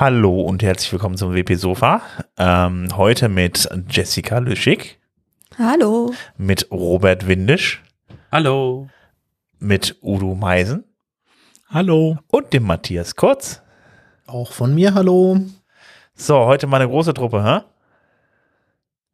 Hallo und herzlich willkommen zum WP Sofa. Ähm, heute mit Jessica Lüschig. Hallo. Mit Robert Windisch. Hallo. Mit Udo Meisen. Hallo. Und dem Matthias Kurz. Auch von mir hallo. So, heute mal eine große Truppe, hä?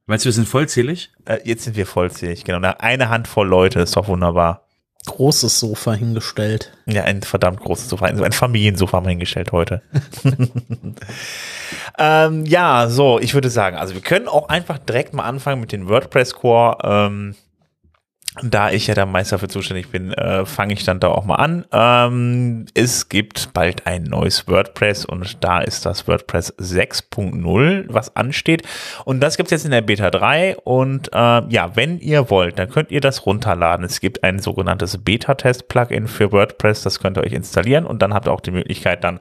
Meinst du, wir sind vollzählig? Äh, jetzt sind wir vollzählig, genau. Eine Handvoll Leute, ist doch wunderbar. Großes Sofa hingestellt. Ja, ein verdammt großes Sofa. Ein Familiensofa haben wir hingestellt heute. ähm, ja, so, ich würde sagen, also wir können auch einfach direkt mal anfangen mit den WordPress Core. Ähm, da ich ja der Meister für zuständig bin, äh, fange ich dann da auch mal an. Ähm, es gibt bald ein neues WordPress und da ist das WordPress 6.0, was ansteht. Und das gibt es jetzt in der Beta 3. Und äh, ja, wenn ihr wollt, dann könnt ihr das runterladen. Es gibt ein sogenanntes Beta-Test-Plugin für WordPress, das könnt ihr euch installieren und dann habt ihr auch die Möglichkeit, dann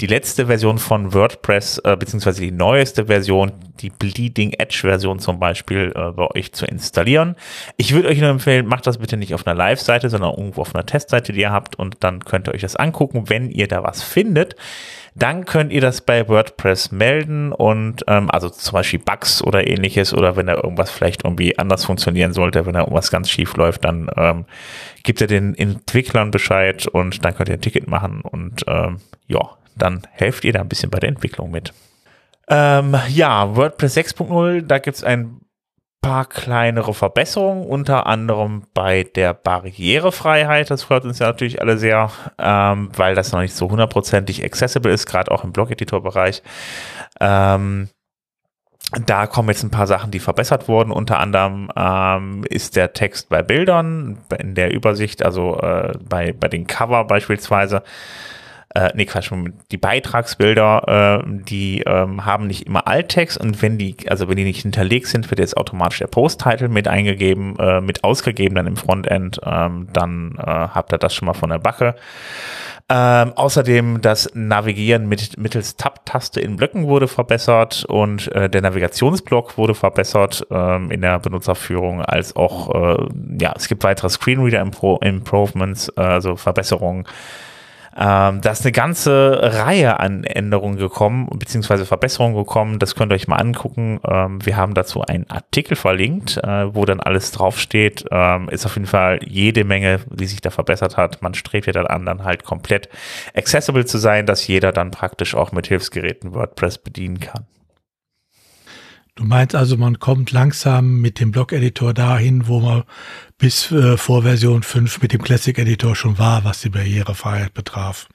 die letzte Version von WordPress, äh, beziehungsweise die neueste Version, die Bleeding Edge-Version zum Beispiel, äh, bei euch zu installieren. Ich würde euch nur empfehlen, empfehlen, macht das bitte nicht auf einer Live-Seite, sondern irgendwo auf einer Testseite, die ihr habt und dann könnt ihr euch das angucken. Wenn ihr da was findet, dann könnt ihr das bei WordPress melden und ähm, also zum Beispiel Bugs oder ähnliches oder wenn da irgendwas vielleicht irgendwie anders funktionieren sollte, wenn da irgendwas ganz schief läuft, dann ähm, gibt ihr den Entwicklern Bescheid und dann könnt ihr ein Ticket machen und ähm, ja, dann helft ihr da ein bisschen bei der Entwicklung mit. Ähm, ja, WordPress 6.0, da gibt es ein paar kleinere Verbesserungen, unter anderem bei der Barrierefreiheit. Das freut uns ja natürlich alle sehr, ähm, weil das noch nicht so hundertprozentig accessible ist, gerade auch im Blog-Editor-Bereich. Ähm, da kommen jetzt ein paar Sachen, die verbessert wurden. Unter anderem ähm, ist der Text bei Bildern in der Übersicht, also äh, bei, bei den Cover beispielsweise, äh, nee, Quatsch, die Beitragsbilder, äh, die ähm, haben nicht immer Alttext und wenn die, also wenn die nicht hinterlegt sind, wird jetzt automatisch der Post-Title mit eingegeben, äh, mit ausgegeben dann im Frontend, ähm, dann äh, habt ihr das schon mal von der Backe. Ähm, außerdem das Navigieren mit, mittels Tab-Taste in Blöcken wurde verbessert und äh, der Navigationsblock wurde verbessert ähm, in der Benutzerführung, als auch, äh, ja, es gibt weitere Screenreader-Improvements, äh, also Verbesserungen ähm, da ist eine ganze Reihe an Änderungen gekommen, beziehungsweise Verbesserungen gekommen. Das könnt ihr euch mal angucken. Ähm, wir haben dazu einen Artikel verlinkt, äh, wo dann alles draufsteht. Ähm, ist auf jeden Fall jede Menge, die sich da verbessert hat. Man strebt ja dann an, dann halt komplett accessible zu sein, dass jeder dann praktisch auch mit Hilfsgeräten WordPress bedienen kann. Du meinst also, man kommt langsam mit dem Blog-Editor dahin, wo man bis äh, vor Version 5 mit dem Classic-Editor schon war, was die Barrierefreiheit betraf.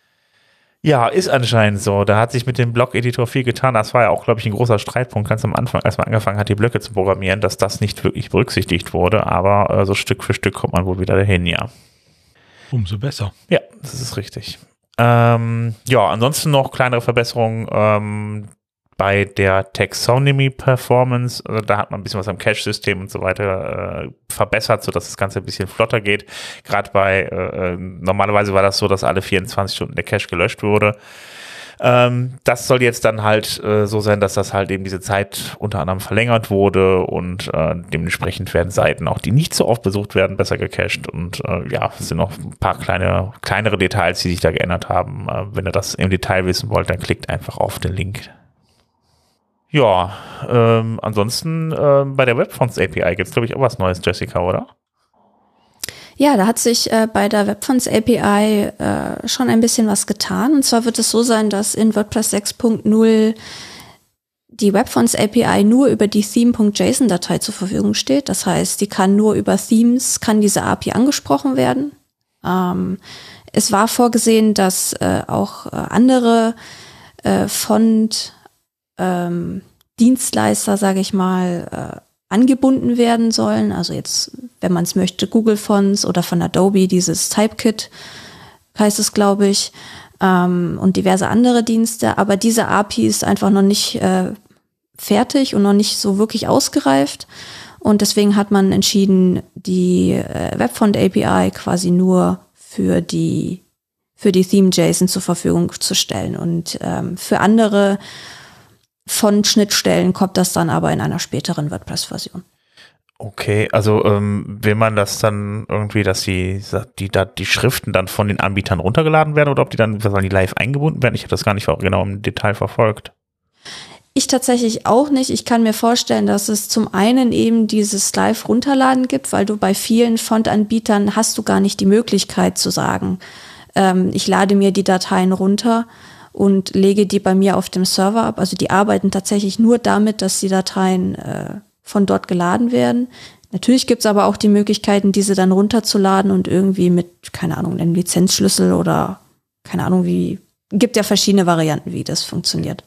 Ja, ist anscheinend so. Da hat sich mit dem Blog-Editor viel getan. Das war ja auch, glaube ich, ein großer Streitpunkt ganz am Anfang, als man angefangen hat, die Blöcke zu programmieren, dass das nicht wirklich berücksichtigt wurde. Aber äh, so Stück für Stück kommt man wohl wieder dahin, ja. Umso besser. Ja, das ist richtig. Ähm, ja, ansonsten noch kleinere Verbesserungen. Ähm, bei der Taxonomy Performance, also da hat man ein bisschen was am Cache-System und so weiter äh, verbessert, sodass das Ganze ein bisschen flotter geht. Gerade bei, äh, äh normalerweise war das so, dass alle 24 Stunden der Cache gelöscht wurde. Ähm, das soll jetzt dann halt äh, so sein, dass das halt eben diese Zeit unter anderem verlängert wurde und äh, dementsprechend werden Seiten auch, die nicht so oft besucht werden, besser gecached und äh, ja, es sind noch ein paar kleine, kleinere Details, die sich da geändert haben. Äh, wenn ihr das im Detail wissen wollt, dann klickt einfach auf den Link ja, ähm, ansonsten ähm, bei der Webfonts API gibt es, glaube ich, auch was Neues, Jessica, oder? Ja, da hat sich äh, bei der Webfonts API äh, schon ein bisschen was getan. Und zwar wird es so sein, dass in WordPress 6.0 die Webfonts API nur über die Theme.json-Datei zur Verfügung steht. Das heißt, die kann nur über Themes, kann diese API angesprochen werden. Ähm, es war vorgesehen, dass äh, auch äh, andere äh, Font ähm, Dienstleister, sage ich mal, äh, angebunden werden sollen. Also jetzt, wenn man es möchte, Google Fonts oder von Adobe dieses Typekit heißt es, glaube ich, ähm, und diverse andere Dienste. Aber diese API ist einfach noch nicht äh, fertig und noch nicht so wirklich ausgereift. Und deswegen hat man entschieden, die äh, Webfont API quasi nur für die für die Theme JSON zur Verfügung zu stellen. Und ähm, für andere von Schnittstellen kommt das dann aber in einer späteren WordPress-Version. Okay, also ähm, will man das dann irgendwie, dass die, die, die, die Schriften dann von den Anbietern runtergeladen werden oder ob die dann sollen die live eingebunden werden? Ich habe das gar nicht genau im Detail verfolgt. Ich tatsächlich auch nicht. Ich kann mir vorstellen, dass es zum einen eben dieses Live-Runterladen gibt, weil du bei vielen Fontanbietern hast du gar nicht die Möglichkeit zu sagen, ähm, ich lade mir die Dateien runter und lege die bei mir auf dem Server ab. Also die arbeiten tatsächlich nur damit, dass die Dateien äh, von dort geladen werden. Natürlich gibt's aber auch die Möglichkeiten, diese dann runterzuladen und irgendwie mit, keine Ahnung, einem Lizenzschlüssel oder keine Ahnung, wie, gibt ja verschiedene Varianten, wie das funktioniert.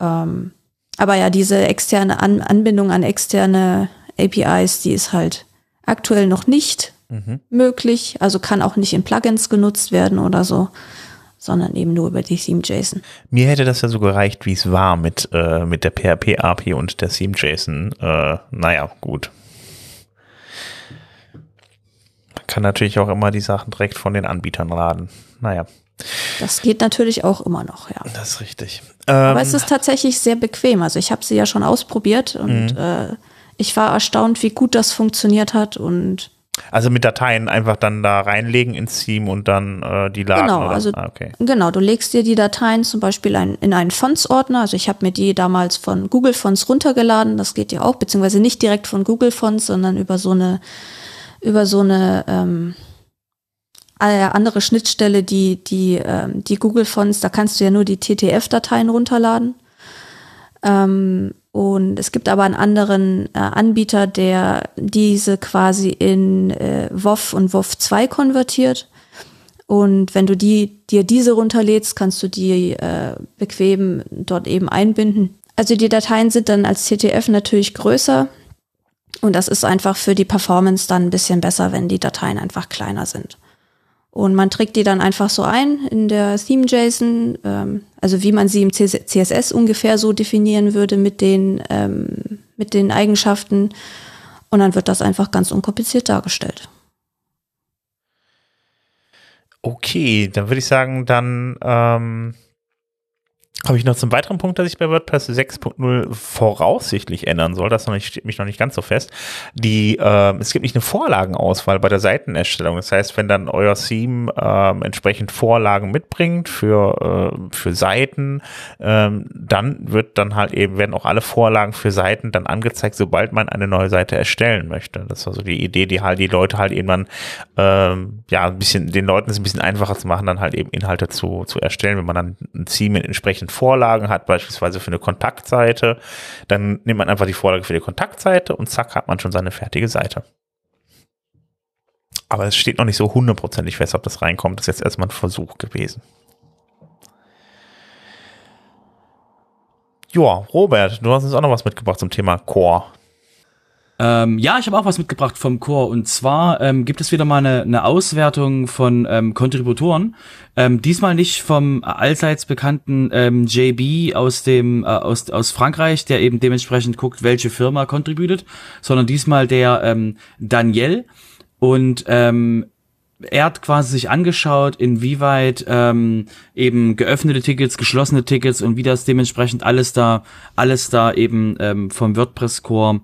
Ähm, aber ja, diese externe an Anbindung an externe APIs, die ist halt aktuell noch nicht mhm. möglich, also kann auch nicht in Plugins genutzt werden oder so sondern eben nur über die Theme-JSON. Mir hätte das ja so gereicht, wie es war mit, äh, mit der PHP-API und der Theme-JSON. Äh, naja, gut. Man kann natürlich auch immer die Sachen direkt von den Anbietern laden. Naja. Das geht natürlich auch immer noch, ja. Das ist richtig. Aber ähm, es ist tatsächlich sehr bequem. Also ich habe sie ja schon ausprobiert und mhm. äh, ich war erstaunt, wie gut das funktioniert hat und also mit Dateien einfach dann da reinlegen ins Theme und dann äh, die laden. Genau, oder? also ah, okay. genau, du legst dir die Dateien zum Beispiel ein, in einen Fonts-Ordner. Also ich habe mir die damals von Google Fonts runtergeladen. Das geht ja auch, beziehungsweise nicht direkt von Google Fonts, sondern über so eine über so eine ähm, andere Schnittstelle, die die ähm, die Google Fonts. Da kannst du ja nur die TTF-Dateien runterladen. Ähm, und es gibt aber einen anderen äh, Anbieter, der diese quasi in äh, WoW und WoW 2 konvertiert. Und wenn du die, dir diese runterlädst, kannst du die äh, bequem dort eben einbinden. Also die Dateien sind dann als CTF natürlich größer. Und das ist einfach für die Performance dann ein bisschen besser, wenn die Dateien einfach kleiner sind. Und man trägt die dann einfach so ein in der Theme-JSON, ähm, also wie man sie im CSS ungefähr so definieren würde mit den, ähm, mit den Eigenschaften. Und dann wird das einfach ganz unkompliziert dargestellt. Okay, dann würde ich sagen, dann ähm, habe ich noch zum weiteren Punkt, dass ich bei WordPress 6.0 voraussichtlich ändern soll. Das steht mich noch nicht ganz so fest. Die, äh, es gibt nicht eine Vorlagenauswahl bei der Seitenerstellung. Das heißt, wenn dann euer Theme äh, entsprechend Vorlagen mitbringt für, äh, für Seiten, ähm, dann wird dann halt eben, werden auch alle Vorlagen für Seiten dann angezeigt, sobald man eine neue Seite erstellen möchte. Das war so die Idee, die halt die Leute halt eben dann, ähm, ja, ein bisschen, den Leuten es ein bisschen einfacher zu machen, dann halt eben Inhalte zu, zu erstellen, wenn man dann ein Theme entsprechend Vorlagen hat, beispielsweise für eine Kontaktseite, dann nimmt man einfach die Vorlage für die Kontaktseite und zack, hat man schon seine fertige Seite. Aber es steht noch nicht so hundertprozentig fest, ob das reinkommt. Das ist jetzt erstmal ein Versuch gewesen. Ja, Robert, du hast uns auch noch was mitgebracht zum Thema Core. Ähm, ja, ich habe auch was mitgebracht vom Chor. Und zwar ähm, gibt es wieder mal eine, eine Auswertung von ähm, Kontributoren. Ähm, diesmal nicht vom allseits bekannten ähm, JB aus dem äh, aus, aus Frankreich, der eben dementsprechend guckt, welche Firma contributed, sondern diesmal der ähm, Daniel. Und ähm, er hat quasi sich angeschaut, inwieweit ähm, eben geöffnete Tickets, geschlossene Tickets und wie das dementsprechend alles da, alles da eben ähm, vom WordPress Core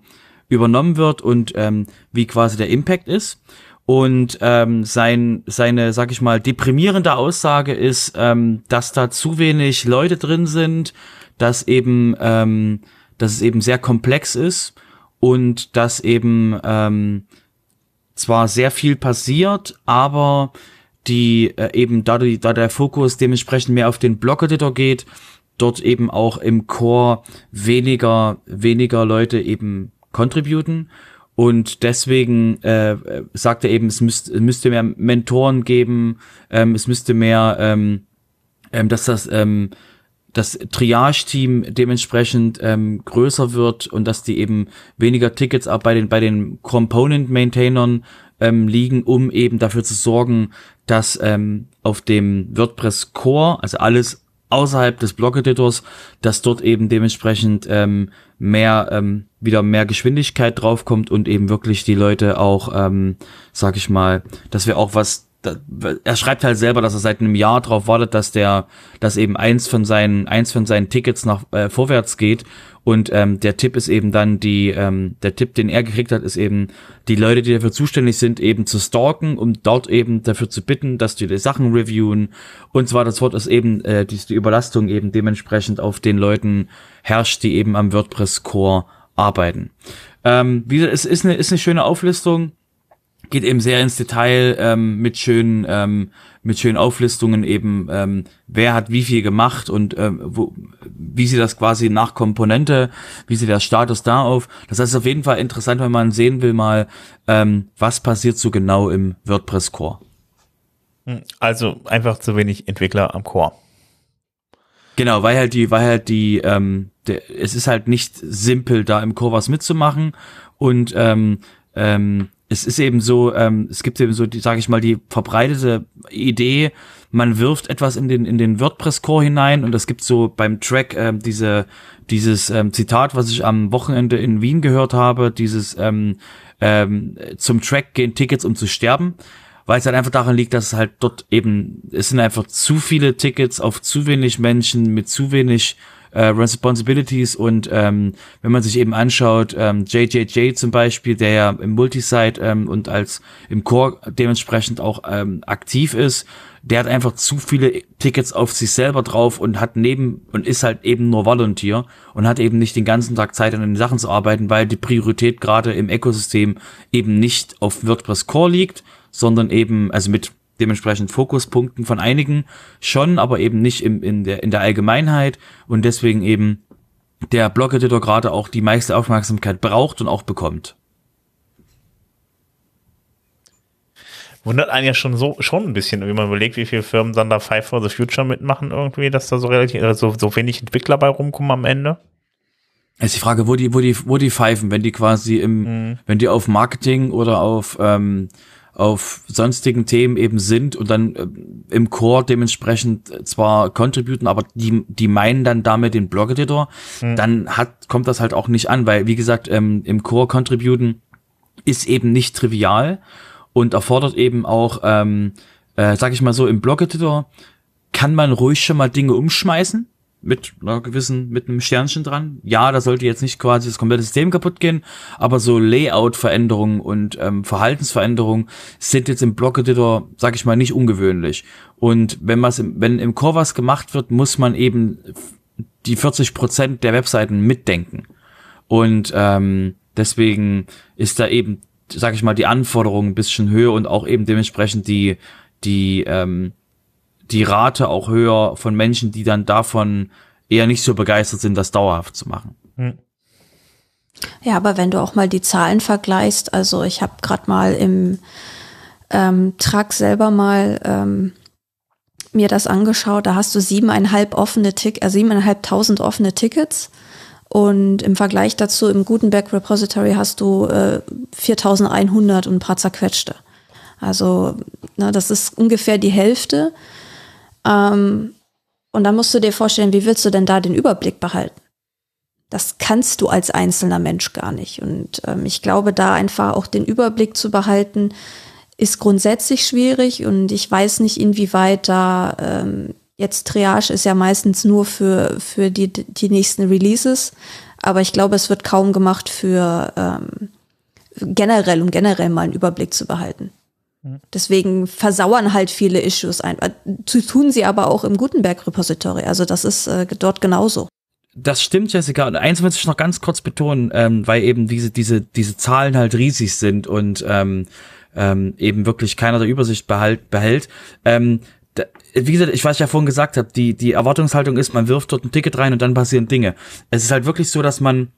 übernommen wird und ähm, wie quasi der Impact ist. Und ähm, sein, seine, sag ich mal, deprimierende Aussage ist, ähm, dass da zu wenig Leute drin sind, dass eben, ähm, dass es eben sehr komplex ist und dass eben ähm, zwar sehr viel passiert, aber die äh, eben da, die, da der Fokus dementsprechend mehr auf den Block-Editor geht, dort eben auch im Core weniger weniger Leute eben contributen. Und deswegen äh, sagt er eben, es, müsst, müsste mehr Mentoren geben, ähm, es müsste mehr, ähm, ähm, dass das ähm, das Triage-Team dementsprechend ähm, größer wird und dass die eben weniger Tickets auch bei den bei den Component-Maintainern ähm, liegen, um eben dafür zu sorgen, dass ähm, auf dem WordPress Core, also alles außerhalb des Blog-Editors, dass dort eben dementsprechend ähm, mehr ähm, wieder mehr Geschwindigkeit draufkommt und eben wirklich die Leute auch, ähm, sag ich mal, dass wir auch was da, er schreibt halt selber, dass er seit einem Jahr darauf wartet, dass der, dass eben eins von seinen, eins von seinen Tickets nach äh, vorwärts geht. Und ähm, der Tipp ist eben dann die, ähm, der Tipp, den er gekriegt hat, ist eben die Leute, die dafür zuständig sind, eben zu stalken, um dort eben dafür zu bitten, dass die die Sachen reviewen und weiter. Das Wort ist eben äh, die, die Überlastung eben dementsprechend auf den Leuten herrscht, die eben am WordPress Core arbeiten. Ähm, wie, es ist eine, ist eine schöne Auflistung geht eben sehr ins Detail ähm, mit schönen ähm, mit schönen Auflistungen eben ähm, wer hat wie viel gemacht und ähm, wo, wie sieht das quasi nach Komponente wie sieht der Status da auf? Das heißt auf jeden Fall interessant wenn man sehen will mal ähm, was passiert so genau im WordPress Core hm, also einfach zu wenig Entwickler am Core. Genau weil halt die weil halt die ähm, der, es ist halt nicht simpel da im Core was mitzumachen und ähm, ähm, es ist eben so, ähm, es gibt eben so, sage ich mal, die verbreitete Idee, man wirft etwas in den in den WordPress Core hinein und es gibt so beim Track ähm, diese dieses ähm, Zitat, was ich am Wochenende in Wien gehört habe, dieses ähm, ähm, zum Track gehen Tickets um zu sterben, weil es halt einfach daran liegt, dass es halt dort eben es sind einfach zu viele Tickets auf zu wenig Menschen mit zu wenig äh, Responsibilities und ähm, wenn man sich eben anschaut, ähm, JJJ zum Beispiel, der ja im Multisite ähm, und als im Core dementsprechend auch ähm, aktiv ist, der hat einfach zu viele Tickets auf sich selber drauf und hat neben und ist halt eben nur Volunteer und hat eben nicht den ganzen Tag Zeit an den Sachen zu arbeiten, weil die Priorität gerade im Ökosystem eben nicht auf WordPress Core liegt, sondern eben, also mit dementsprechend Fokuspunkten von einigen schon, aber eben nicht im, in, der, in der Allgemeinheit und deswegen eben der Blog-Editor gerade auch die meiste Aufmerksamkeit braucht und auch bekommt. Wundert einen ja schon so schon ein bisschen, wie man überlegt, wie viele Firmen dann da Five for the Future mitmachen irgendwie, dass da so relativ so, so wenig Entwickler bei rumkommen am Ende. ist die Frage, wo die, wo die, wo die pfeifen, wenn die quasi im, mhm. wenn die auf Marketing oder auf ähm, auf sonstigen Themen eben sind und dann äh, im Core dementsprechend zwar contributen, aber die, die meinen dann damit den Blog-Editor, mhm. dann hat, kommt das halt auch nicht an, weil wie gesagt, ähm, im Core contributen ist eben nicht trivial und erfordert eben auch, ähm, äh, sag ich mal so, im Blog-Editor kann man ruhig schon mal Dinge umschmeißen, mit einer gewissen, mit einem Sternchen dran. Ja, da sollte jetzt nicht quasi das komplette System kaputt gehen, aber so Layout-Veränderungen und ähm, Verhaltensveränderungen sind jetzt im Block-Editor, sag ich mal, nicht ungewöhnlich. Und wenn was, wenn im Core was gemacht wird, muss man eben die 40 Prozent der Webseiten mitdenken. Und ähm, deswegen ist da eben, sag ich mal, die Anforderung ein bisschen höher und auch eben dementsprechend die, die, ähm, die Rate auch höher von Menschen, die dann davon eher nicht so begeistert sind, das dauerhaft zu machen. Hm. Ja, aber wenn du auch mal die Zahlen vergleichst, also ich habe gerade mal im ähm, Truck selber mal ähm, mir das angeschaut, da hast du siebeneinhalb offene Tick, äh, siebeneinhalbtausend offene Tickets und im Vergleich dazu im Gutenberg Repository hast du äh, 4100 und ein paar zerquetschte. Also na, das ist ungefähr die Hälfte. Ähm, und dann musst du dir vorstellen, wie willst du denn da den Überblick behalten? Das kannst du als einzelner Mensch gar nicht. Und ähm, ich glaube, da einfach auch den Überblick zu behalten, ist grundsätzlich schwierig. Und ich weiß nicht, inwieweit da ähm, jetzt Triage ist ja meistens nur für, für die, die nächsten Releases. Aber ich glaube, es wird kaum gemacht für ähm, generell, um generell mal einen Überblick zu behalten. Deswegen versauern halt viele Issues ein. Äh, tun sie aber auch im Gutenberg Repository. Also das ist äh, dort genauso. Das stimmt, Jessica. Und eins muss ich noch ganz kurz betonen, ähm, weil eben diese, diese, diese Zahlen halt riesig sind und ähm, ähm, eben wirklich keiner der Übersicht behalt, behält. Ähm, da, wie gesagt, ich weiß ja vorhin gesagt habe, die, die Erwartungshaltung ist, man wirft dort ein Ticket rein und dann passieren Dinge. Es ist halt wirklich so, dass man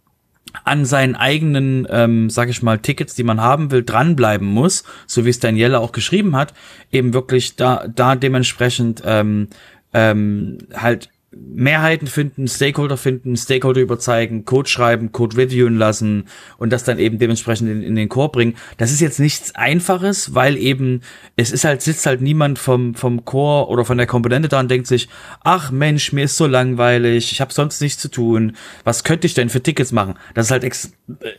an seinen eigenen, ähm, sag ich mal, Tickets, die man haben will, dranbleiben muss, so wie es Daniela auch geschrieben hat, eben wirklich da, da dementsprechend ähm, ähm, halt Mehrheiten finden, Stakeholder finden, Stakeholder überzeugen, Code schreiben, Code reviewen lassen und das dann eben dementsprechend in, in, den Core bringen. Das ist jetzt nichts Einfaches, weil eben es ist halt sitzt halt niemand vom vom Core oder von der Komponente da und denkt sich, ach Mensch, mir ist so langweilig, ich habe sonst nichts zu tun. Was könnte ich denn für Tickets machen? Das ist halt ex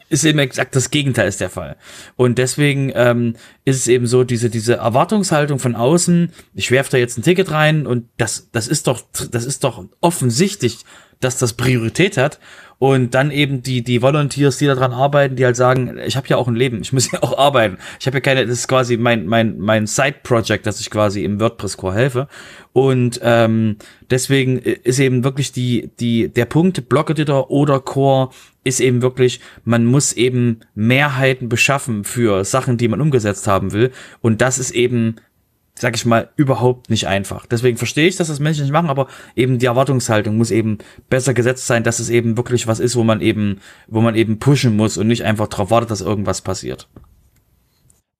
ist eben exakt das Gegenteil ist der Fall. Und deswegen ähm, ist es eben so diese diese Erwartungshaltung von außen. Ich werfe da jetzt ein Ticket rein und das das ist doch das ist doch offensichtlich, dass das Priorität hat. Und dann eben die, die Volunteers, die daran arbeiten, die halt sagen, ich habe ja auch ein Leben, ich muss ja auch arbeiten. Ich habe ja keine, das ist quasi mein, mein, mein Side-Project, dass ich quasi im WordPress-Core helfe. Und ähm, deswegen ist eben wirklich die, die, der Punkt, Block-Editor oder Core ist eben wirklich, man muss eben Mehrheiten beschaffen für Sachen, die man umgesetzt haben will. Und das ist eben sag ich mal, überhaupt nicht einfach. Deswegen verstehe ich, dass das Menschen nicht machen, aber eben die Erwartungshaltung muss eben besser gesetzt sein, dass es eben wirklich was ist, wo man eben, wo man eben pushen muss und nicht einfach darauf wartet, dass irgendwas passiert.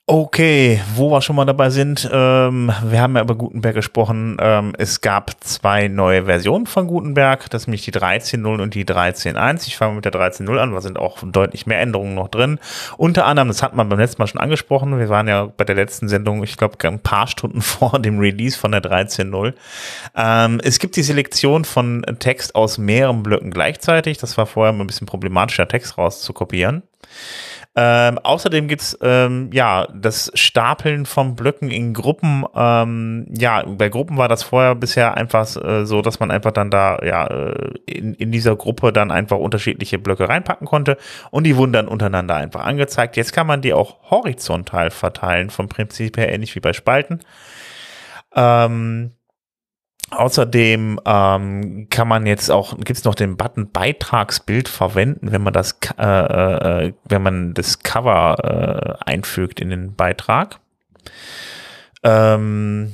Okay, wo wir schon mal dabei sind, ähm, wir haben ja über Gutenberg gesprochen. Ähm, es gab zwei neue Versionen von Gutenberg, das ist nämlich die 13.0 und die 13.1. Ich fange mit der 13.0 an, da sind auch deutlich mehr Änderungen noch drin. Unter anderem, das hat man beim letzten Mal schon angesprochen, wir waren ja bei der letzten Sendung, ich glaube, ein paar Stunden vor dem Release von der 13.0. Ähm, es gibt die Selektion von Text aus mehreren Blöcken gleichzeitig. Das war vorher ein bisschen problematischer Text rauszukopieren. Ähm, außerdem gibt's ähm, ja das Stapeln von Blöcken in Gruppen. Ähm, ja, bei Gruppen war das vorher bisher einfach äh, so, dass man einfach dann da ja äh, in, in dieser Gruppe dann einfach unterschiedliche Blöcke reinpacken konnte und die wurden dann untereinander einfach angezeigt. Jetzt kann man die auch horizontal verteilen, vom Prinzip her ähnlich wie bei Spalten. Ähm, Außerdem ähm, kann man jetzt auch, gibt es noch den Button Beitragsbild verwenden, wenn man das, äh, äh, wenn man das Cover äh, einfügt in den Beitrag. Ähm,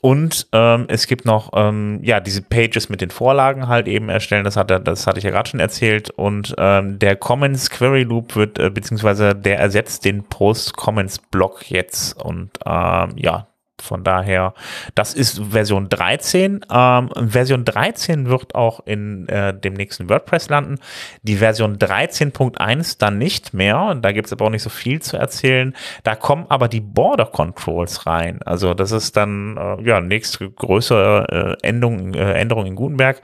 und ähm, es gibt noch ähm, ja diese Pages mit den Vorlagen halt eben erstellen. Das hat das hatte ich ja gerade schon erzählt. Und ähm, der Comments Query Loop wird äh, beziehungsweise der ersetzt den Post Comments Block jetzt. Und ähm, ja, von daher, das ist Version 13. Ähm, Version 13 wird auch in äh, dem nächsten WordPress landen. Die Version 13.1 dann nicht mehr. Da gibt es aber auch nicht so viel zu erzählen. Da kommen aber die Border Controls rein. Also das ist dann äh, ja nächste größere äh, Änderung, äh, Änderung in Gutenberg.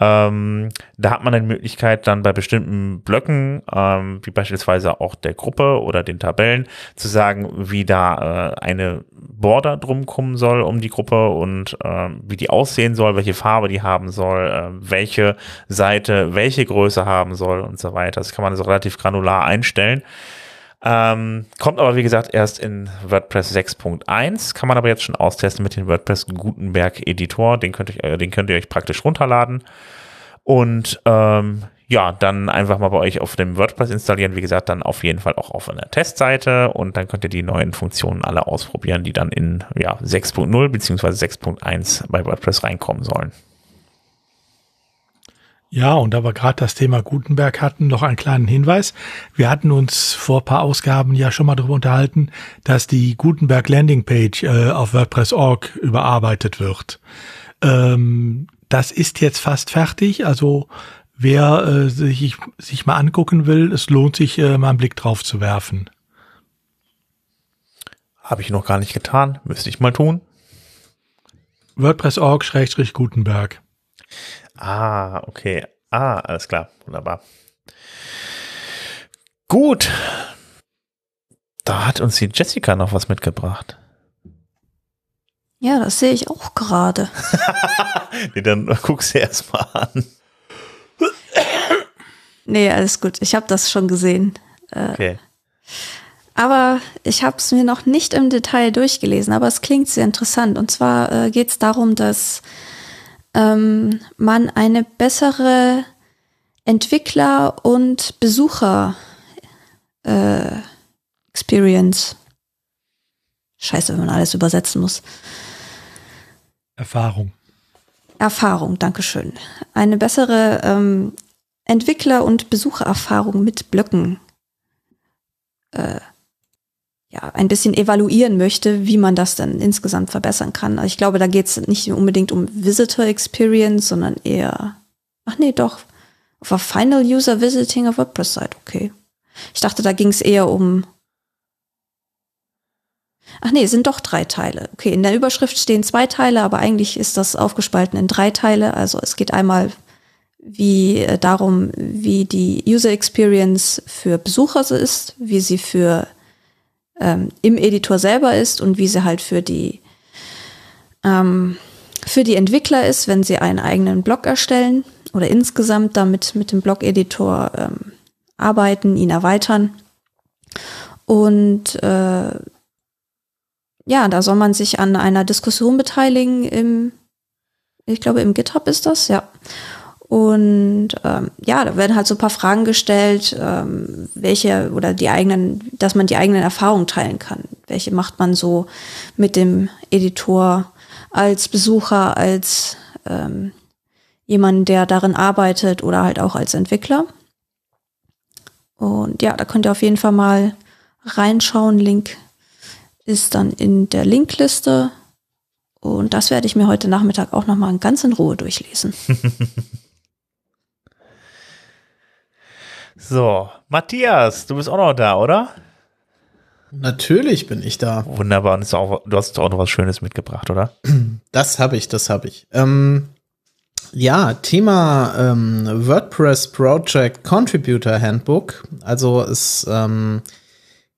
Ähm, da hat man eine Möglichkeit dann bei bestimmten Blöcken, ähm, wie beispielsweise auch der Gruppe oder den Tabellen, zu sagen, wie da äh, eine Border drum kommen soll um die Gruppe und äh, wie die aussehen soll, welche Farbe die haben soll, äh, welche Seite welche Größe haben soll und so weiter. Das kann man so relativ granular einstellen. Ähm, kommt aber wie gesagt erst in WordPress 6.1, kann man aber jetzt schon austesten mit dem WordPress Gutenberg Editor. Den könnt, ich, äh, den könnt ihr euch praktisch runterladen. Und ähm, ja, dann einfach mal bei euch auf dem WordPress installieren. Wie gesagt, dann auf jeden Fall auch auf einer Testseite und dann könnt ihr die neuen Funktionen alle ausprobieren, die dann in ja, 6.0 bzw. 6.1 bei WordPress reinkommen sollen. Ja, und da wir gerade das Thema Gutenberg hatten, noch einen kleinen Hinweis. Wir hatten uns vor paar Ausgaben ja schon mal darüber unterhalten, dass die Gutenberg Landingpage äh, auf WordPress.org überarbeitet wird. Ähm, das ist jetzt fast fertig, also wer äh, sich, sich mal angucken will, es lohnt sich, äh, mal einen Blick drauf zu werfen. Habe ich noch gar nicht getan, müsste ich mal tun. WordPress.org-Gutenberg. Ah, okay. Ah, alles klar. Wunderbar. Gut. Da hat uns die Jessica noch was mitgebracht. Ja, das sehe ich auch gerade. nee, dann guckst du erst mal an. Nee, alles gut. Ich habe das schon gesehen. Äh, okay. Aber ich habe es mir noch nicht im Detail durchgelesen, aber es klingt sehr interessant. Und zwar äh, geht es darum, dass ähm, man eine bessere Entwickler- und Besucher-Experience. Äh, Scheiße, wenn man alles übersetzen muss. Erfahrung. Erfahrung, Dankeschön. Eine bessere ähm, Entwickler- und Besuchererfahrung mit Blöcken äh, ja, ein bisschen evaluieren möchte, wie man das dann insgesamt verbessern kann. Ich glaube, da geht es nicht unbedingt um Visitor Experience, sondern eher, ach nee, doch, auf a Final User Visiting a WordPress Site, okay. Ich dachte, da ging es eher um, ach nee, es sind doch drei Teile. Okay, in der Überschrift stehen zwei Teile, aber eigentlich ist das aufgespalten in drei Teile. Also es geht einmal wie äh, darum, wie die User Experience für Besucher ist, wie sie für ähm, im Editor selber ist und wie sie halt für die ähm, für die Entwickler ist, wenn sie einen eigenen Blog erstellen oder insgesamt damit mit dem Blog-Editor ähm, arbeiten, ihn erweitern. Und äh, ja, da soll man sich an einer Diskussion beteiligen im, ich glaube, im GitHub ist das, ja. Und ähm, ja, da werden halt so ein paar Fragen gestellt, ähm, welche oder die eigenen, dass man die eigenen Erfahrungen teilen kann. Welche macht man so mit dem Editor als Besucher, als ähm, jemand, der darin arbeitet oder halt auch als Entwickler. Und ja, da könnt ihr auf jeden Fall mal reinschauen. Link ist dann in der Linkliste. Und das werde ich mir heute Nachmittag auch nochmal ganz in Ruhe durchlesen. So, Matthias, du bist auch noch da, oder? Natürlich bin ich da. Wunderbar, und auch, du hast auch noch was Schönes mitgebracht, oder? Das habe ich, das habe ich. Ähm, ja, Thema ähm, WordPress Project Contributor Handbook. Also es ähm,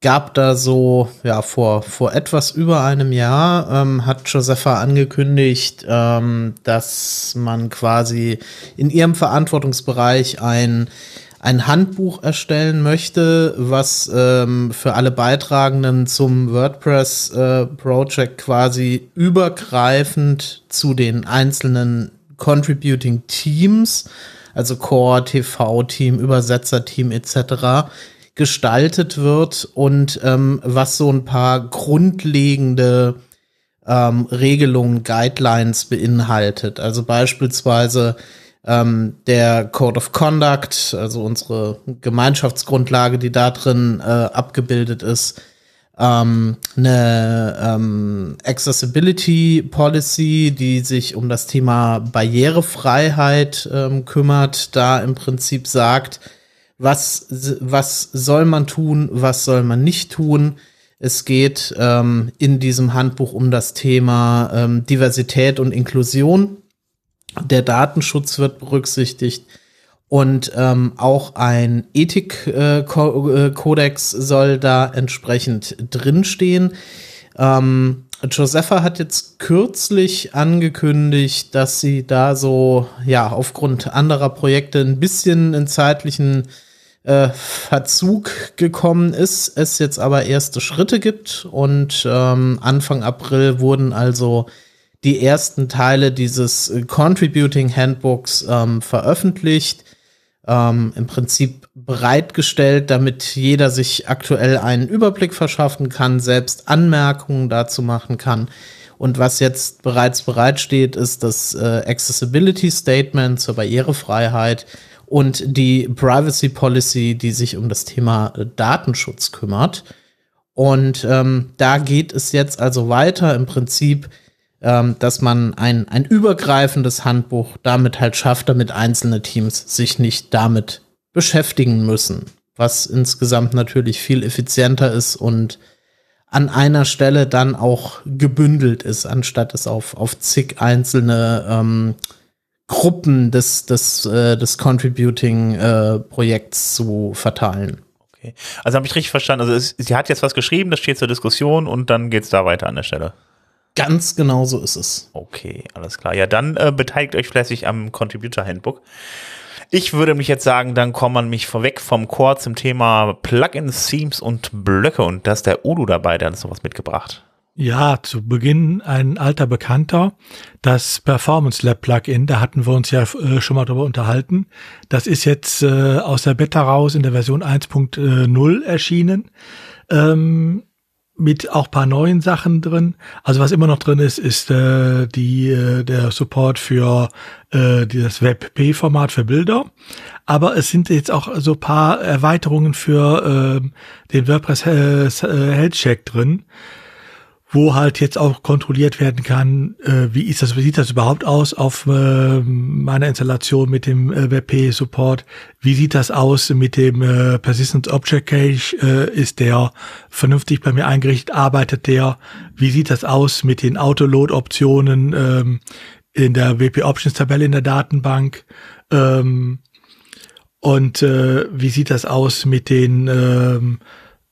gab da so, ja, vor, vor etwas über einem Jahr ähm, hat Josepha angekündigt, ähm, dass man quasi in ihrem Verantwortungsbereich ein ein Handbuch erstellen möchte, was ähm, für alle Beitragenden zum WordPress äh, quasi übergreifend zu den einzelnen Contributing Teams, also Core, TV-Team, Übersetzer-Team etc., gestaltet wird und ähm, was so ein paar grundlegende ähm, Regelungen, Guidelines beinhaltet. Also beispielsweise ähm, der Code of Conduct, also unsere Gemeinschaftsgrundlage, die da drin äh, abgebildet ist, ähm, eine ähm, Accessibility Policy, die sich um das Thema Barrierefreiheit ähm, kümmert, da im Prinzip sagt, was, was soll man tun, was soll man nicht tun. Es geht ähm, in diesem Handbuch um das Thema ähm, Diversität und Inklusion der Datenschutz wird berücksichtigt und ähm, auch ein Ethikkodex äh, soll da entsprechend drinstehen. Ähm, Josepha hat jetzt kürzlich angekündigt, dass sie da so, ja, aufgrund anderer Projekte ein bisschen in zeitlichen äh, Verzug gekommen ist, es jetzt aber erste Schritte gibt und ähm, Anfang April wurden also die ersten Teile dieses Contributing Handbooks ähm, veröffentlicht, ähm, im Prinzip bereitgestellt, damit jeder sich aktuell einen Überblick verschaffen kann, selbst Anmerkungen dazu machen kann. Und was jetzt bereits bereitsteht, ist das äh, Accessibility Statement zur Barrierefreiheit und die Privacy Policy, die sich um das Thema äh, Datenschutz kümmert. Und ähm, da geht es jetzt also weiter. Im Prinzip ähm, dass man ein, ein übergreifendes Handbuch damit halt schafft, damit einzelne Teams sich nicht damit beschäftigen müssen, was insgesamt natürlich viel effizienter ist und an einer Stelle dann auch gebündelt ist, anstatt es auf, auf zig einzelne ähm, Gruppen des, des, äh, des Contributing-Projekts äh, zu verteilen. Okay. Also habe ich richtig verstanden. Also es, sie hat jetzt was geschrieben, das steht zur Diskussion und dann geht es da weiter an der Stelle. Ganz genau so ist es. Okay, alles klar. Ja, dann äh, beteiligt euch fleißig am Contributor Handbook. Ich würde mich jetzt sagen, dann kommt man mich vorweg vom Core zum Thema Plugins, Themes und Blöcke und da ist der Udo dabei, der hat uns noch was mitgebracht. Ja, zu Beginn ein alter Bekannter, das Performance Lab Plugin, da hatten wir uns ja äh, schon mal drüber unterhalten. Das ist jetzt äh, aus der Beta raus in der Version 1.0 erschienen. Ähm, mit auch paar neuen Sachen drin. Also was immer noch drin ist, ist äh, die äh, der Support für äh, das WebP-Format für Bilder. Aber es sind jetzt auch so paar Erweiterungen für äh, den WordPress äh, Health Check drin wo halt jetzt auch kontrolliert werden kann, äh, wie ist das, wie sieht das überhaupt aus auf äh, meiner Installation mit dem äh, WebP Support? Wie sieht das aus mit dem äh, Persistent Object Cache? Äh, ist der vernünftig bei mir eingerichtet? Arbeitet der? Wie sieht das aus mit den Autoload Optionen ähm, in der WP Options Tabelle in der Datenbank? Ähm, und äh, wie sieht das aus mit den ähm,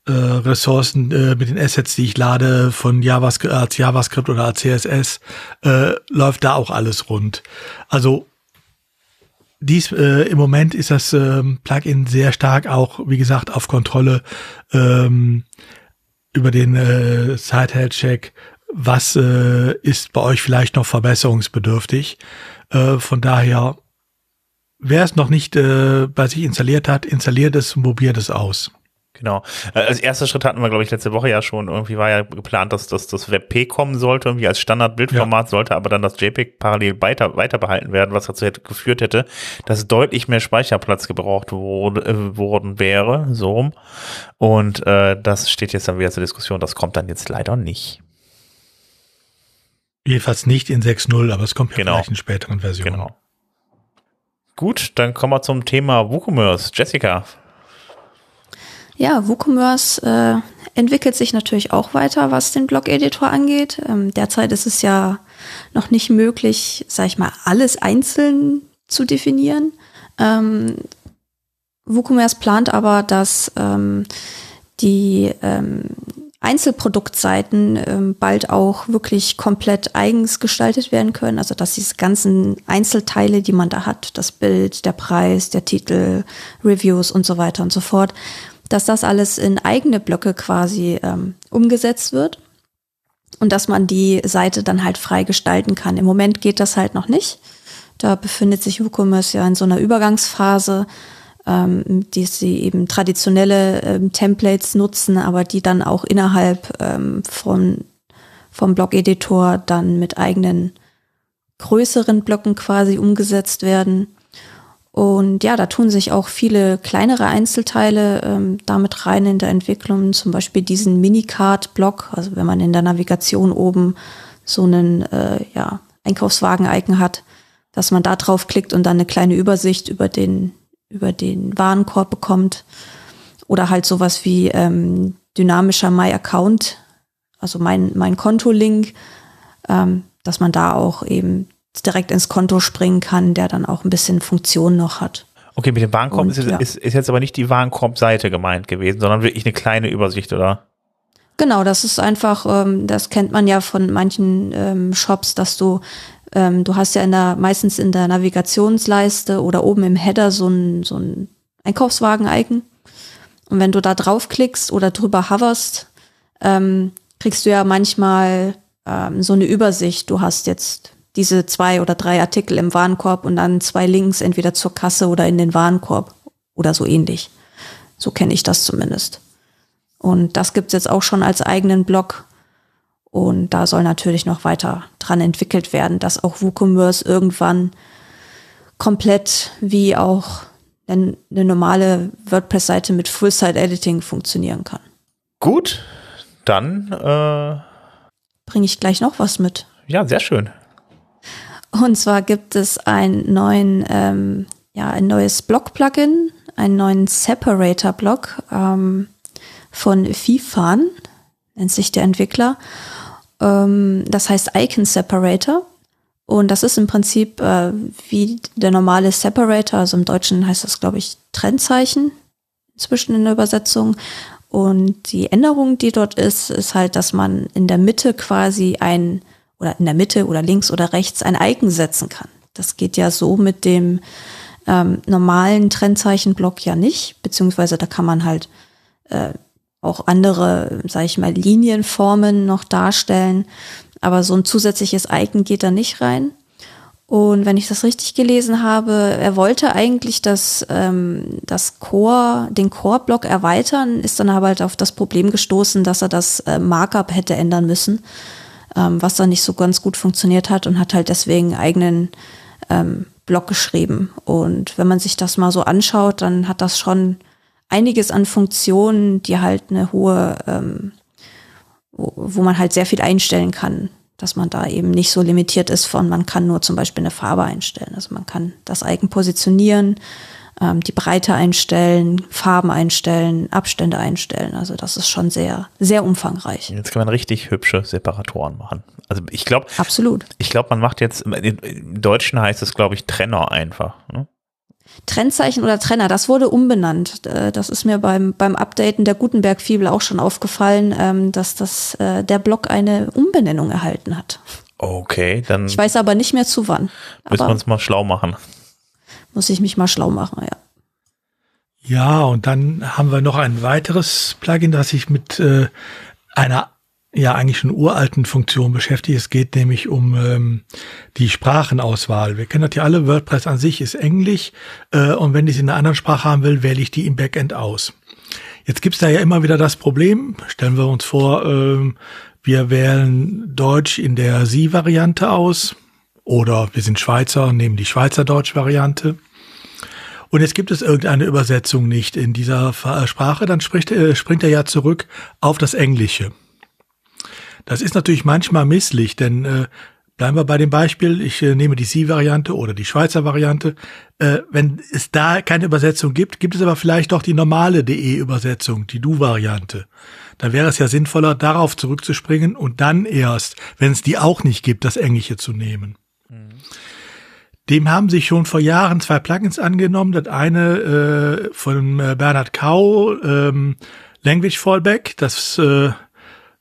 äh, Ressourcen äh, mit den Assets, die ich lade von JavaScript als JavaScript oder als CSS, äh, läuft da auch alles rund. Also dies äh, im Moment ist das ähm, Plugin sehr stark auch, wie gesagt, auf Kontrolle ähm, über den äh, Site Health Check. Was äh, ist bei euch vielleicht noch verbesserungsbedürftig? Äh, von daher, wer es noch nicht äh, bei sich installiert hat, installiert es und probiert es aus. Genau. Äh, als erster Schritt hatten wir, glaube ich, letzte Woche ja schon. Irgendwie war ja geplant, dass, dass das WebP kommen sollte, irgendwie als Standardbildformat ja. sollte, aber dann das JPEG parallel weiter, weiter behalten werden, was dazu hätte, geführt hätte, dass deutlich mehr Speicherplatz gebraucht wurde, äh, worden wäre, so rum. Und äh, das steht jetzt dann wieder zur Diskussion. Das kommt dann jetzt leider nicht. Jedenfalls nicht in 6.0, aber es kommt ja genau. vielleicht in späteren Versionen. Genau. Gut, dann kommen wir zum Thema WooCommerce. Jessica, ja, WooCommerce äh, entwickelt sich natürlich auch weiter, was den Blog-Editor angeht. Ähm, derzeit ist es ja noch nicht möglich, sag ich mal, alles einzeln zu definieren. Ähm, WooCommerce plant aber, dass ähm, die ähm, Einzelproduktseiten ähm, bald auch wirklich komplett eigens gestaltet werden können. Also dass diese ganzen Einzelteile, die man da hat, das Bild, der Preis, der Titel, Reviews und so weiter und so fort, dass das alles in eigene Blöcke quasi ähm, umgesetzt wird und dass man die Seite dann halt frei gestalten kann. Im Moment geht das halt noch nicht. Da befindet sich WooCommerce ja in so einer Übergangsphase, ähm, die sie eben traditionelle ähm, Templates nutzen, aber die dann auch innerhalb ähm, von, vom Blog-Editor dann mit eigenen größeren Blöcken quasi umgesetzt werden. Und ja, da tun sich auch viele kleinere Einzelteile ähm, damit rein in der Entwicklung, zum Beispiel diesen Minicard-Block, also wenn man in der Navigation oben so einen äh, ja, Einkaufswagen-Icon hat, dass man da draufklickt und dann eine kleine Übersicht über den, über den Warenkorb bekommt. Oder halt sowas wie ähm, dynamischer My Account, also mein, mein Konto-Link, ähm, dass man da auch eben direkt ins Konto springen kann, der dann auch ein bisschen Funktion noch hat. Okay, mit dem Warenkorb Und, ist, ja. ist, ist, jetzt aber nicht die Warenkorb-Seite gemeint gewesen, sondern wirklich eine kleine Übersicht, oder? Genau, das ist einfach, ähm, das kennt man ja von manchen ähm, Shops, dass du, ähm, du hast ja in der, meistens in der Navigationsleiste oder oben im Header so ein, so ein Einkaufswagen-Icon. Und wenn du da draufklickst oder drüber hoverst, ähm, kriegst du ja manchmal ähm, so eine Übersicht. Du hast jetzt diese zwei oder drei Artikel im Warenkorb und dann zwei Links entweder zur Kasse oder in den Warenkorb oder so ähnlich. So kenne ich das zumindest. Und das gibt's jetzt auch schon als eigenen Blog. Und da soll natürlich noch weiter dran entwickelt werden, dass auch WooCommerce irgendwann komplett wie auch eine normale WordPress-Seite mit Full-Site-Editing funktionieren kann. Gut, dann äh bringe ich gleich noch was mit. Ja, sehr schön. Und zwar gibt es einen neuen, ähm, ja, ein neues Block-Plugin, einen neuen Separator-Block ähm, von Fifan, nennt sich der Entwickler. Ähm, das heißt Icon Separator. Und das ist im Prinzip äh, wie der normale Separator, also im Deutschen heißt das, glaube ich, Trennzeichen zwischen in der Übersetzung. Und die Änderung, die dort ist, ist halt, dass man in der Mitte quasi ein oder in der Mitte oder links oder rechts ein Icon setzen kann. Das geht ja so mit dem ähm, normalen Trennzeichenblock ja nicht, beziehungsweise da kann man halt äh, auch andere, sage ich mal, Linienformen noch darstellen, aber so ein zusätzliches Icon geht da nicht rein. Und wenn ich das richtig gelesen habe, er wollte eigentlich das, ähm, das Core, den Core-Block erweitern, ist dann aber halt auf das Problem gestoßen, dass er das äh, Markup hätte ändern müssen, ähm, was dann nicht so ganz gut funktioniert hat und hat halt deswegen einen eigenen ähm, Block geschrieben. Und wenn man sich das mal so anschaut, dann hat das schon einiges an Funktionen, die halt eine hohe, ähm, wo, wo man halt sehr viel einstellen kann dass man da eben nicht so limitiert ist von, man kann nur zum Beispiel eine Farbe einstellen. Also man kann das Icon positionieren, ähm, die Breite einstellen, Farben einstellen, Abstände einstellen. Also das ist schon sehr, sehr umfangreich. Jetzt kann man richtig hübsche Separatoren machen. Also ich glaube, absolut. Ich glaube, man macht jetzt, im Deutschen heißt es, glaube ich, Trenner einfach. Ne? Trennzeichen oder Trenner, das wurde umbenannt. Äh, das ist mir beim, beim Updaten der Gutenberg-Fibel auch schon aufgefallen, ähm, dass das, äh, der Blog eine Umbenennung erhalten hat. Okay, dann. Ich weiß aber nicht mehr zu wann. Müssen wir uns mal schlau machen. Muss ich mich mal schlau machen, ja. Ja, und dann haben wir noch ein weiteres Plugin, das sich mit äh, einer ja eigentlich schon uralten Funktion beschäftigt. Es geht nämlich um ähm, die Sprachenauswahl. Wir kennen das ja alle, WordPress an sich ist Englisch äh, und wenn ich es in einer anderen Sprache haben will, wähle ich die im Backend aus. Jetzt gibt's da ja immer wieder das Problem, stellen wir uns vor, ähm, wir wählen Deutsch in der Sie-Variante aus oder wir sind Schweizer nehmen die Schweizerdeutsch-Variante. Und jetzt gibt es irgendeine Übersetzung nicht in dieser Sprache, dann spricht, äh, springt er ja zurück auf das Englische. Das ist natürlich manchmal misslich, denn äh, bleiben wir bei dem Beispiel, ich äh, nehme die Sie-Variante oder die Schweizer Variante. Äh, wenn es da keine Übersetzung gibt, gibt es aber vielleicht doch die normale DE-Übersetzung, die Du-Variante. Da wäre es ja sinnvoller, darauf zurückzuspringen und dann erst, wenn es die auch nicht gibt, das Englische zu nehmen. Mhm. Dem haben sich schon vor Jahren zwei Plugins angenommen. Das eine äh, von äh, Bernhard Kau, ähm, Language Fallback, das äh,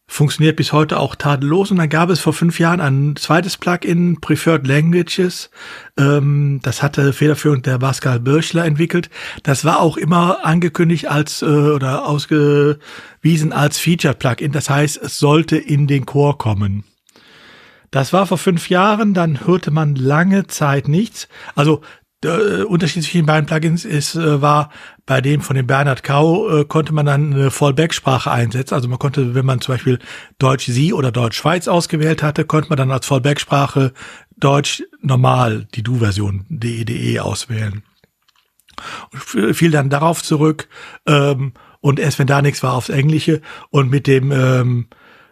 funktioniert bis heute auch tadellos. Und dann gab es vor fünf Jahren ein zweites Plugin, Preferred Languages. Ähm, das hatte federführend der Pascal Birchler entwickelt. Das war auch immer angekündigt als äh, oder ausgewiesen als Feature-Plugin. Das heißt, es sollte in den Core kommen. Das war vor fünf Jahren, dann hörte man lange Zeit nichts. Also der Unterschied zwischen den beiden Plugins ist, äh, war bei dem von dem Bernhard Kau äh, konnte man dann eine Fallback-Sprache einsetzen. Also man konnte, wenn man zum Beispiel Deutsch Sie oder Deutsch Schweiz ausgewählt hatte, konnte man dann als Fallback-Sprache Deutsch normal, die Du-Version DEDE e auswählen. Fiel dann darauf zurück ähm, und erst wenn da nichts war aufs Englische und mit dem ähm,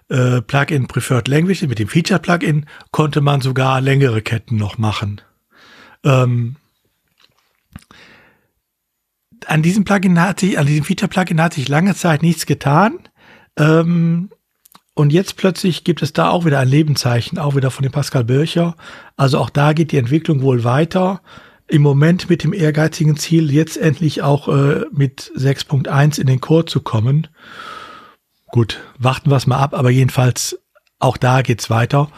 äh, Plugin Preferred Language, mit dem Feature-Plugin konnte man sogar längere Ketten noch machen. Ähm, an diesem Plugin hat sich, an diesem Feature-Plugin hat sich lange Zeit nichts getan. Ähm, und jetzt plötzlich gibt es da auch wieder ein Lebenszeichen, auch wieder von dem Pascal Bircher. Also auch da geht die Entwicklung wohl weiter. Im Moment mit dem ehrgeizigen Ziel, jetzt endlich auch äh, mit 6.1 in den Core zu kommen. Gut, warten wir es mal ab, aber jedenfalls auch da geht's weiter.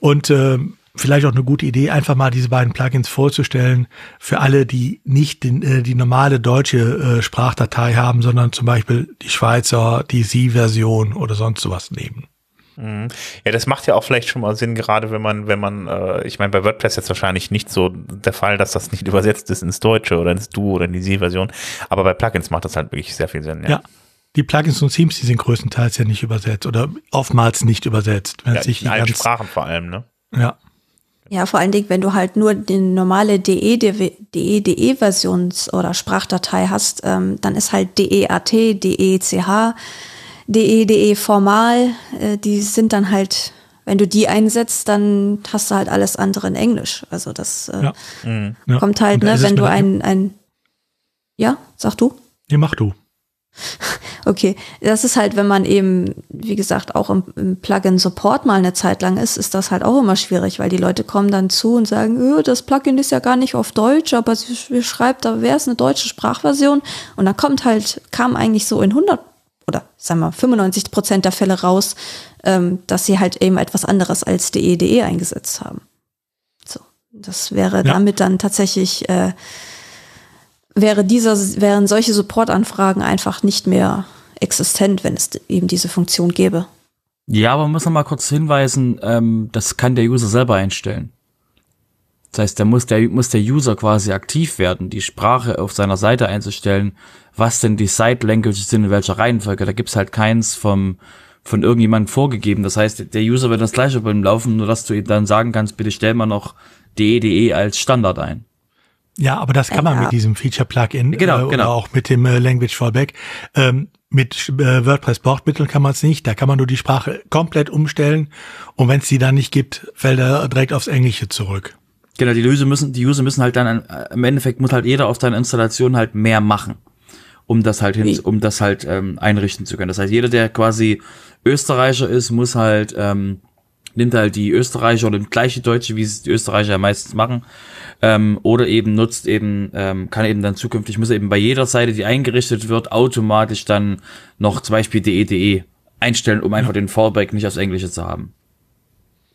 Und äh, vielleicht auch eine gute Idee, einfach mal diese beiden Plugins vorzustellen für alle, die nicht den, äh, die normale deutsche äh, Sprachdatei haben, sondern zum Beispiel die Schweizer, die Sie-Version oder sonst sowas nehmen. Mhm. Ja, das macht ja auch vielleicht schon mal Sinn, gerade wenn man, wenn man, äh, ich meine, bei WordPress jetzt wahrscheinlich nicht so der Fall, dass das nicht übersetzt ist ins Deutsche oder ins Du oder in die Sie-Version, aber bei Plugins macht das halt wirklich sehr viel Sinn. Ja. ja. Die Plugins und Themes, die sind größtenteils ja nicht übersetzt oder oftmals nicht übersetzt. Wenn ja, sich in allen Sprachen vor allem, ne? Ja. Ja, vor allen Dingen, wenn du halt nur die normale DE-DE-Versions- oder Sprachdatei hast, ähm, dann ist halt DEAT, DECH, DE, DE formal, äh, die sind dann halt, wenn du die einsetzt, dann hast du halt alles andere in Englisch. Also das äh, ja. Mhm. kommt halt, ne, wenn du ein, ein, ja, sag du? Nee, mach du. Okay, das ist halt, wenn man eben, wie gesagt, auch im, im Plugin Support mal eine Zeit lang ist, ist das halt auch immer schwierig, weil die Leute kommen dann zu und sagen, öh, das Plugin ist ja gar nicht auf Deutsch, aber sie schreibt, da wäre es eine deutsche Sprachversion und dann kommt halt, kam eigentlich so in 100 oder sagen wir 95 Prozent der Fälle raus, ähm, dass sie halt eben etwas anderes als DE.de e eingesetzt haben. So, das wäre ja. damit dann tatsächlich äh, wäre dieser, wären solche Supportanfragen einfach nicht mehr existent, wenn es eben diese Funktion gäbe. Ja, aber man muss noch mal kurz hinweisen, ähm, das kann der User selber einstellen. Das heißt, da muss der, muss der User quasi aktiv werden, die Sprache auf seiner Seite einzustellen, was denn die Site Languages sind, in welcher Reihenfolge. Da gibt's halt keins vom, von irgendjemandem vorgegeben. Das heißt, der User wird das gleiche beim Laufen, nur dass du ihm dann sagen kannst, bitte stell mal noch DE.DE als Standard ein. Ja, aber das kann man Ja. mit diesem Feature-Plugin Genau, äh, oder genau. auch mit dem äh, Language Fallback. Ähm, mit äh, WordPress-Bordmitteln kann man es nicht. Da kann man nur die Sprache komplett umstellen und wenn es die dann nicht gibt, fällt er direkt aufs Englische zurück. Genau, die User müssen, die User müssen halt dann, äh, im Endeffekt muss halt jeder auf seiner Installation halt mehr machen, um das halt hin, um das halt ähm, einrichten zu können. Das heißt, jeder, der quasi Österreicher ist, muss halt, ähm, nimmt halt die Österreicher oder gleiche Deutsche, wie es die Österreicher ja meistens machen, ähm, oder eben nutzt eben, ähm, kann eben dann zukünftig, muss eben bei jeder Seite, die eingerichtet wird, automatisch dann noch zum Beispiel DE.DE einstellen, um einfach den Fallback nicht aufs Englische zu haben.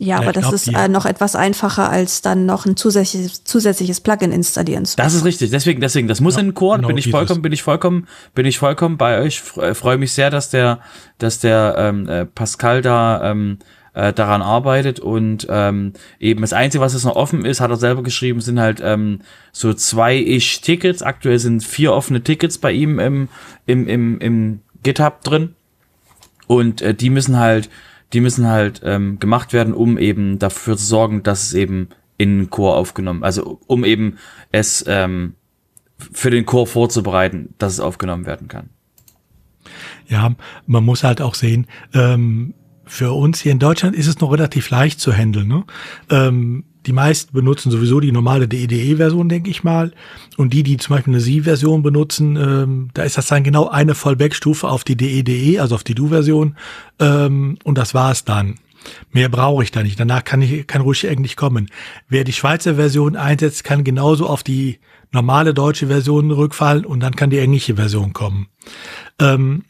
Ja, aber das glaub, ist äh, noch etwas einfacher, als dann noch ein zusätzliches, zusätzliches Plugin installieren zu Das ist richtig. Deswegen, deswegen, das muss Ja, in den Chor. genau bin ich vollkommen, bin ich vollkommen, bin ich vollkommen bei euch. Fre- Freue mich sehr, dass der, dass der ähm, äh, Pascal da ähm, äh, daran arbeitet und ähm, eben das Einzige, was jetzt noch offen ist, hat er selber geschrieben, sind halt ähm, so zwei ish Tickets. Aktuell sind vier offene Tickets bei ihm im im im, im GitHub drin und äh, die müssen halt, die müssen halt ähm, gemacht werden, um eben dafür zu sorgen, dass es eben in den Chor aufgenommen, also um eben es ähm, für den Chor vorzubereiten, dass es aufgenommen werden kann. Ja, man muss halt auch sehen, ähm, für uns hier in Deutschland ist es noch relativ leicht zu handeln. Ne? Ähm, die meisten benutzen sowieso die normale DEDE-Version, denke ich mal. Und die, die zum Beispiel eine Sie-Version benutzen, ähm, da ist das dann genau eine Fallback-Stufe auf die DEDE, also auf die Du-Version. Ähm, und das war's dann. Mehr brauche ich da nicht. Danach kann ich kann ruhig Englisch kommen. Wer die Schweizer Version einsetzt, kann genauso auf die normale deutsche Version rückfallen und dann kann die englische Version kommen. Ähm,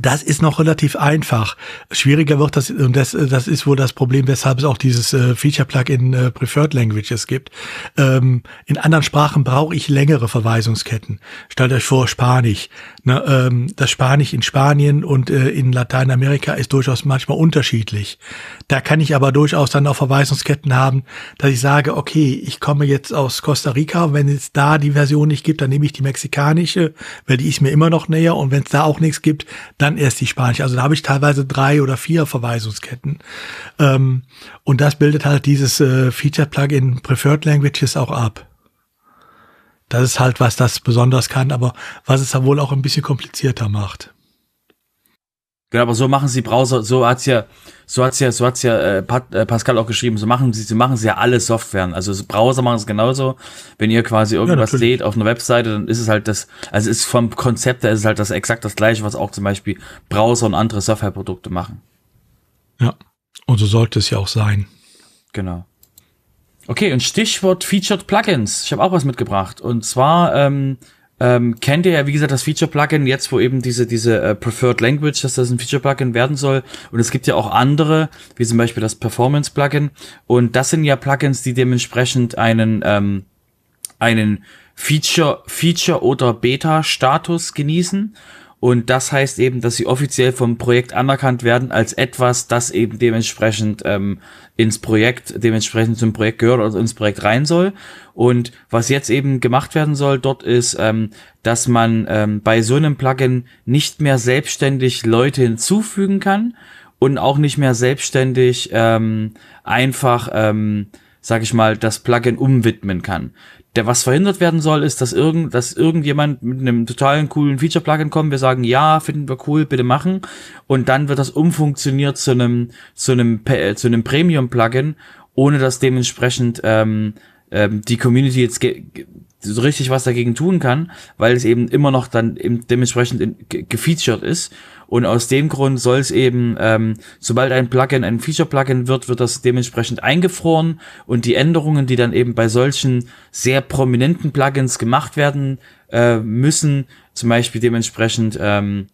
das ist noch relativ einfach. Schwieriger wird das, und das, das ist wohl das Problem, weshalb es auch dieses äh, Feature-Plugin äh, Preferred Languages gibt. Ähm, in anderen Sprachen brauche ich längere Verweisungsketten. Stellt euch vor, Spanisch. Ne, ähm, das Spanisch in Spanien und äh, in Lateinamerika ist durchaus manchmal unterschiedlich. Da kann ich aber durchaus dann auch Verweisungsketten haben, dass ich sage, okay, ich komme jetzt aus Costa Rica, wenn es da die Version nicht gibt, dann nehme ich die mexikanische, weil die ist mir immer noch näher und wenn es da auch nichts gibt, dann erst die spanische. Also da habe ich teilweise drei oder vier Verweisungsketten. Ähm, und das bildet halt dieses äh, Feature-Plugin Preferred Languages auch ab. Das ist halt, was das besonders kann, aber was es ja wohl auch ein bisschen komplizierter macht. Genau, aber so machen sie Browser, so hat's ja, so hat's ja, so hat's ja äh, Pat, äh, Pascal auch geschrieben, so machen sie, sie machen sie ja alle Softwaren. Also so Browser machen es genauso. Wenn ihr quasi irgendwas natürlich. seht auf einer Webseite, dann ist es halt das, also es ist vom Konzept her ist es halt das exakt das gleiche, was auch zum Beispiel Browser und andere Softwareprodukte machen. Ja. Und so sollte es ja auch sein. Genau. Okay, und Stichwort Featured Plugins. Ich habe auch was mitgebracht. Und zwar ähm, ähm, kennt ihr ja, wie gesagt, das Feature-Plugin jetzt, wo eben diese, diese äh, Preferred Language, dass das ein Feature-Plugin werden soll. Und es gibt ja auch andere, wie zum Beispiel das Performance-Plugin. Und das sind ja Plugins, die dementsprechend einen, ähm, einen Feature, Feature oder Beta-Status genießen. Und das heißt eben, dass sie offiziell vom Projekt anerkannt werden als etwas, das eben dementsprechend ähm, ins Projekt, dementsprechend zum Projekt gehört oder ins Projekt rein soll. Und was jetzt eben gemacht werden soll dort ist, ähm, dass man ähm, bei so einem Plugin nicht mehr selbstständig Leute hinzufügen kann und auch nicht mehr selbstständig ähm, einfach, ähm, sag ich mal, das Plugin umwidmen kann. Der, was verhindert werden soll, ist, dass irgend, dass irgendjemand mit einem totalen coolen Feature-Plugin kommt, wir sagen, ja, finden wir cool, bitte machen. Und dann wird das umfunktioniert zu einem, zu einem, äh, zu einem Premium-Plugin, ohne dass dementsprechend ähm, ähm, die Community jetzt so richtig was dagegen tun kann, weil es eben immer noch dann eben dementsprechend in, ge gefeatured ist. Und aus dem Grund soll es eben, ähm, sobald ein Plugin ein Feature-Plugin wird, wird das dementsprechend eingefroren und die Änderungen, die dann eben bei solchen sehr prominenten Plugins gemacht werden äh, müssen, zum Beispiel dementsprechend ähm,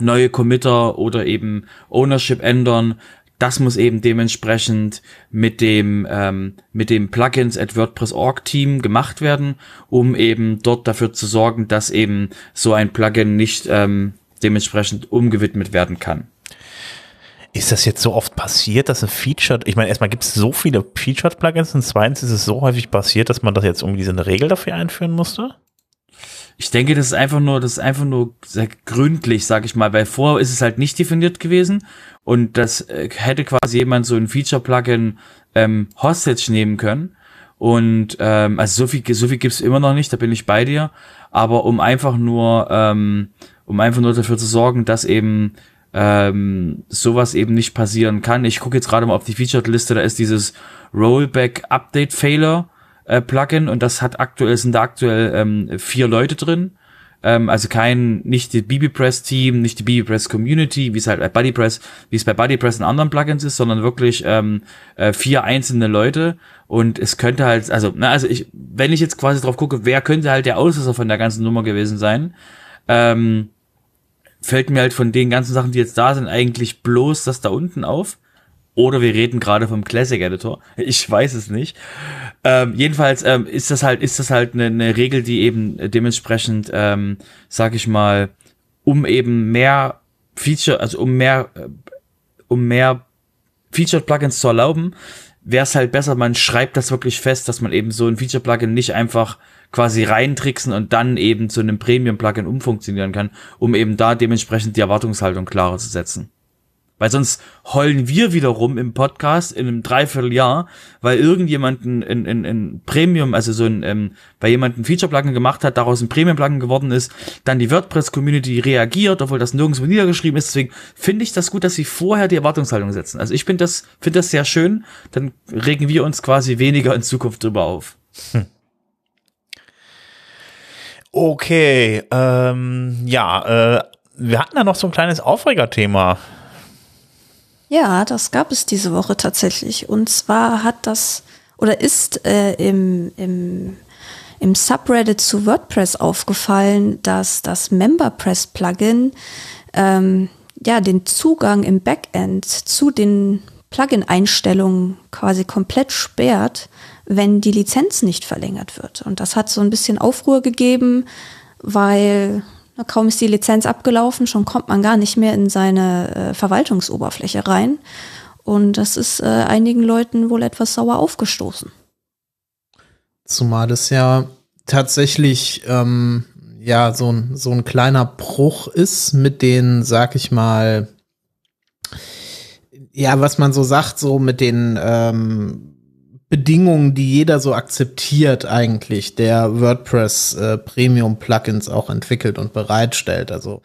neue Committer oder eben Ownership ändern, das muss eben dementsprechend mit dem ähm, mit dem Plugins at WordPress.org Team gemacht werden, um eben dort dafür zu sorgen, dass eben so ein Plugin nicht ähm, dementsprechend umgewidmet werden kann. Ist das jetzt so oft passiert, dass ein Featured, ich meine, erstmal gibt es so viele Featured-Plugins und zweitens ist es so häufig passiert, dass man das jetzt irgendwie diese Regel dafür einführen musste? Ich denke, das ist einfach nur, das ist einfach nur sehr gründlich, sag ich mal, weil vorher ist es halt nicht definiert gewesen und das äh, hätte quasi jemand so ein Feature-Plugin ähm, Hostage nehmen können. Und ähm, also so viel, so viel gibt's immer noch nicht, da bin ich bei dir. Aber um einfach nur, ähm, um einfach nur dafür zu sorgen, dass eben ähm, sowas eben nicht passieren kann. Ich gucke jetzt gerade mal auf die Featured-Liste, da ist dieses Rollback Update Failure äh, Plugin und das hat aktuell, sind da aktuell ähm, vier Leute drin. Ähm, also kein, nicht die BBPress Team, nicht die BBPress Community, wie es halt bei BuddyPress, wie es bei BuddyPress in anderen Plugins ist, sondern wirklich ähm, äh, vier einzelne Leute. Und es könnte halt, also, na, also ich, wenn ich jetzt quasi drauf gucke, wer könnte halt der Auslöser von der ganzen Nummer gewesen sein, ähm, fällt mir halt von den ganzen Sachen, die jetzt da sind, eigentlich bloß das da unten auf. Oder wir reden gerade vom Classic Editor. Ich weiß es nicht. Ähm, jedenfalls ähm, ist das halt, ist das halt eine, eine Regel, die eben dementsprechend, ähm, sag ich mal, um eben mehr Feature, also um mehr, äh, um mehr Featured Plugins zu erlauben, wäre es halt besser, man schreibt das wirklich fest, dass man eben so ein Feature Plugin nicht einfach quasi reintricksen und dann eben zu einem Premium Plugin umfunktionieren kann, um eben da dementsprechend die Erwartungshaltung klarer zu setzen. Weil sonst heulen wir wiederum im Podcast in einem Dreivierteljahr, weil irgendjemanden in, in, in Premium, also so ein, ähm, weil jemand ein Feature-Plugin gemacht hat, daraus ein Premium-Plugin geworden ist, dann die WordPress-Community reagiert, obwohl das nirgendwo niedergeschrieben ist. Deswegen finde ich das gut, dass sie vorher die Erwartungshaltung setzen. Also ich finde das, finde das sehr schön. Dann regen wir uns quasi weniger in Zukunft drüber auf. Hm. Okay, ähm, ja, äh, wir hatten da noch so ein kleines Aufregerthema. Ja, das gab es diese Woche tatsächlich. Und zwar hat das oder ist äh, im, im, im Subreddit zu WordPress aufgefallen, dass das MemberPress-Plugin ähm, ja den Zugang im Backend zu den Plugin-Einstellungen quasi komplett sperrt, wenn die Lizenz nicht verlängert wird. Und das hat so ein bisschen Aufruhr gegeben, weil Kaum ist die Lizenz abgelaufen, schon kommt man gar nicht mehr in seine äh, Verwaltungsoberfläche rein. Und das ist äh, einigen Leuten wohl etwas sauer aufgestoßen. Zumal es ja tatsächlich ähm, ja so ein, so ein kleiner Bruch ist mit den, sag ich mal, ja, was man so sagt, so mit den ähm, Bedingungen, die jeder so akzeptiert eigentlich, der WordPress äh, Premium Plugins auch entwickelt und bereitstellt. Also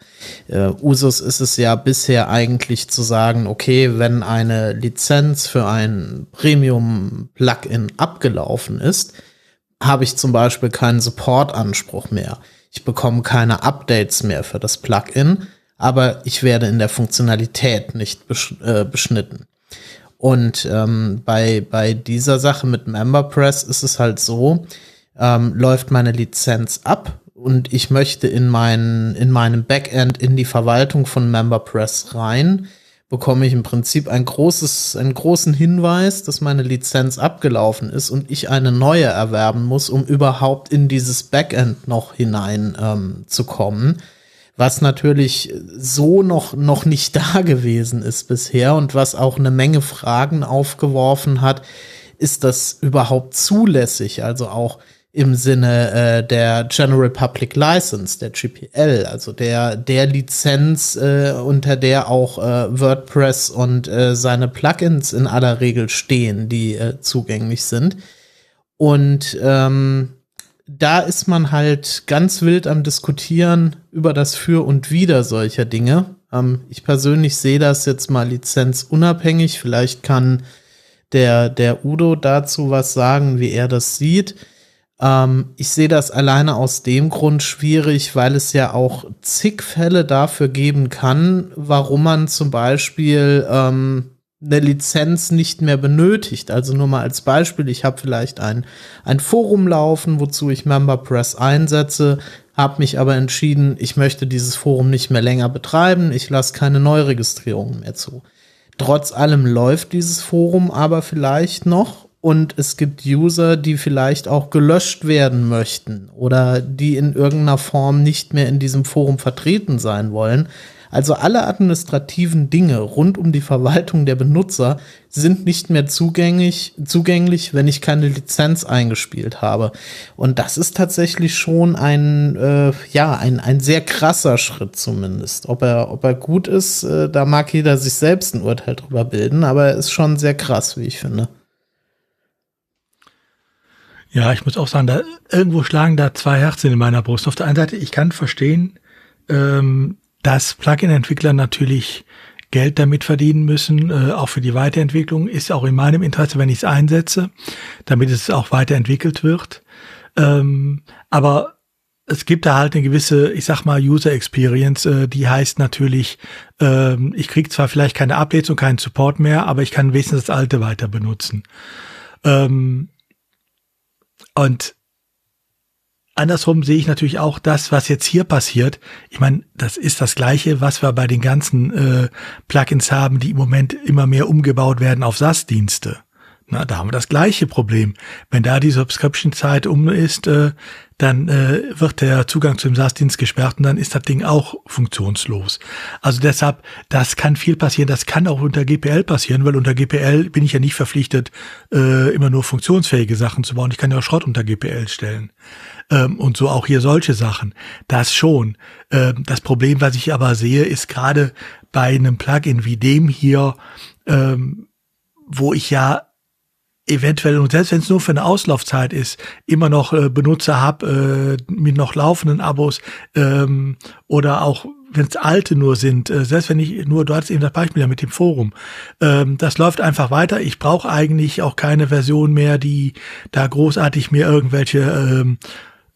äh, Usus ist es ja bisher eigentlich zu sagen, okay, wenn eine Lizenz für ein Premium Plugin abgelaufen ist, habe ich zum Beispiel keinen Support-Anspruch mehr. Ich bekomme keine Updates mehr für das Plugin, aber ich werde in der Funktionalität nicht besch äh, beschnitten. Und ähm, bei, bei dieser Sache mit MemberPress ist es halt so, ähm, läuft meine Lizenz ab und ich möchte in, mein, in meinem Backend in die Verwaltung von MemberPress rein, bekomme ich im Prinzip ein großes, einen großen Hinweis, dass meine Lizenz abgelaufen ist und ich eine neue erwerben muss, um überhaupt in dieses Backend noch hinein ähm, was natürlich so noch, noch nicht da gewesen ist bisher und was auch eine Menge Fragen aufgeworfen hat, ist das überhaupt zulässig? Also auch im Sinne äh, der General Public License, der GPL, also der, der Lizenz, äh, unter der auch äh, WordPress und äh, seine Plugins in aller Regel stehen, die äh, zugänglich sind. Und ähm, da ist man halt ganz wild am Diskutieren über das Für und Wider solcher Dinge. Ähm, ich persönlich sehe das jetzt mal lizenzunabhängig. Vielleicht kann der, der Udo dazu was sagen, wie er das sieht. Ähm, ich sehe das alleine aus dem Grund schwierig, weil es ja auch zig Fälle dafür geben kann, warum man zum Beispiel ähm, eine Lizenz nicht mehr benötigt. Also nur mal als Beispiel, ich habe vielleicht ein, ein Forum laufen, wozu ich MemberPress einsetze, habe mich aber entschieden, ich möchte dieses Forum nicht mehr länger betreiben, ich lasse keine Neuregistrierungen mehr zu. Trotz allem läuft dieses Forum aber vielleicht noch und es gibt User, die vielleicht auch gelöscht werden möchten oder die in irgendeiner Form nicht mehr in diesem Forum vertreten sein wollen Also alle administrativen Dinge rund um die Verwaltung der Benutzer sind nicht mehr zugänglich, zugänglich, wenn ich keine Lizenz eingespielt habe. Und das ist tatsächlich schon ein, äh, ja, ein, ein sehr krasser Schritt zumindest. Ob er, ob er gut ist, äh, da mag jeder sich selbst ein Urteil drüber bilden, aber er ist schon sehr krass, wie ich finde. Ja, ich muss auch sagen, da irgendwo schlagen da zwei Herzen in meiner Brust. Auf der einen Seite, ich kann verstehen, ähm, dass Plugin-Entwickler natürlich Geld damit verdienen müssen, äh, auch für die Weiterentwicklung. Ist auch in meinem Interesse, wenn ich es einsetze, damit es auch weiterentwickelt wird. Ähm, aber es gibt da halt eine gewisse, ich sag mal, User Experience, äh, die heißt natürlich, ähm, ich krieg zwar vielleicht keine Updates und keinen Support mehr, aber ich kann wenigstens das alte weiter benutzen. Ähm, und andersrum sehe ich natürlich auch das, was jetzt hier passiert. Ich meine, das ist das Gleiche, was wir bei den ganzen äh, Plugins haben, die im Moment immer mehr umgebaut werden auf SaaS-Dienste. Na, da haben wir das gleiche Problem. Wenn da die Subscription-Zeit um ist, äh, dann äh, wird der Zugang zum SaaS-Dienst gesperrt und dann ist das Ding auch funktionslos. Also deshalb, das kann viel passieren. Das kann auch unter GPL passieren, weil unter GPL bin ich ja nicht verpflichtet, äh, immer nur funktionsfähige Sachen zu bauen. Ich kann ja auch Schrott unter GPL stellen. Ähm, und so auch hier solche Sachen. Das schon. Ähm, das Problem, was ich aber sehe, ist gerade bei einem Plugin wie dem hier, ähm, wo ich ja eventuell, und selbst wenn es nur für eine Auslaufzeit ist, immer noch äh, Benutzer habe äh, mit noch laufenden Abos ähm, oder auch wenn es alte nur sind, äh, selbst wenn ich nur, du hattest eben das Beispiel ja mit dem Forum, ähm, das läuft einfach weiter. Ich brauche eigentlich auch keine Version mehr, die da großartig mir irgendwelche ähm,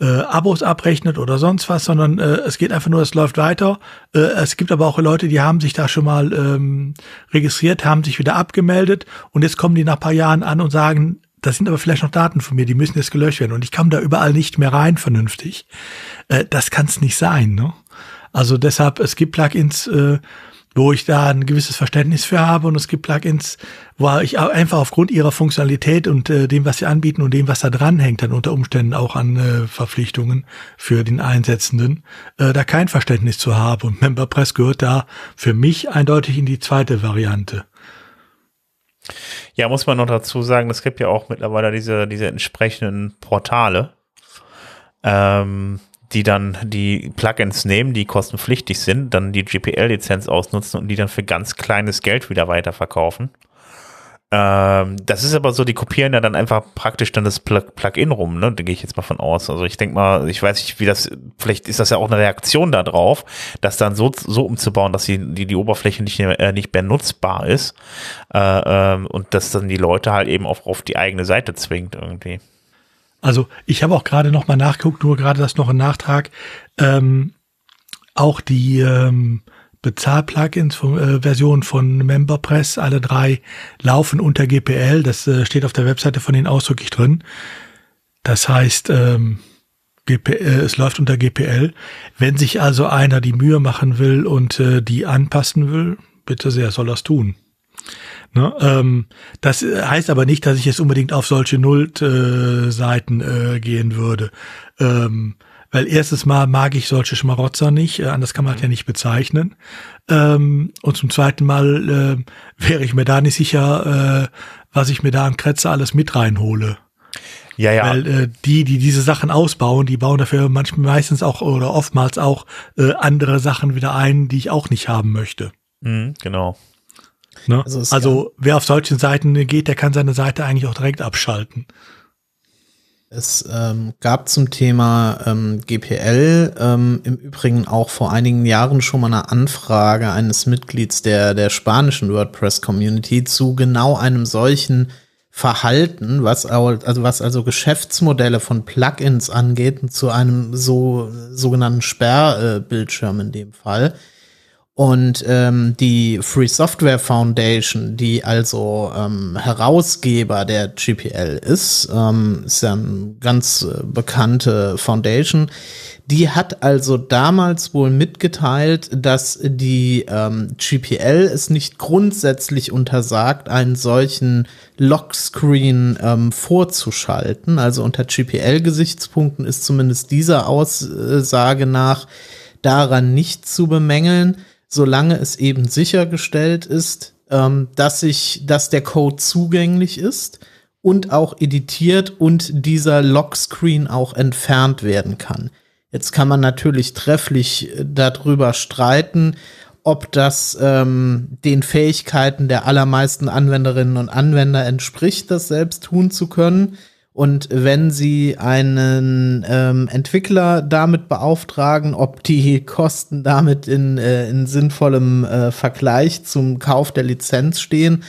äh, Abos abrechnet oder sonst was, sondern äh, es geht einfach nur, es läuft weiter. Äh, es gibt aber auch Leute, die haben sich da schon mal ähm, registriert, haben sich wieder abgemeldet und jetzt kommen die nach paar Jahren an und sagen, das sind aber vielleicht noch Daten von mir, die müssen jetzt gelöscht werden und ich komme da überall nicht mehr rein vernünftig. Äh, das kann es nicht sein. Ne? Also deshalb, es gibt Plugins, äh, wo ich da ein gewisses Verständnis für habe und es gibt Plugins, wo ich einfach aufgrund ihrer Funktionalität und äh, dem, was sie anbieten und dem, was da dranhängt, dann unter Umständen auch an äh, Verpflichtungen für den Einsetzenden, äh, da kein Verständnis zu habe. Und MemberPress gehört da für mich eindeutig in die zweite Variante. Ja, muss man noch dazu sagen, es gibt ja auch mittlerweile diese, diese entsprechenden Portale. Ähm, die dann die Plugins nehmen, die kostenpflichtig sind, dann die GPL-Lizenz ausnutzen und die dann für ganz kleines Geld wieder weiterverkaufen. Ähm, das ist aber so, die kopieren ja dann einfach praktisch dann das Plugin rum, ne? Da gehe ich jetzt mal von aus. Also ich denke mal, ich weiß nicht, wie das, vielleicht ist das ja auch eine Reaktion darauf, das dann so, so umzubauen, dass die, die, die Oberfläche nicht, äh, nicht mehr nutzbar ist. Äh, ähm, und dass dann die Leute halt eben auch auf die eigene Seite zwingt irgendwie. Also ich habe auch gerade noch mal nachgeguckt, nur gerade das noch ein Nachtrag. Ähm, auch die ähm, Bezahl-Plugins äh, Version von MemberPress, alle drei laufen unter GPL. Das äh, steht auf der Webseite von denen ausdrücklich drin. Das heißt, ähm, GP, äh, es läuft unter GPL. Wenn sich also einer die Mühe machen will und äh, die anpassen will, bitte sehr, soll das tun. Ne? Ähm, das heißt aber nicht, dass ich jetzt unbedingt auf solche Null-Seiten äh, gehen würde. Ähm, weil erstens mal mag ich solche Schmarotzer nicht, äh, anders kann man das ja nicht bezeichnen. Ähm, und zum zweiten Mal äh, wäre ich mir da nicht sicher, äh, was ich mir da an Kretzer alles mit reinhole. Ja, ja. Weil äh, die, die diese Sachen ausbauen, die bauen dafür manchmal meistens auch oder oftmals auch äh, andere Sachen wieder ein, die ich auch nicht haben möchte. Mhm, genau. Ne? Also, also wer auf solchen Seiten geht, der kann seine Seite eigentlich auch direkt abschalten. Es ähm, gab zum Thema ähm, GPL ähm, im Übrigen auch vor einigen Jahren schon mal eine Anfrage eines Mitglieds der, der spanischen WordPress-Community zu genau einem solchen Verhalten, was also was also Geschäftsmodelle von Plugins angeht, zu einem so sogenannten Sperrbildschirm in dem Fall. Und ähm, die Free Software Foundation, die also ähm, Herausgeber der GPL ist, ähm, ist ja eine ganz äh, bekannte Foundation, die hat also damals wohl mitgeteilt, dass die ähm, GPL es nicht grundsätzlich untersagt, einen solchen Lockscreen ähm, vorzuschalten. Also unter GPL-Gesichtspunkten ist zumindest dieser Aussage nach daran nicht zu bemängeln solange es eben sichergestellt ist, ähm, dass sich, dass der Code zugänglich ist und auch editiert und dieser Lockscreen auch entfernt werden kann. Jetzt kann man natürlich trefflich äh, darüber streiten, ob das ähm, den Fähigkeiten der allermeisten Anwenderinnen und Anwender entspricht, das selbst tun zu können. Und wenn Sie einen ähm, Entwickler damit beauftragen, ob die Kosten damit in, äh, in sinnvollem äh, Vergleich zum Kauf der Lizenz stehen.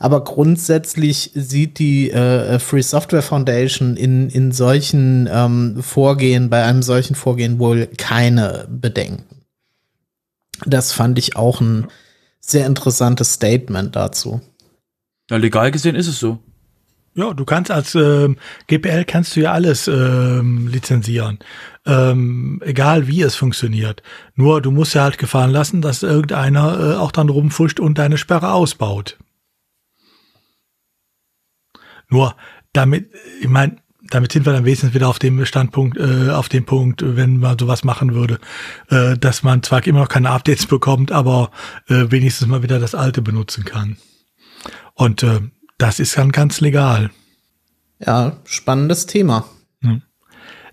Aber grundsätzlich sieht die äh, Free Software Foundation in, in solchen ähm, Vorgehen, bei einem solchen Vorgehen wohl keine Bedenken. Das fand ich auch ein sehr interessantes Statement dazu. Ja, legal gesehen ist es so. Ja, du kannst als ähm, GPL kannst du ja alles ähm, lizenzieren, ähm, egal wie es funktioniert. Nur du musst ja halt gefahren lassen, dass irgendeiner äh, auch dann rumfuscht und deine Sperre ausbaut. Nur damit, ich meine, damit sind wir dann wesentlich wieder auf dem Standpunkt, äh, auf dem Punkt, wenn man sowas machen würde, äh, dass man zwar immer noch keine Updates bekommt, aber äh, wenigstens mal wieder das alte benutzen kann. Und äh, das ist dann ganz legal. Ja, spannendes Thema.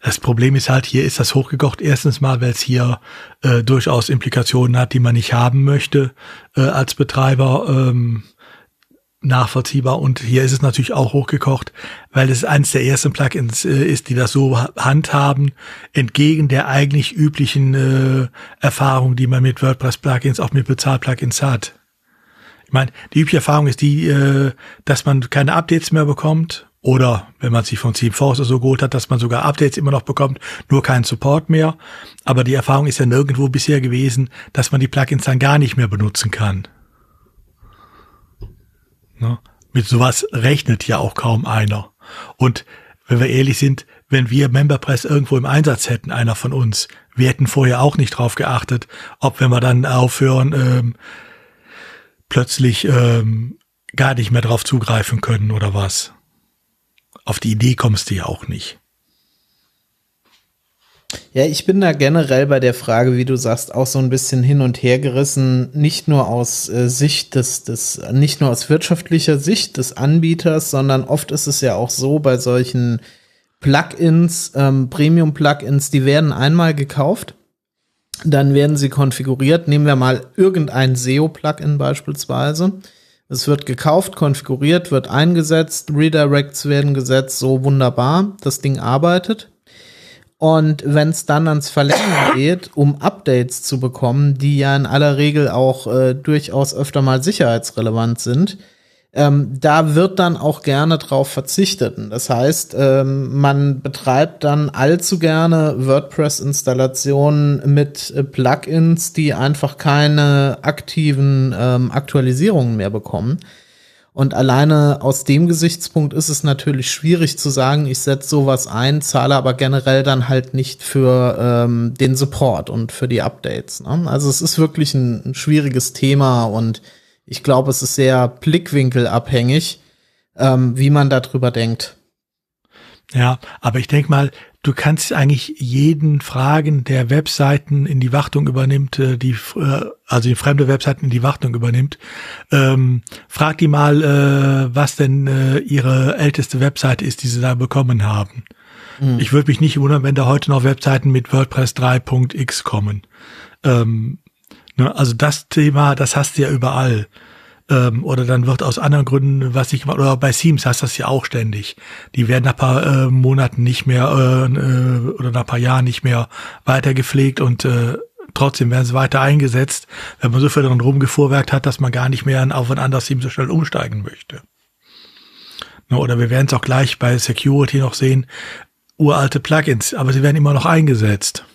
Das Problem ist halt, hier ist das hochgekocht. Erstens mal, weil es hier äh, durchaus Implikationen hat, die man nicht haben möchte äh, als Betreiber. Ähm, nachvollziehbar. Und hier ist es natürlich auch hochgekocht, weil es eines der ersten Plugins äh, ist, die das so handhaben, entgegen der eigentlich üblichen äh, Erfahrung, die man mit WordPress-Plugins, auch mit Bezahl-Plugins hat. Ich meine, die übliche Erfahrung ist die, äh, dass man keine Updates mehr bekommt oder wenn man sich von Team Force so geholt hat, dass man sogar Updates immer noch bekommt, nur keinen Support mehr. Aber die Erfahrung ist ja nirgendwo bisher gewesen, dass man die Plugins dann gar nicht mehr benutzen kann. Ne? Mit sowas rechnet ja auch kaum einer. Und wenn wir ehrlich sind, wenn wir MemberPress irgendwo im Einsatz hätten, einer von uns, wir hätten vorher auch nicht drauf geachtet, ob wenn wir dann aufhören, ähm, plötzlich ähm, gar nicht mehr drauf zugreifen können oder was. Auf die Idee kommst du ja auch nicht. Ja, ich bin da generell bei der Frage, wie du sagst, auch so ein bisschen hin und her gerissen, nicht nur aus äh, Sicht des, des, nicht nur aus wirtschaftlicher Sicht des Anbieters, sondern oft ist es ja auch so bei solchen Plugins, ähm, Premium-Plugins, die werden einmal gekauft, dann werden sie konfiguriert. Nehmen wir mal irgendein SEO-Plugin beispielsweise. Es wird gekauft, konfiguriert, wird eingesetzt, Redirects werden gesetzt, so wunderbar, das Ding arbeitet. Und wenn es dann ans Verlängern geht, um Updates zu bekommen, die ja in aller Regel auch äh, durchaus öfter mal sicherheitsrelevant sind, ähm, da wird dann auch gerne drauf verzichtet. Das heißt, ähm, man betreibt dann allzu gerne WordPress-Installationen mit äh, Plugins, die einfach keine aktiven ähm, Aktualisierungen mehr bekommen. Und alleine aus dem Gesichtspunkt ist es natürlich schwierig zu sagen, ich setze sowas ein, zahle aber generell dann halt nicht für ähm, den Support und für die Updates. Ne? Also es ist wirklich ein, ein, schwieriges Thema und ich glaube, es ist sehr blickwinkelabhängig, ähm, wie man darüber denkt. Ja, aber ich denke mal, du kannst eigentlich jeden fragen, der Webseiten in die Wartung übernimmt, äh, die äh, also die fremde Webseiten in die Wartung übernimmt. Ähm, frag die mal, äh, was denn äh, ihre älteste Webseite ist, die sie da bekommen haben. Mhm. Ich würde mich nicht wundern, wenn da heute noch Webseiten mit WordPress 3.x kommen. Ähm, ne, also das Thema, das hast du ja überall ähm, oder dann wird aus anderen Gründen, was ich oder bei Teams hast das ja auch ständig. Die werden nach paar äh, Monaten nicht mehr äh, äh, oder nach paar Jahren nicht mehr weiter gepflegt und äh, trotzdem werden sie weiter eingesetzt, wenn man so viel daran rumgefuhrwerkt hat, dass man gar nicht mehr auf ein anderes Team so schnell umsteigen möchte. Oder wir werden es auch gleich bei Security noch sehen, uralte Plugins, aber sie werden immer noch eingesetzt.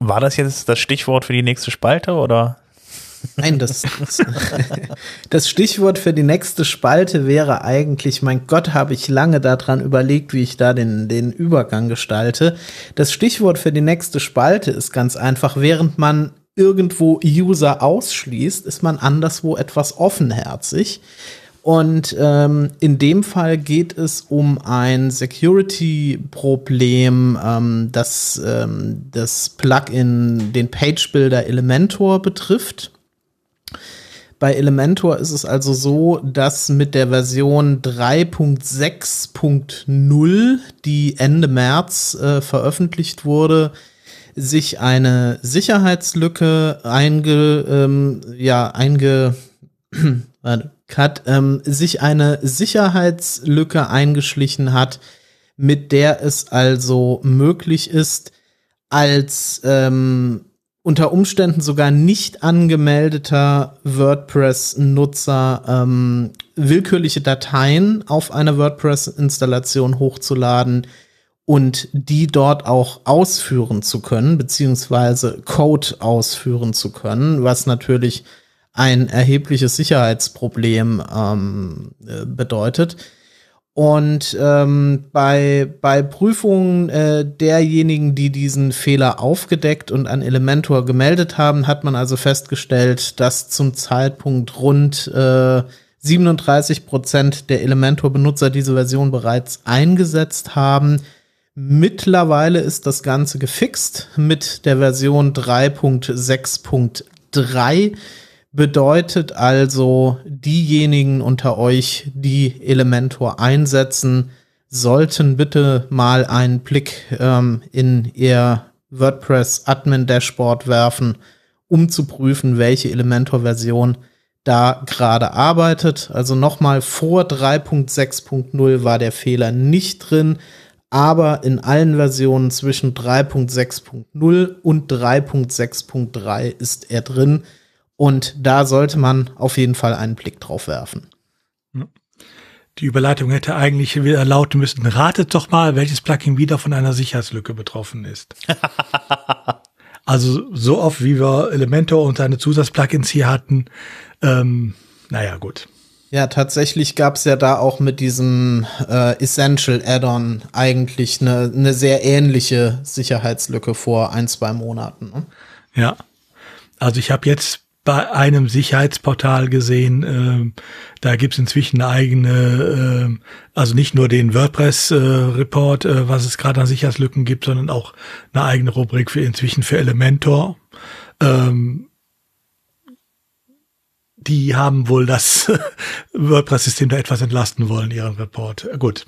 War das jetzt das Stichwort für die nächste Spalte oder? Nein, das, das, Stichwort für die nächste Spalte wäre eigentlich, mein Gott, habe ich lange daran überlegt, wie ich da den, den Übergang gestalte. Das Stichwort für die nächste Spalte ist ganz einfach, während man irgendwo User ausschließt, ist man anderswo etwas offenherzig. Und ähm, in dem Fall geht es um ein Security-Problem, ähm, das ähm, das Plugin, den Page Builder Elementor betrifft. Bei Elementor ist es also so, dass mit der Version 3.6.0, die Ende März äh, veröffentlicht wurde, sich eine Sicherheitslücke einge, ähm, ja, einge, hat, ähm, sich eine Sicherheitslücke eingeschlichen hat, mit der es also möglich ist, als ähm, unter Umständen sogar nicht angemeldeter WordPress-Nutzer ähm, willkürliche Dateien auf eine WordPress-Installation hochzuladen und die dort auch ausführen zu können, beziehungsweise Code ausführen zu können, was natürlich ein erhebliches Sicherheitsproblem ähm, äh, bedeutet. Und ähm, bei, bei Prüfungen äh, derjenigen, die diesen Fehler aufgedeckt und an Elementor gemeldet haben, hat man also festgestellt, dass zum Zeitpunkt rund äh, 37 Prozent der Elementor-Benutzer diese Version bereits eingesetzt haben. Mittlerweile ist das Ganze gefixt mit der Version 3.6.3 Bedeutet also, diejenigen unter euch, die Elementor einsetzen, sollten bitte mal einen Blick ähm, in ihr WordPress Admin Dashboard werfen, um zu prüfen, welche Elementor-Version da gerade arbeitet. Also nochmal vor 3.6.0 war der Fehler nicht drin, aber in allen Versionen zwischen 3.6.0 und 3.6.3 ist er drin. Und da sollte man auf jeden Fall einen Blick drauf werfen. Die Überleitung hätte eigentlich wieder lauten müssen, ratet doch mal, welches Plugin wieder von einer Sicherheitslücke betroffen ist. also so oft, wie wir Elementor und seine Zusatzplugins hier hatten, ähm, naja, gut. Ja, tatsächlich gab es ja da auch mit diesem äh, Essential Add-on eigentlich eine ne sehr ähnliche Sicherheitslücke vor ein, zwei Monaten. Ne? Ja. Also ich habe jetzt bei einem Sicherheitsportal gesehen. Äh, da gibt's inzwischen eine eigene, äh, also nicht nur den WordPress-Report, äh, was es gerade an Sicherheitslücken gibt, sondern auch eine eigene Rubrik für inzwischen für Elementor. Ähm, die haben wohl das WordPress-System da etwas entlasten wollen, ihren Report. Gut.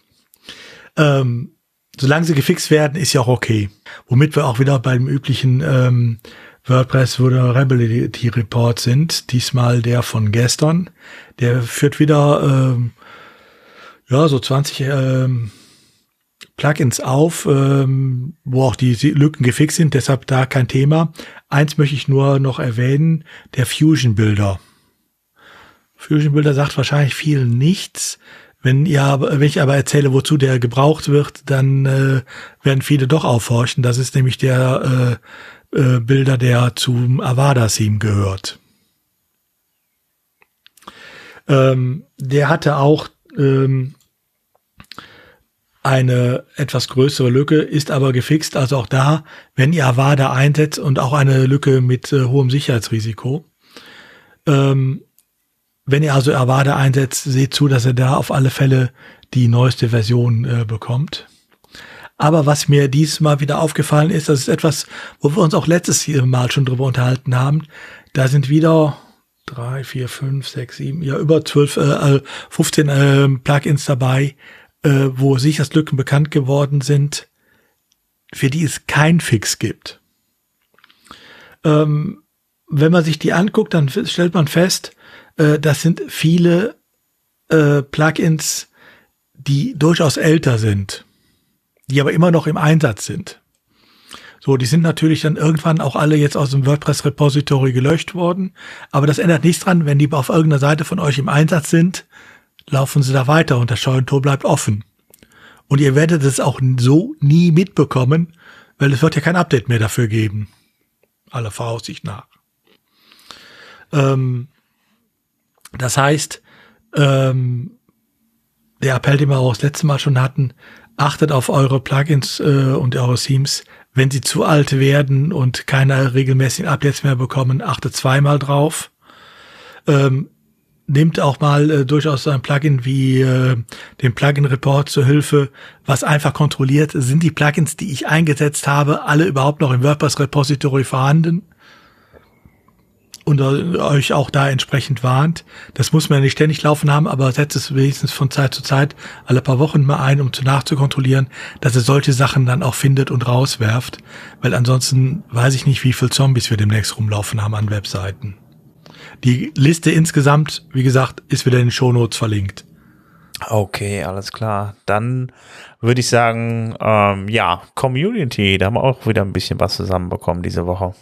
Ähm, solange sie gefixt werden, ist ja auch okay. Womit wir auch wieder beim üblichen ähm, WordPress Vulnerability Report sind. Diesmal der von gestern. Der führt wieder ähm, ja so 20 ähm, Plugins auf, ähm, wo auch die Lücken gefixt sind, deshalb da kein Thema. Eins möchte ich nur noch erwähnen, der Fusion Builder. Fusion Builder sagt wahrscheinlich vielen nichts. Wenn ihr, wenn ich aber erzähle, wozu der gebraucht wird, dann äh, werden viele doch aufhorchen. Das ist nämlich der äh, äh, Bilder, der zum Avada-Theme gehört. Ähm, der hatte auch ähm, eine etwas größere Lücke, ist aber gefixt. Also auch da, wenn ihr Avada einsetzt und auch eine Lücke mit äh, hohem Sicherheitsrisiko. Ähm, wenn ihr also Avada einsetzt, seht zu, dass ihr da auf alle Fälle die neueste Version äh, bekommt. Aber was mir diesmal wieder aufgefallen ist, das ist etwas, wo wir uns auch letztes Mal schon drüber unterhalten haben. Da sind wieder drei, vier, fünf, sechs, sieben, ja über zwölf, äh, 15 äh, Plugins dabei, äh, wo Sicherheitslücken bekannt geworden sind, für die es kein Fix gibt. Ähm, wenn man sich die anguckt, dann stellt man fest, äh, das sind viele äh, Plugins, die durchaus älter sind die aber immer noch im Einsatz sind. So, die sind natürlich dann irgendwann auch alle jetzt aus dem WordPress-Repository gelöscht worden. Aber das ändert nichts dran, wenn die auf irgendeiner Seite von euch im Einsatz sind, laufen sie da weiter und das Scheunentor bleibt offen. Und ihr werdet es auch so nie mitbekommen, weil es wird ja kein Update mehr dafür geben. Aller Voraussicht nach. Ähm, das heißt, ähm, der Appell, den wir auch das letzte Mal schon hatten, achtet auf eure Plugins äh, und eure Themes. Wenn sie zu alt werden und keine regelmäßigen Updates mehr bekommen, achtet zweimal drauf. Ähm, nimmt auch mal äh, durchaus ein Plugin wie äh, den Plugin Report zur Hilfe, was einfach kontrolliert, sind die Plugins, die ich eingesetzt habe, alle überhaupt noch im WordPress Repository vorhanden? Und euch auch da entsprechend warnt. Das muss man ja nicht ständig laufen haben, aber setzt es wenigstens von Zeit zu Zeit alle paar Wochen mal ein, um zu nachzukontrollieren, dass es solche Sachen dann auch findet und rauswerft. Weil ansonsten weiß ich nicht, wie viel Zombies wir demnächst rumlaufen haben an Webseiten. Die Liste insgesamt, wie gesagt, ist wieder in den Shownotes verlinkt. Okay, alles klar. Dann würde ich sagen, ähm, ja, Community, da haben wir auch wieder ein bisschen was zusammenbekommen diese Woche.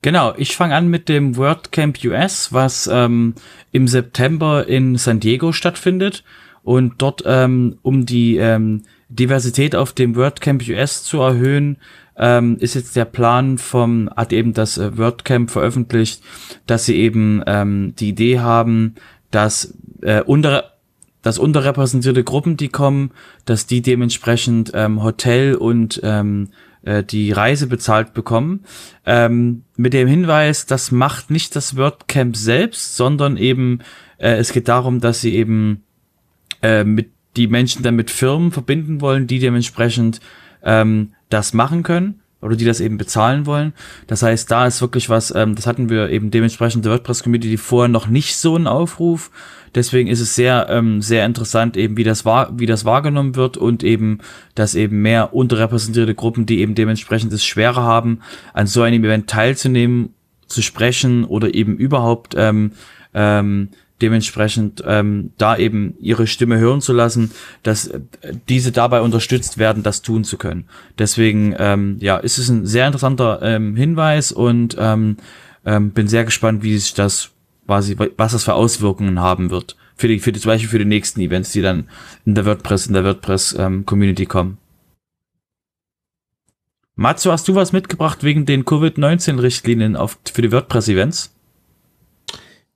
Genau, ich fange an mit dem WordCamp US, was ähm, im September in San Diego stattfindet. Und dort, ähm, um die ähm, Diversität auf dem WordCamp US zu erhöhen, ähm, ist jetzt der Plan vom, hat eben das äh, WordCamp veröffentlicht, dass sie eben ähm, die Idee haben, dass äh, unter dass unterrepräsentierte Gruppen, die kommen, dass die dementsprechend ähm, Hotel und ähm, äh, die Reise bezahlt bekommen. Ähm, mit dem Hinweis, das macht nicht das WordCamp selbst, sondern eben äh, es geht darum, dass sie eben äh, mit die Menschen dann mit Firmen verbinden wollen, die dementsprechend ähm, das machen können oder die das eben bezahlen wollen. Das heißt, da ist wirklich was, ähm, das hatten wir eben dementsprechend der WordPress-Community vorher noch nicht so einen Aufruf. Deswegen ist es sehr, ähm, sehr interessant eben, wie das war, wie das wahrgenommen wird und eben, dass eben mehr unterrepräsentierte Gruppen, die eben dementsprechend es schwerer haben, an so einem Event teilzunehmen, zu sprechen oder eben überhaupt ähm, ähm, dementsprechend ähm, da eben ihre Stimme hören zu lassen, dass äh, diese dabei unterstützt werden, das tun zu können. Deswegen ja, ja, ist es ein sehr interessanter ähm, Hinweis und ähm, ähm, bin sehr gespannt, wie sich das quasi, was das für Auswirkungen haben wird. Für die, für die, zum Beispiel für die nächsten Events, die dann in der WordPress, in der WordPress-Community ähm, kommen. Matsu, hast du was mitgebracht wegen den Covid-19-Richtlinien auf, für die WordPress-Events?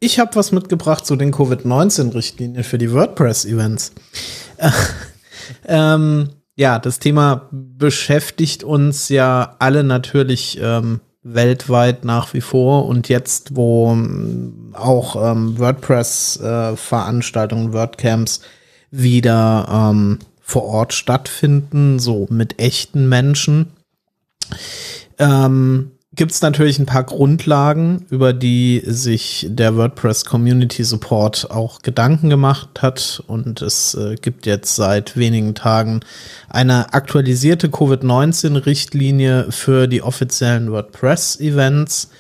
Ich habe was mitgebracht zu den Covid-19-Richtlinien für die WordPress-Events. ähm, ja, das Thema beschäftigt uns ja alle natürlich ähm, weltweit nach wie vor und jetzt, wo ähm, auch ähm, WordPress-Veranstaltungen, äh, WordCamps wieder ähm, vor Ort stattfinden, so mit echten Menschen, ähm, gibt es natürlich ein paar Grundlagen, über die sich der WordPress Community Support auch Gedanken gemacht hat. Und es äh, gibt jetzt seit wenigen Tagen eine aktualisierte Covid-19-Richtlinie für die offiziellen WordPress-Events.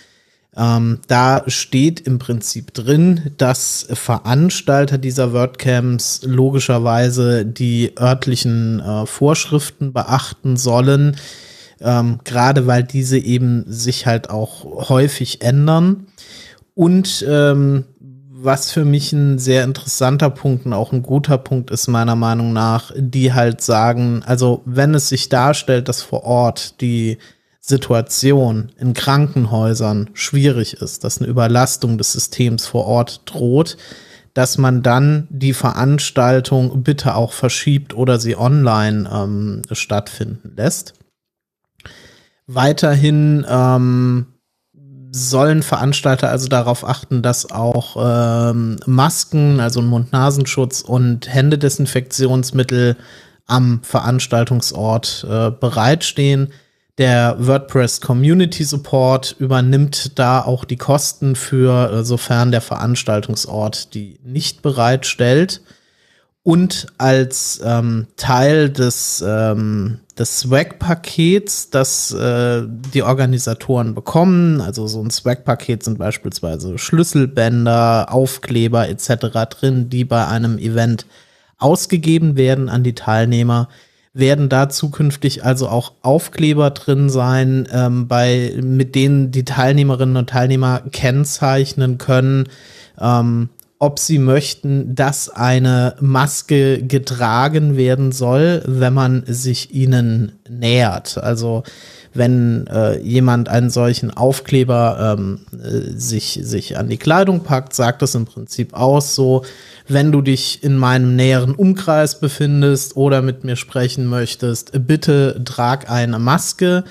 Ähm, da steht im Prinzip drin, dass Veranstalter dieser WordCamps logischerweise die örtlichen äh, Vorschriften beachten sollen ähm, gerade weil diese eben sich halt auch häufig ändern. Und ähm, was für mich ein sehr interessanter Punkt und auch ein guter Punkt ist, meiner Meinung nach, die halt sagen, also wenn es sich darstellt, dass vor Ort die Situation in Krankenhäusern schwierig ist, dass eine Überlastung des Systems vor Ort droht, dass man dann die Veranstaltung bitte auch verschiebt oder sie online ähm, stattfinden lässt. Weiterhin ähm, sollen Veranstalter also darauf achten, dass auch ähm, Masken, also Mund-Nasenschutz und Händedesinfektionsmittel am Veranstaltungsort äh, bereitstehen. Der WordPress Community Support übernimmt da auch die Kosten für, äh, sofern der Veranstaltungsort die nicht bereitstellt. Und als ähm, Teil des ähm, des Swag-Pakets, das äh, die Organisatoren bekommen. Also so ein Swag-Paket sind beispielsweise Schlüsselbänder, Aufkleber etc. drin, die bei einem Event ausgegeben werden an die Teilnehmer. Werden da zukünftig also auch Aufkleber drin sein, ähm, bei, mit denen die Teilnehmerinnen und Teilnehmer kennzeichnen können, ähm, ob sie möchten, dass eine Maske getragen werden soll, wenn man sich ihnen nähert. Also wenn äh, jemand einen solchen Aufkleber ähm, äh, sich, sich an die Kleidung packt, sagt das im Prinzip aus, so, wenn du dich in meinem näheren Umkreis befindest oder mit mir sprechen möchtest, bitte trag eine Maske.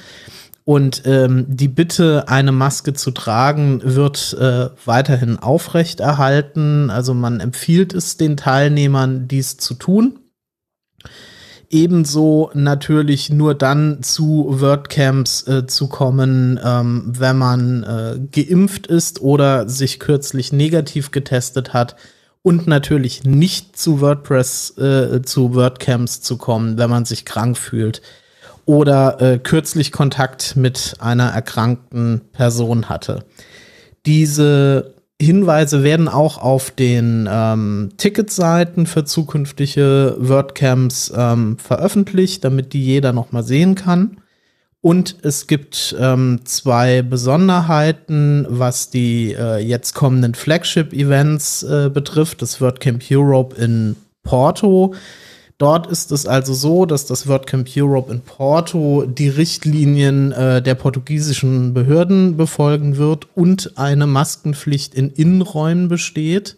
Und ähm, die Bitte, eine Maske zu tragen, wird äh, weiterhin aufrechterhalten. Also man empfiehlt es den Teilnehmern, dies zu tun. Ebenso natürlich nur dann zu WordCamps äh, zu kommen, ähm, wenn man äh, geimpft ist oder sich kürzlich negativ getestet hat. Und natürlich nicht zu WordPress, äh, zu WordCamps zu kommen, wenn man sich krank fühlt oder äh, kürzlich Kontakt mit einer erkrankten Person hatte. Diese Hinweise werden auch auf den ähm, Ticketseiten für zukünftige WordCamps ähm, veröffentlicht, damit die jeder noch mal sehen kann. Und es gibt ähm, zwei Besonderheiten, was die äh, jetzt kommenden Flagship-Events äh, betrifft. Das WordCamp Europe in Porto Dort ist es also so, dass das WordCamp Europe in Porto die Richtlinien äh, der portugiesischen Behörden befolgen wird und eine Maskenpflicht in Innenräumen besteht.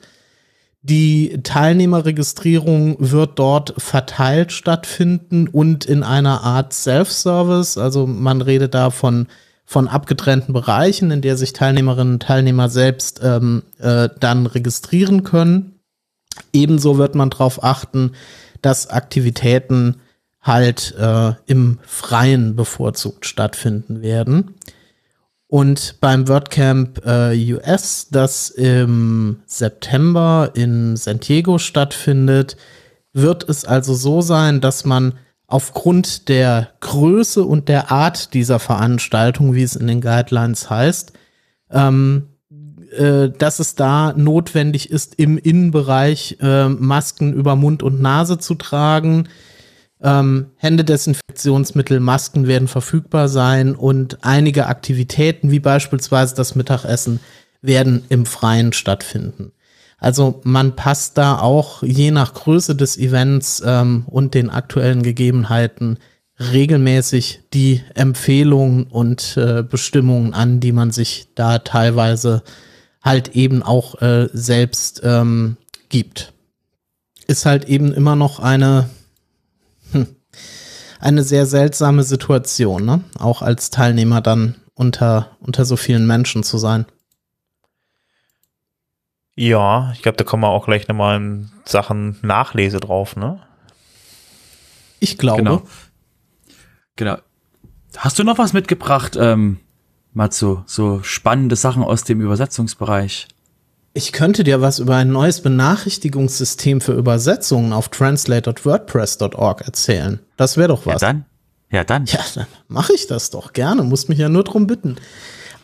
Die Teilnehmerregistrierung wird dort verteilt stattfinden und in einer Art Self-Service. Also man redet da von, von abgetrennten Bereichen, in der sich Teilnehmerinnen und Teilnehmer selbst ähm, äh, dann registrieren können. Ebenso wird man darauf achten, dass Aktivitäten halt äh, im Freien bevorzugt stattfinden werden. Und beim WordCamp äh, US, das im September in San Diego stattfindet, wird es also so sein, dass man aufgrund der Größe und der Art dieser Veranstaltung, wie es in den Guidelines heißt, ähm, äh, dass es da notwendig ist, im Innenbereich äh, Masken über Mund und Nase zu tragen. Ähm, Händedesinfektionsmittel, Masken werden verfügbar sein und einige Aktivitäten, wie beispielsweise das Mittagessen, werden im Freien stattfinden. Also man passt da auch je nach Größe des Events ähm, und den aktuellen Gegebenheiten regelmäßig die Empfehlungen und äh, Bestimmungen an, die man sich da teilweise halt eben auch äh, selbst ähm, gibt. Ist halt eben immer noch eine, hm, eine sehr seltsame Situation, ne? Auch als Teilnehmer dann unter, unter so vielen Menschen zu sein. Ja, ich glaube, da kommen wir auch gleich nochmal in Sachen Nachlese drauf, ne? Ich glaube. Genau. genau. Hast du noch was mitgebracht, ähm, Matsu, so spannende Sachen aus dem Übersetzungsbereich. Ich könnte dir was über ein neues Benachrichtigungssystem für Übersetzungen auf translate.wordpress.org erzählen. Das wäre doch was. Ja, dann. Ja, dann. Ja, dann mache ich das doch gerne. Muss mich ja nur drum bitten.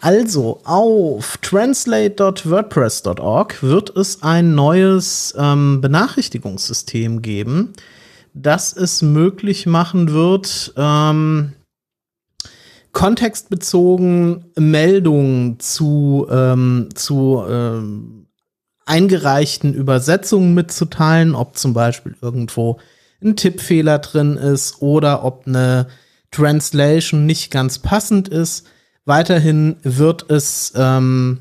Also, auf translate.wordpress.org wird es ein neues ähm, Benachrichtigungssystem geben, das es möglich machen wird, ähm, kontextbezogen Meldungen zu, ähm, zu ähm, eingereichten Übersetzungen mitzuteilen, ob zum Beispiel irgendwo ein Tippfehler drin ist oder ob eine Translation nicht ganz passend ist. Weiterhin wird es ähm,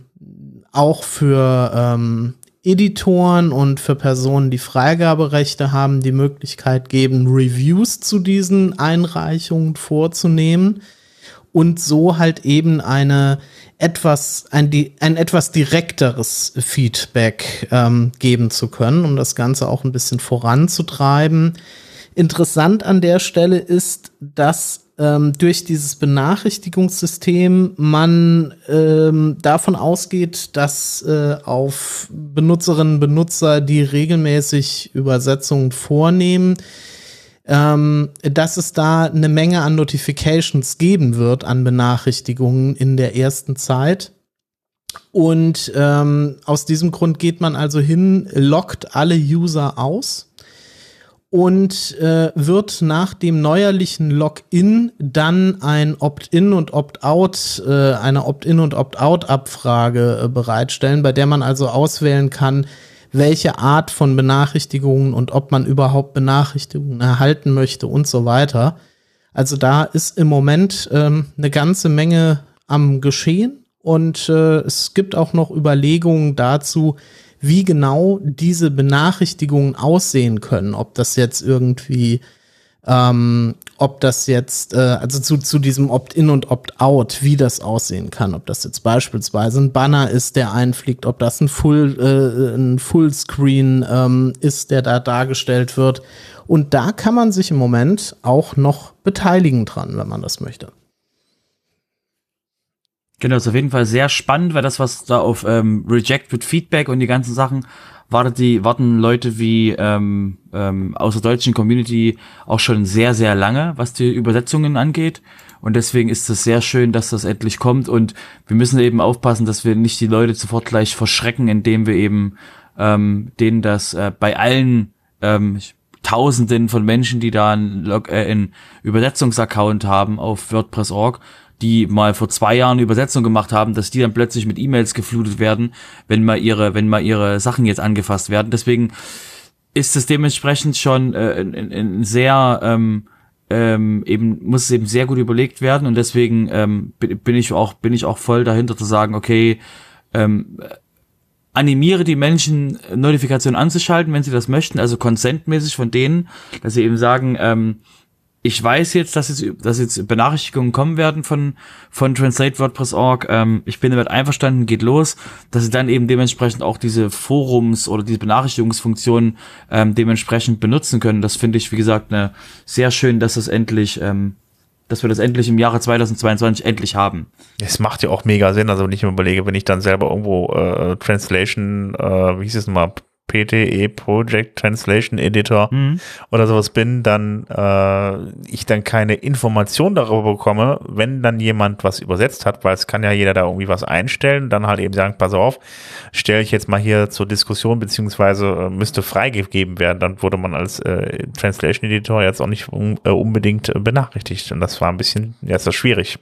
auch für ähm, Editoren und für Personen, die Freigaberechte haben, die Möglichkeit geben, Reviews zu diesen Einreichungen vorzunehmen und so halt eben eine etwas, ein, ein etwas direkteres Feedback ähm, geben zu können, um das Ganze auch ein bisschen voranzutreiben. Interessant an der Stelle ist, dass ähm, durch dieses Benachrichtigungssystem man ähm, davon ausgeht, dass äh, auf Benutzerinnen und Benutzer, die regelmäßig Übersetzungen vornehmen, ähm, dass es da eine Menge an Notifications geben wird, an Benachrichtigungen in der ersten Zeit. Und ähm, aus diesem Grund geht man also hin, lockt alle User aus und äh, wird nach dem neuerlichen Login dann ein Opt-in und Opt-out, äh, eine Opt-in und Opt-out-Abfrage äh, bereitstellen, bei der man also auswählen kann, welche Art von Benachrichtigungen und ob man überhaupt Benachrichtigungen erhalten möchte und so weiter. Also da ist im Moment ähm, eine ganze Menge am Geschehen und äh, es gibt auch noch Überlegungen dazu, wie genau diese Benachrichtigungen aussehen können. Ob das jetzt irgendwie Ähm, ob das jetzt, äh, also zu, zu diesem Opt-in und Opt-out, wie das aussehen kann, ob das jetzt beispielsweise ein Banner ist, der einfliegt, ob das ein Full, äh, ein Fullscreen ähm, ist, der da dargestellt wird. Und da kann man sich im Moment auch noch beteiligen dran, wenn man das möchte. Genau, ist auf jeden Fall sehr spannend, weil das, was da auf ähm, Reject with Feedback und die ganzen Sachen wartet die, warten Leute wie ähm, ähm, aus der deutschen Community auch schon sehr, sehr lange, was die Übersetzungen angeht. Und deswegen ist es sehr schön, dass das endlich kommt. Und wir müssen eben aufpassen, dass wir nicht die Leute sofort gleich verschrecken, indem wir eben ähm, denen das äh, bei allen ähm, Tausenden von Menschen, die da einen, äh, einen Übersetzungsaccount haben auf WordPress.org, die mal vor zwei Jahren Übersetzung gemacht haben, dass die dann plötzlich mit E-Mails geflutet werden, wenn mal ihre, wenn mal ihre Sachen jetzt angefasst werden. Deswegen ist es dementsprechend schon äh, ein, ein sehr ähm, ähm, eben muss es eben sehr gut überlegt werden und deswegen ähm, bin ich auch bin ich auch voll dahinter zu sagen, okay, ähm, animiere die Menschen Notifikationen anzuschalten, wenn sie das möchten, also consentmäßig von denen, dass sie eben sagen, ähm, ich weiß jetzt, dass jetzt, dass jetzt Benachrichtigungen kommen werden von, von Translate WordPress.org. Ähm, ich bin damit einverstanden, geht los, dass sie dann eben dementsprechend auch diese Forums oder diese Benachrichtigungsfunktionen ähm, dementsprechend benutzen können. Das finde ich, wie gesagt, ne, sehr schön, dass das endlich, ähm, dass wir das endlich im Jahre 2022 endlich haben. Es macht ja auch mega Sinn, also wenn ich mir überlege, wenn ich dann selber irgendwo äh, Translation, äh, wie hieß es mal, PTE Project Translation Editor mhm. oder sowas bin, dann äh, ich dann keine Information darüber bekomme, wenn dann jemand was übersetzt hat, weil es kann ja jeder da irgendwie was einstellen, dann halt eben sagen, pass auf, stelle ich jetzt mal hier zur Diskussion beziehungsweise äh, müsste freigegeben werden, dann wurde man als äh, Translation Editor jetzt auch nicht un äh, unbedingt benachrichtigt und das war ein bisschen, ja, ist das schwierig.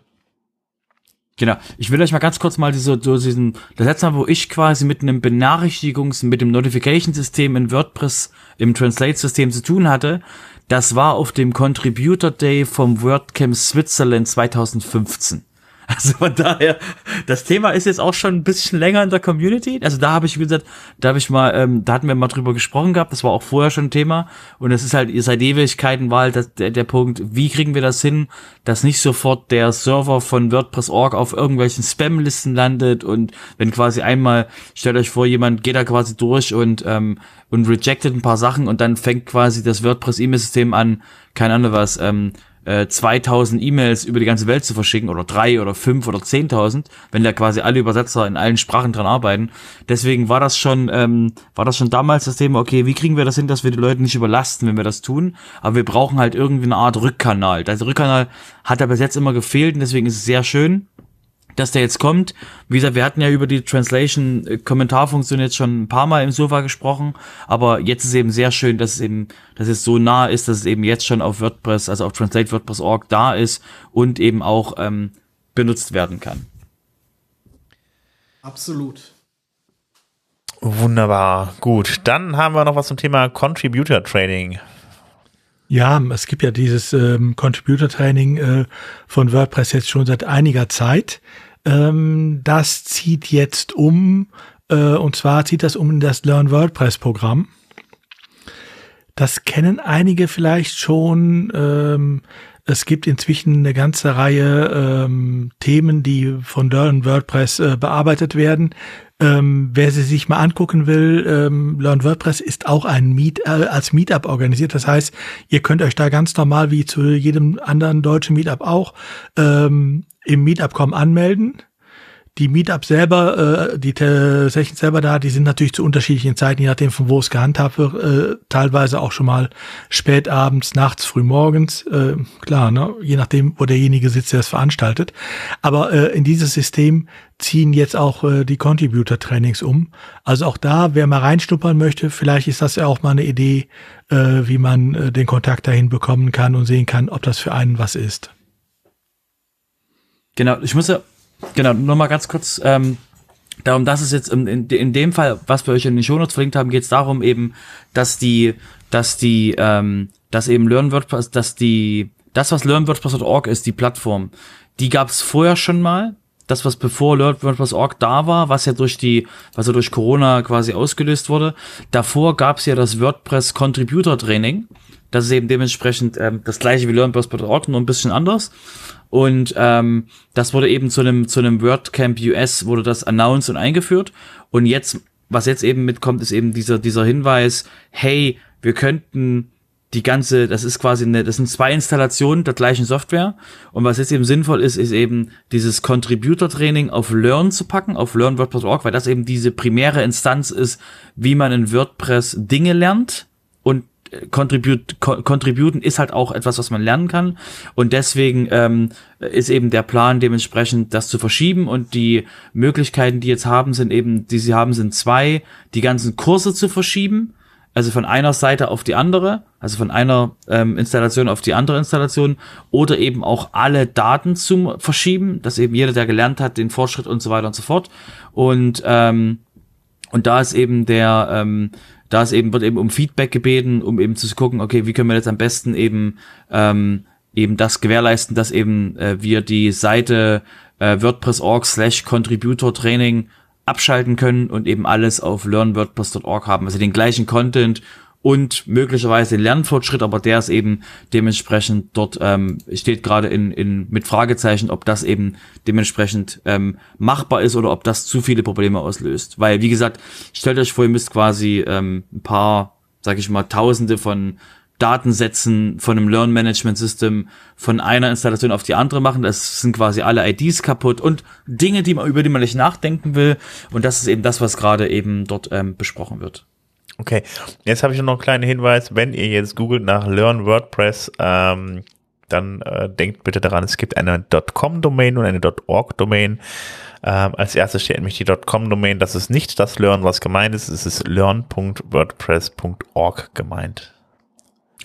Genau. Ich will euch mal ganz kurz mal diese, so diesen, das letzte Mal, wo ich quasi mit einem Benachrichtigungs-, mit dem Notification-System in WordPress im Translate-System zu tun hatte, das war auf dem Contributor Day vom WordCamp Switzerland 2015. Also von daher, das Thema ist jetzt auch schon ein bisschen länger in der Community. Also da habe ich, wie gesagt, da habe ich mal, ähm, da hatten wir mal drüber gesprochen gehabt, das war auch vorher schon ein Thema. Und es ist halt, seit Ewigkeiten war halt der, der Punkt, wie kriegen wir das hin, dass nicht sofort der Server von WordPress.org auf irgendwelchen Spam-Listen landet und wenn quasi einmal, stellt euch vor, jemand geht da quasi durch und, ähm, und rejected ein paar Sachen und dann fängt quasi das WordPress-E-Mail-System an, keine Ahnung was, ähm, 2000 äh, E-Mails über die ganze Welt zu verschicken oder drei oder fünf oder zehntausend, wenn da quasi alle Übersetzer in allen Sprachen dran arbeiten. Deswegen war das schon, ähm, war das schon damals das Thema, okay, wie kriegen wir das hin, dass wir die Leute nicht überlasten, wenn wir das tun? Aber wir brauchen halt irgendwie eine Art Rückkanal. Der Rückkanal hat ja bis jetzt immer gefehlt und deswegen ist es sehr schön, dass der jetzt kommt. Wie gesagt, wir hatten ja über die Translation-Kommentarfunktion jetzt schon ein paar Mal im Sofa gesprochen, aber jetzt ist eben sehr schön, dass es eben, dass es so nah ist, dass es eben jetzt schon auf WordPress, also auf Translate WordPress.org da ist und eben auch ähm, benutzt werden kann. Absolut. Wunderbar, gut. Dann haben wir noch was zum Thema Contributor Trading. Ja, es gibt ja dieses ähm, Contributor Training äh, von WordPress jetzt schon seit einiger Zeit. Ähm, das zieht jetzt um, äh, und zwar zieht das um in das Learn WordPress Programm. Das kennen einige vielleicht schon. Ähm, es gibt inzwischen eine ganze Reihe ähm, Themen, die von Learn WordPress äh, bearbeitet werden. Ähm, wer sie sich mal angucken will, ähm, Learn WordPress ist auch ein Meet, äh, als Meetup organisiert. Das heißt, ihr könnt euch da ganz normal wie zu jedem anderen deutschen Meetup auch ähm, im Meetup.com anmelden die Meetups selber, äh, die Sessions selber da, die sind natürlich zu unterschiedlichen Zeiten, je nachdem von wo es gehandhabt wird, äh, teilweise auch schon mal spät abends, nachts, früh morgens, äh, klar, ne? je nachdem, wo derjenige sitzt, der es veranstaltet. Aber äh, in dieses System ziehen jetzt auch äh, die Contributor-Trainings um. Also auch da, wer mal reinstuppern möchte, vielleicht ist das ja auch mal eine Idee, äh, wie man äh, den Kontakt dahin bekommen kann und sehen kann, ob das für einen was ist. Genau, ich muss ja Genau, nur mal ganz kurz, ähm, darum, dass es jetzt in, in, in dem Fall, was wir euch in den Shownotes verlinkt haben, geht es darum eben, dass die, dass die, ähm, dass eben Learn dass die, das, was LearnWordPress.org ist, die Plattform, die gab es vorher schon mal das, was bevor WordPress.org da war, was ja durch die, was ja durch Corona quasi ausgelöst wurde. Davor gab es ja das WordPress Contributor Training. Das ist eben dementsprechend ähm, das gleiche wie LearnWordPress.org, nur ein bisschen anders. Und ähm, das wurde eben zu einem zu einem WordCamp US wurde das announced und eingeführt. Und jetzt, was jetzt eben mitkommt, ist eben dieser dieser Hinweis: Hey, wir könnten die ganze, das ist quasi eine, das sind zwei Installationen der gleichen Software. Und was jetzt eben sinnvoll ist, ist eben dieses Contributor-Training auf Learn zu packen, auf LearnWordPress.org, weil das eben diese primäre Instanz ist, wie man in WordPress Dinge lernt. Und Contribute, Contributen ist halt auch etwas, was man lernen kann. Und deswegen ähm, ist eben der Plan dementsprechend, das zu verschieben. Und die Möglichkeiten, die jetzt haben, sind eben, die sie haben, sind zwei, die ganzen Kurse zu verschieben. Also von einer Seite auf die andere, also von einer ähm, Installation auf die andere Installation, oder eben auch alle Daten zu verschieben, dass eben jeder, der gelernt hat, den Fortschritt und so weiter und so fort. Und ähm, und da ist eben der ähm, da ist eben, wird eben um Feedback gebeten, um eben zu gucken, okay, wie können wir jetzt am besten eben, ähm, eben das gewährleisten, dass eben äh, wir die Seite äh, WordPress.org slash Contributor Training abschalten können und eben alles auf learnwordpress.org haben. Also den gleichen Content und möglicherweise den Lernfortschritt, aber der ist eben dementsprechend dort ähm, steht gerade in, in mit Fragezeichen, ob das eben dementsprechend ähm, machbar ist oder ob das zu viele Probleme auslöst. Weil wie gesagt, stellt euch vor, ihr müsst quasi ähm, ein paar, sag ich mal, Tausende von Datensätzen von einem Learn Management System von einer Installation auf die andere machen. Das sind quasi alle IDs kaputt und Dinge, die man über die man nicht nachdenken will. Und das ist eben das, was gerade eben dort ähm, besprochen wird. Okay, jetzt habe ich noch einen kleinen Hinweis. Wenn ihr jetzt googelt nach Learn WordPress, ähm, dann äh, denkt bitte daran, es gibt eine .com-Domain und eine .org-Domain. Ähm, als erstes steht nämlich die .com-Domain. Das ist nicht das Learn, was gemeint ist. Es ist learn.wordpress.org gemeint.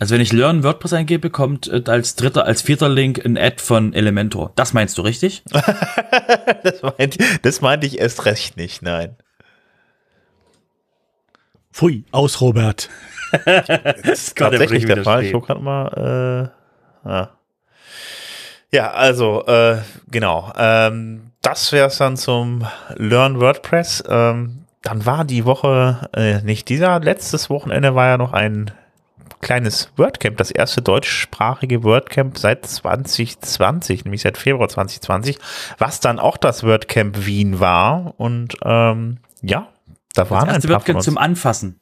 Also wenn ich Learn WordPress eingebe, kommt äh, als dritter, als vierter Link ein Ad von Elementor. Das meinst du richtig? das, meinte, das meinte ich erst recht nicht, nein. Pfui, aus Robert. das ist tatsächlich der Fall. Ich gucke gerade mal. Äh, ah. Ja, also äh, genau. Ähm, das wäre es dann zum Learn WordPress. Ähm, dann war die Woche äh, nicht dieser. Letztes Wochenende war ja noch ein kleines WordCamp, das erste deutschsprachige WordCamp seit 2020, nämlich seit Februar 2020, was dann auch das WordCamp Wien war. Und ähm, ja, da waren das erste ein paar WordCamp zum Anfassen.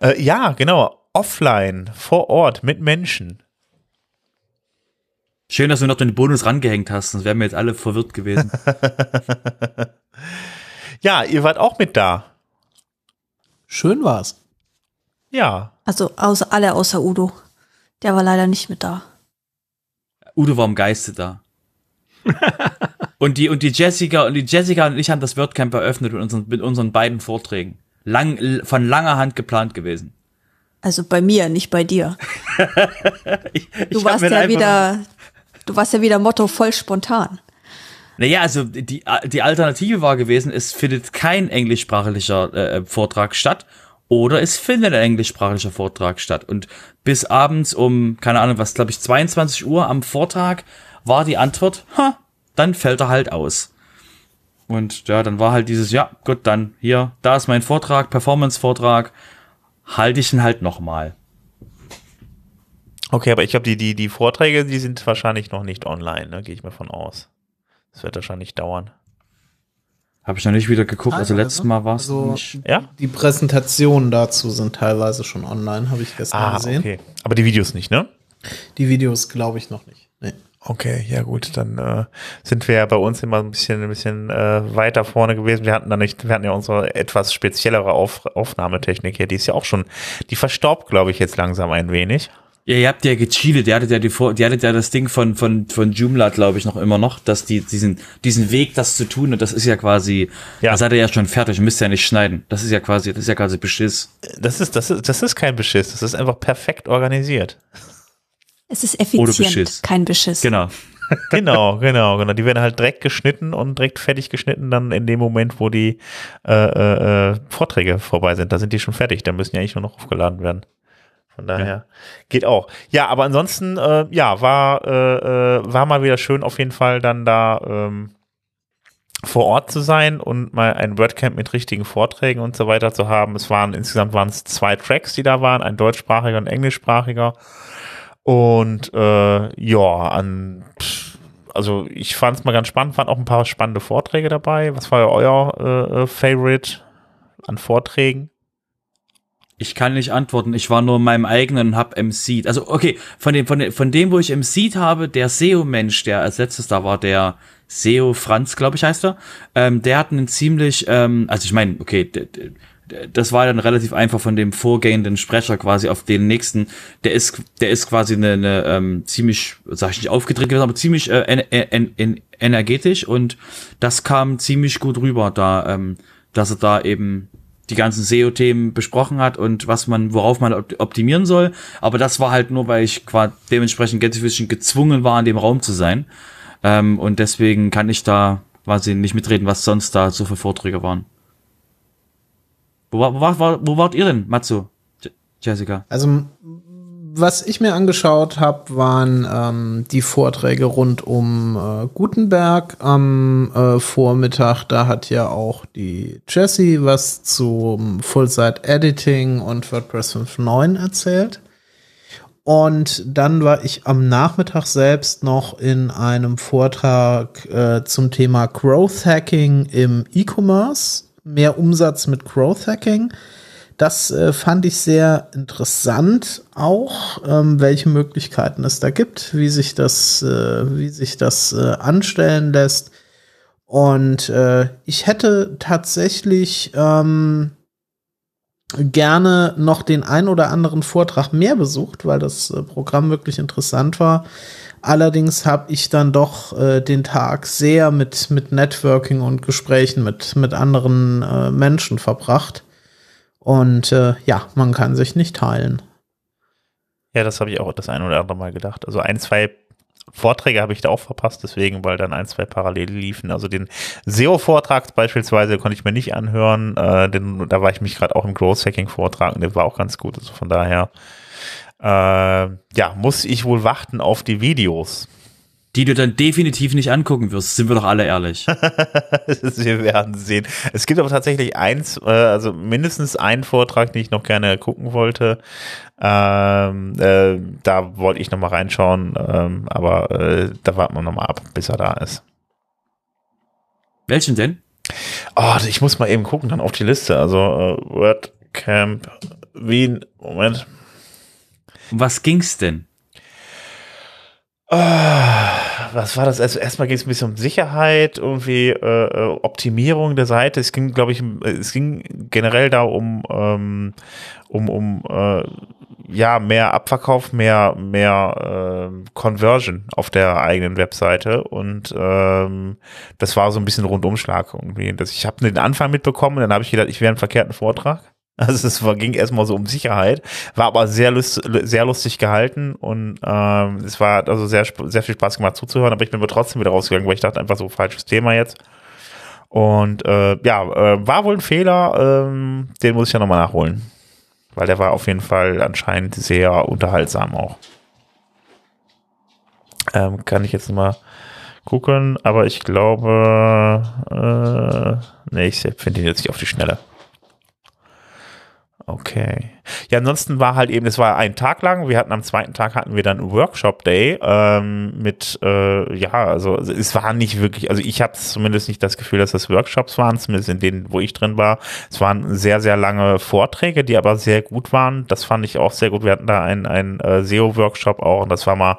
Äh, ja, genau. Offline, vor Ort, mit Menschen. Schön, dass du noch den Bonus rangehängt hast, sonst wären wir jetzt alle verwirrt gewesen. ja, ihr wart auch mit da. Schön war's. Ja. Also außer alle außer Udo. Der war leider nicht mit da. Udo war im Geiste da. und die und die Jessica und die Jessica und ich haben das WordCamp eröffnet mit unseren, mit unseren beiden Vorträgen. Lang, von langer Hand geplant gewesen. Also bei mir, nicht bei dir. ich, du ich warst ja wieder, du warst ja wieder Motto voll spontan. Naja, also die, die Alternative war gewesen, es findet kein englischsprachlicher äh, Vortrag statt oder es findet ein englischsprachlicher Vortrag statt. Und bis abends um, keine Ahnung, was glaube ich, 22 Uhr am Vortag war die Antwort, ha, dann fällt er halt aus. Und ja, dann war halt dieses, ja, gut, dann hier, da ist mein Vortrag, Performance-Vortrag, halte ich ihn halt nochmal. Okay, aber ich glaube, die, die, die Vorträge, die sind wahrscheinlich noch nicht online, ne? Gehe ich mal von aus. Das wird wahrscheinlich dauern. Habe ich noch nicht wieder geguckt, also letztes Mal war es also, nicht. Ja? Die Präsentationen dazu sind teilweise schon online, habe ich gestern ah, gesehen. Okay. Aber die Videos nicht, ne? Die Videos glaube ich noch nicht. Nee. Okay, ja gut, dann äh, sind wir ja bei uns immer ein bisschen, ein bisschen äh, weiter vorne gewesen. Wir hatten da nicht, wir hatten ja unsere etwas speziellere Auf, Aufnahmetechnik hier, die ist ja auch schon, die verstaubt, glaube ich, jetzt langsam ein wenig. Ja, ihr habt ja gecheatet, ihr hattet ja die, die hattet ja das Ding von, von, von Joomla, glaube ich, noch immer noch, dass die, diesen, diesen Weg, das zu tun, und das ist ja quasi, ja. da seid ihr ja schon fertig, müsst ja nicht schneiden. Das ist ja quasi, das ist ja quasi Beschiss. Das ist, das ist, das ist kein Beschiss, das ist einfach perfekt organisiert. Es ist effizient, Beschiss. kein Beschiss. Genau. genau, genau, genau. Die werden halt direkt geschnitten und direkt fertig geschnitten dann in dem Moment, wo die äh, äh, äh Vorträge vorbei sind. Da sind die schon fertig. Da müssen ja eigentlich nur noch aufgeladen werden. Von daher ja. geht auch. Ja, aber ansonsten, äh, ja, war, äh, äh, war mal wieder schön auf jeden Fall dann da ähm, vor Ort zu sein und mal ein WordCamp mit richtigen Vorträgen und so weiter zu haben. Es waren insgesamt waren es zwei Tracks, die da waren, ein deutschsprachiger und englischsprachiger. Und äh, ja, an also ich fand es mal ganz spannend, fand auch ein paar spannende Vorträge dabei. Was war euer äh, äh, Favorite an Vorträgen? Ich kann nicht antworten. Ich war nur in meinem eigenen und hab MC'd. Also, okay, von dem, von dem, von dem, wo ich MC'd habe, der SEO-Mensch, der als letztes da war, der SEO Franz, glaube ich, heißt er, ähm, der hat einen ziemlich, ähm, also ich meine, okay, das war dann relativ einfach von dem vorgehenden Sprecher quasi auf den nächsten. Der ist, der ist quasi eine, eine ähm, ziemlich, sag ich nicht aufgedreht gewesen, aber ziemlich äh, en, en, en, energetisch und das kam ziemlich gut rüber, da, ähm, dass er da eben die ganzen SEO-Themen besprochen hat und was man, worauf man optimieren soll. Aber das war halt nur, weil ich quasi dementsprechend Gänsefüßchen gezwungen war, in dem Raum zu sein. Ähm, und deswegen kann ich da quasi nicht mitreden, was sonst da so für Vorträge waren. Wo, wo, wo, wo wart ihr denn, Matsu? Jessica? Also was ich mir angeschaut habe, waren ähm, die Vorträge rund um äh, Gutenberg am äh, Vormittag. Da hat ja auch die Jessie was zum Full-Site-Editing und WordPress 5.9 erzählt. Und dann war ich am Nachmittag selbst noch in einem Vortrag äh, zum Thema Growth Hacking im E-Commerce. Mehr Umsatz mit Growth Hacking. Das äh, fand ich sehr interessant auch, ähm, welche Möglichkeiten es da gibt, wie sich das, äh, wie sich das äh, anstellen lässt. Und äh, ich hätte tatsächlich ähm, gerne noch den ein oder anderen Vortrag mehr besucht, weil das äh, Programm wirklich interessant war. Allerdings habe ich dann doch äh, den Tag sehr mit, mit Networking und Gesprächen mit, mit anderen äh, Menschen verbracht. Und äh, ja, man kann sich nicht teilen. Ja, das habe ich auch das ein oder andere Mal gedacht. Also ein, zwei Vorträge habe ich da auch verpasst, deswegen, weil dann ein, zwei parallel liefen. Also den SEO-Vortrag beispielsweise konnte ich mir nicht anhören. Äh, denn, da war ich mich gerade auch im Growth Hacking-Vortrag und der war auch ganz gut. Also von daher, äh, ja, muss ich wohl warten auf die Videos die du dann definitiv nicht angucken wirst, sind wir doch alle ehrlich. wir werden sehen. Es gibt aber tatsächlich eins, äh, also mindestens einen Vortrag, den ich noch gerne gucken wollte. Ähm, äh, da wollte ich noch mal reinschauen, ähm, aber äh, da warten wir noch mal ab, bis er da ist. Welchen denn? Oh, ich muss mal eben gucken, dann auf die Liste. Also äh, WordCamp Wien, Moment. Um was ging's denn? Ah, was war das? Also erstmal ging es ein bisschen um Sicherheit, irgendwie äh, äh Optimierung der Seite. Es ging, glaube ich, es ging generell da um ähm, um um äh, ja mehr Abverkauf, mehr mehr äh, Conversion auf der eigenen Webseite und ähm, das war so ein bisschen Rundumschlag irgendwie. Das, ich habe den Anfang mitbekommen, dann habe ich gedacht, ich wäre einen verkehrten Vortrag. Also es war, ging erstmal so um Sicherheit, war aber sehr, lust, sehr lustig gehalten und ähm, es war also sehr, sehr viel Spaß gemacht zuzuhören, aber ich bin aber trotzdem wieder rausgegangen, weil ich dachte einfach so falsches Thema jetzt. Und äh, ja, äh, war wohl ein Fehler, ähm, den muss ich ja nochmal nachholen. Weil der war auf jeden Fall anscheinend sehr unterhaltsam auch. Ähm, kann ich jetzt nochmal gucken, aber ich glaube, äh, nee, ich finde ihn jetzt nicht auf die Schnelle. Okay. Ja, ansonsten war halt eben, es war ein Tag lang. Wir hatten am zweiten Tag hatten wir dann Workshop Day ähm, mit, äh, ja, also es war nicht wirklich, also ich habe zumindest nicht das Gefühl, dass das Workshops waren, zumindest in denen, wo ich drin war. Es waren sehr, sehr lange Vorträge, die aber sehr gut waren. Das fand ich auch sehr gut. Wir hatten da einen, einen äh, SEO-Workshop auch und das war mal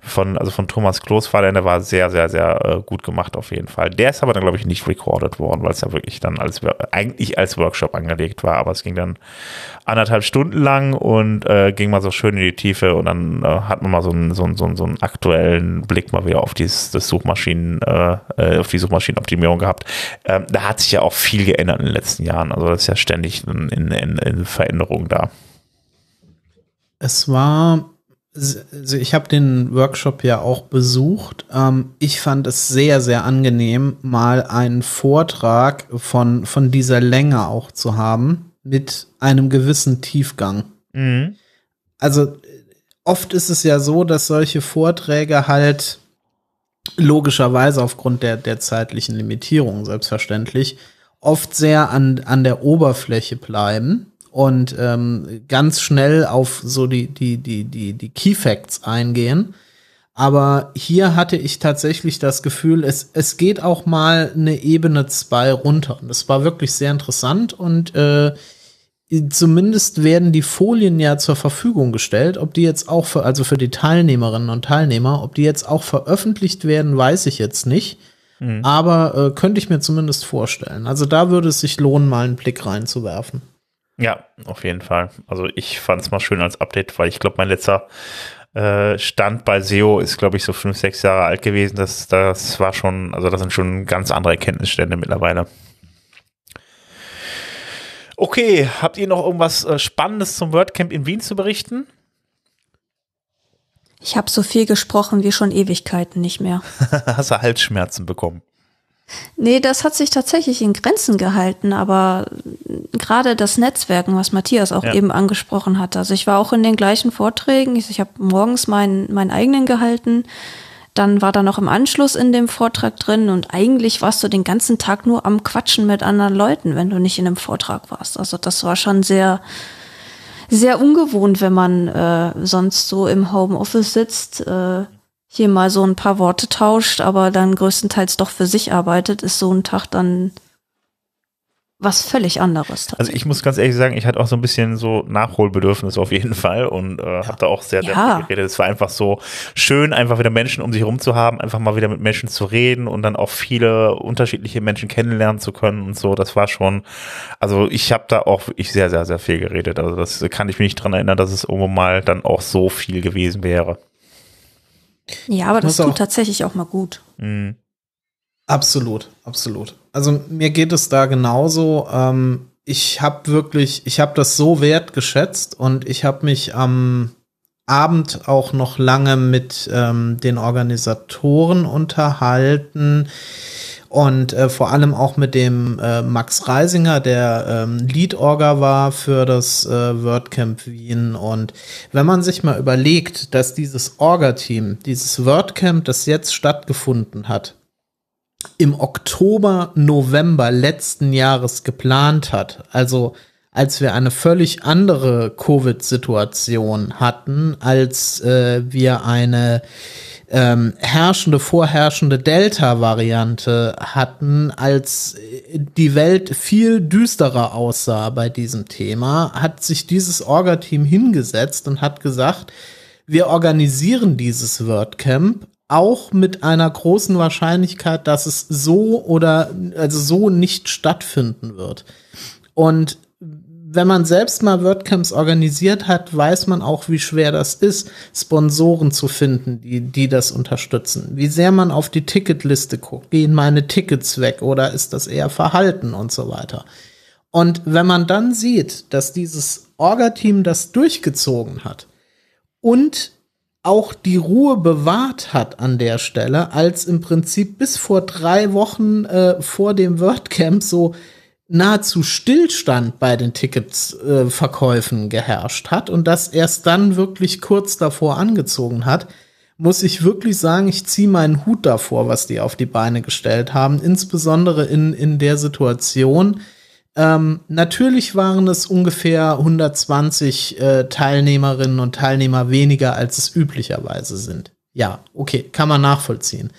von, also von Thomas Kloß war der, der war sehr, sehr, sehr äh, gut gemacht auf jeden Fall. Der ist aber dann, glaube ich, nicht recorded worden, weil es ja wirklich dann als, eigentlich als Workshop angelegt war, aber es ging dann anderthalb Stunden lang und äh, ging mal so schön in die Tiefe und dann äh, hat man mal so einen, so, einen, so, einen, so einen aktuellen Blick mal wieder auf das Suchmaschinen, äh, äh, auf die Suchmaschinenoptimierung gehabt. Ähm, da hat sich ja auch viel geändert in den letzten Jahren. Also das ist ja ständig in, in, in Veränderung da. Es war also ich habe den Workshop ja auch besucht. Ähm, ich fand es sehr, sehr angenehm, mal einen Vortrag von, von dieser Länge auch zu haben mit einem gewissen Tiefgang. Mhm. also oft ist es ja so, dass solche Vorträge halt logischerweise aufgrund der, der zeitlichen Limitierung selbstverständlich oft sehr an, an der Oberfläche bleiben und ähm, ganz schnell auf so die, die, die, die, die Key Facts eingehen. Aber hier hatte ich tatsächlich das Gefühl, es, es geht auch mal eine Ebene zwei runter. Und das war wirklich sehr interessant und äh, zumindest werden die Folien ja zur Verfügung gestellt. Ob die jetzt auch für, also für die Teilnehmerinnen und Teilnehmer, ob die jetzt auch veröffentlicht werden, weiß ich jetzt nicht. Mhm. Aber äh, könnte ich mir zumindest vorstellen. Also da würde es sich lohnen, mal einen Blick reinzuwerfen. Ja, auf jeden Fall. Also ich fand es mal schön als Update, weil ich glaube, mein letzter äh, Stand bei SEO ist, glaube ich, so fünf, sechs Jahre alt gewesen. Das, das war schon, also das sind schon ganz andere Erkenntnisstände mittlerweile. Okay, habt ihr noch irgendwas äh, Spannendes zum WordCamp in Wien zu berichten? Ich habe so viel gesprochen wie schon Ewigkeiten nicht mehr. Hast du Halsschmerzen bekommen? Nee, das hat sich tatsächlich in Grenzen gehalten, aber gerade das Netzwerken, was Matthias auch ja. eben angesprochen hat. Also ich war auch in den gleichen Vorträgen. Ich, ich habe morgens meinen, meinen eigenen gehalten. Dann war da noch im Anschluss in dem Vortrag drin und eigentlich warst du den ganzen Tag nur am Quatschen mit anderen Leuten, wenn du nicht in einem Vortrag warst. Also das war schon sehr, sehr ungewohnt, wenn man äh, sonst so im Homeoffice sitzt. Äh, hier mal so ein paar Worte tauscht, aber dann größtenteils doch für sich arbeitet, ist so ein Tag dann was völlig anderes. Also ich muss ganz ehrlich sagen, ich hatte auch so ein bisschen so Nachholbedürfnis auf jeden Fall und äh, habe da auch sehr, sehr ja. viel geredet. Es war einfach so schön, einfach wieder Menschen um sich herum zu haben, einfach mal wieder mit Menschen zu reden und dann auch viele unterschiedliche Menschen kennenlernen zu können und so. Das war schon, also ich habe da auch wirklich sehr, sehr, sehr viel geredet. Also das kann ich mich nicht dran erinnern, dass es irgendwo mal dann auch so viel gewesen wäre. Ja, aber das tut tatsächlich auch mal gut. Mhm. Absolut, absolut. Also mir geht es da genauso. Ähm, ich habe wirklich, ich habe das so wertgeschätzt und ich habe mich am Abend auch noch lange mit ähm, den Organisatoren unterhalten und äh, vor allem auch mit dem äh, Max Reisinger, der ähm, Lead-Orga war für das äh, WordCamp Wien. Und wenn man sich mal überlegt, dass dieses Orga-Team, dieses WordCamp, das jetzt stattgefunden hat, im Oktober, November letzten Jahres geplant hat, also als wir eine völlig andere Covid-Situation hatten, als äh, wir eine ähm, herrschende, vorherrschende Delta-Variante hatten, als die Welt viel düsterer aussah bei diesem Thema, hat sich dieses Orga-Team hingesetzt und hat gesagt, wir organisieren dieses WordCamp auch mit einer großen Wahrscheinlichkeit, dass es so oder also so nicht stattfinden wird. Und wenn man selbst mal WordCamps organisiert hat, weiß man auch, wie schwer das ist, Sponsoren zu finden, die, die das unterstützen. Wie sehr man auf die Ticketliste guckt. Gehen meine Tickets weg oder ist das eher Verhalten und so weiter. Und wenn man dann sieht, dass dieses Orga-Team das durchgezogen hat und auch die Ruhe bewahrt hat an der Stelle, als im Prinzip bis vor drei Wochen äh, vor dem WordCamp so nahezu Stillstand bei den Ticketsverkäufen äh, geherrscht hat und das erst dann wirklich kurz davor angezogen hat, muss ich wirklich sagen, ich ziehe meinen Hut davor, was die auf die Beine gestellt haben, insbesondere in, in der Situation. Ähm, natürlich waren es ungefähr 120 äh, Teilnehmerinnen und Teilnehmer weniger, als es üblicherweise sind. Ja, okay, kann man nachvollziehen.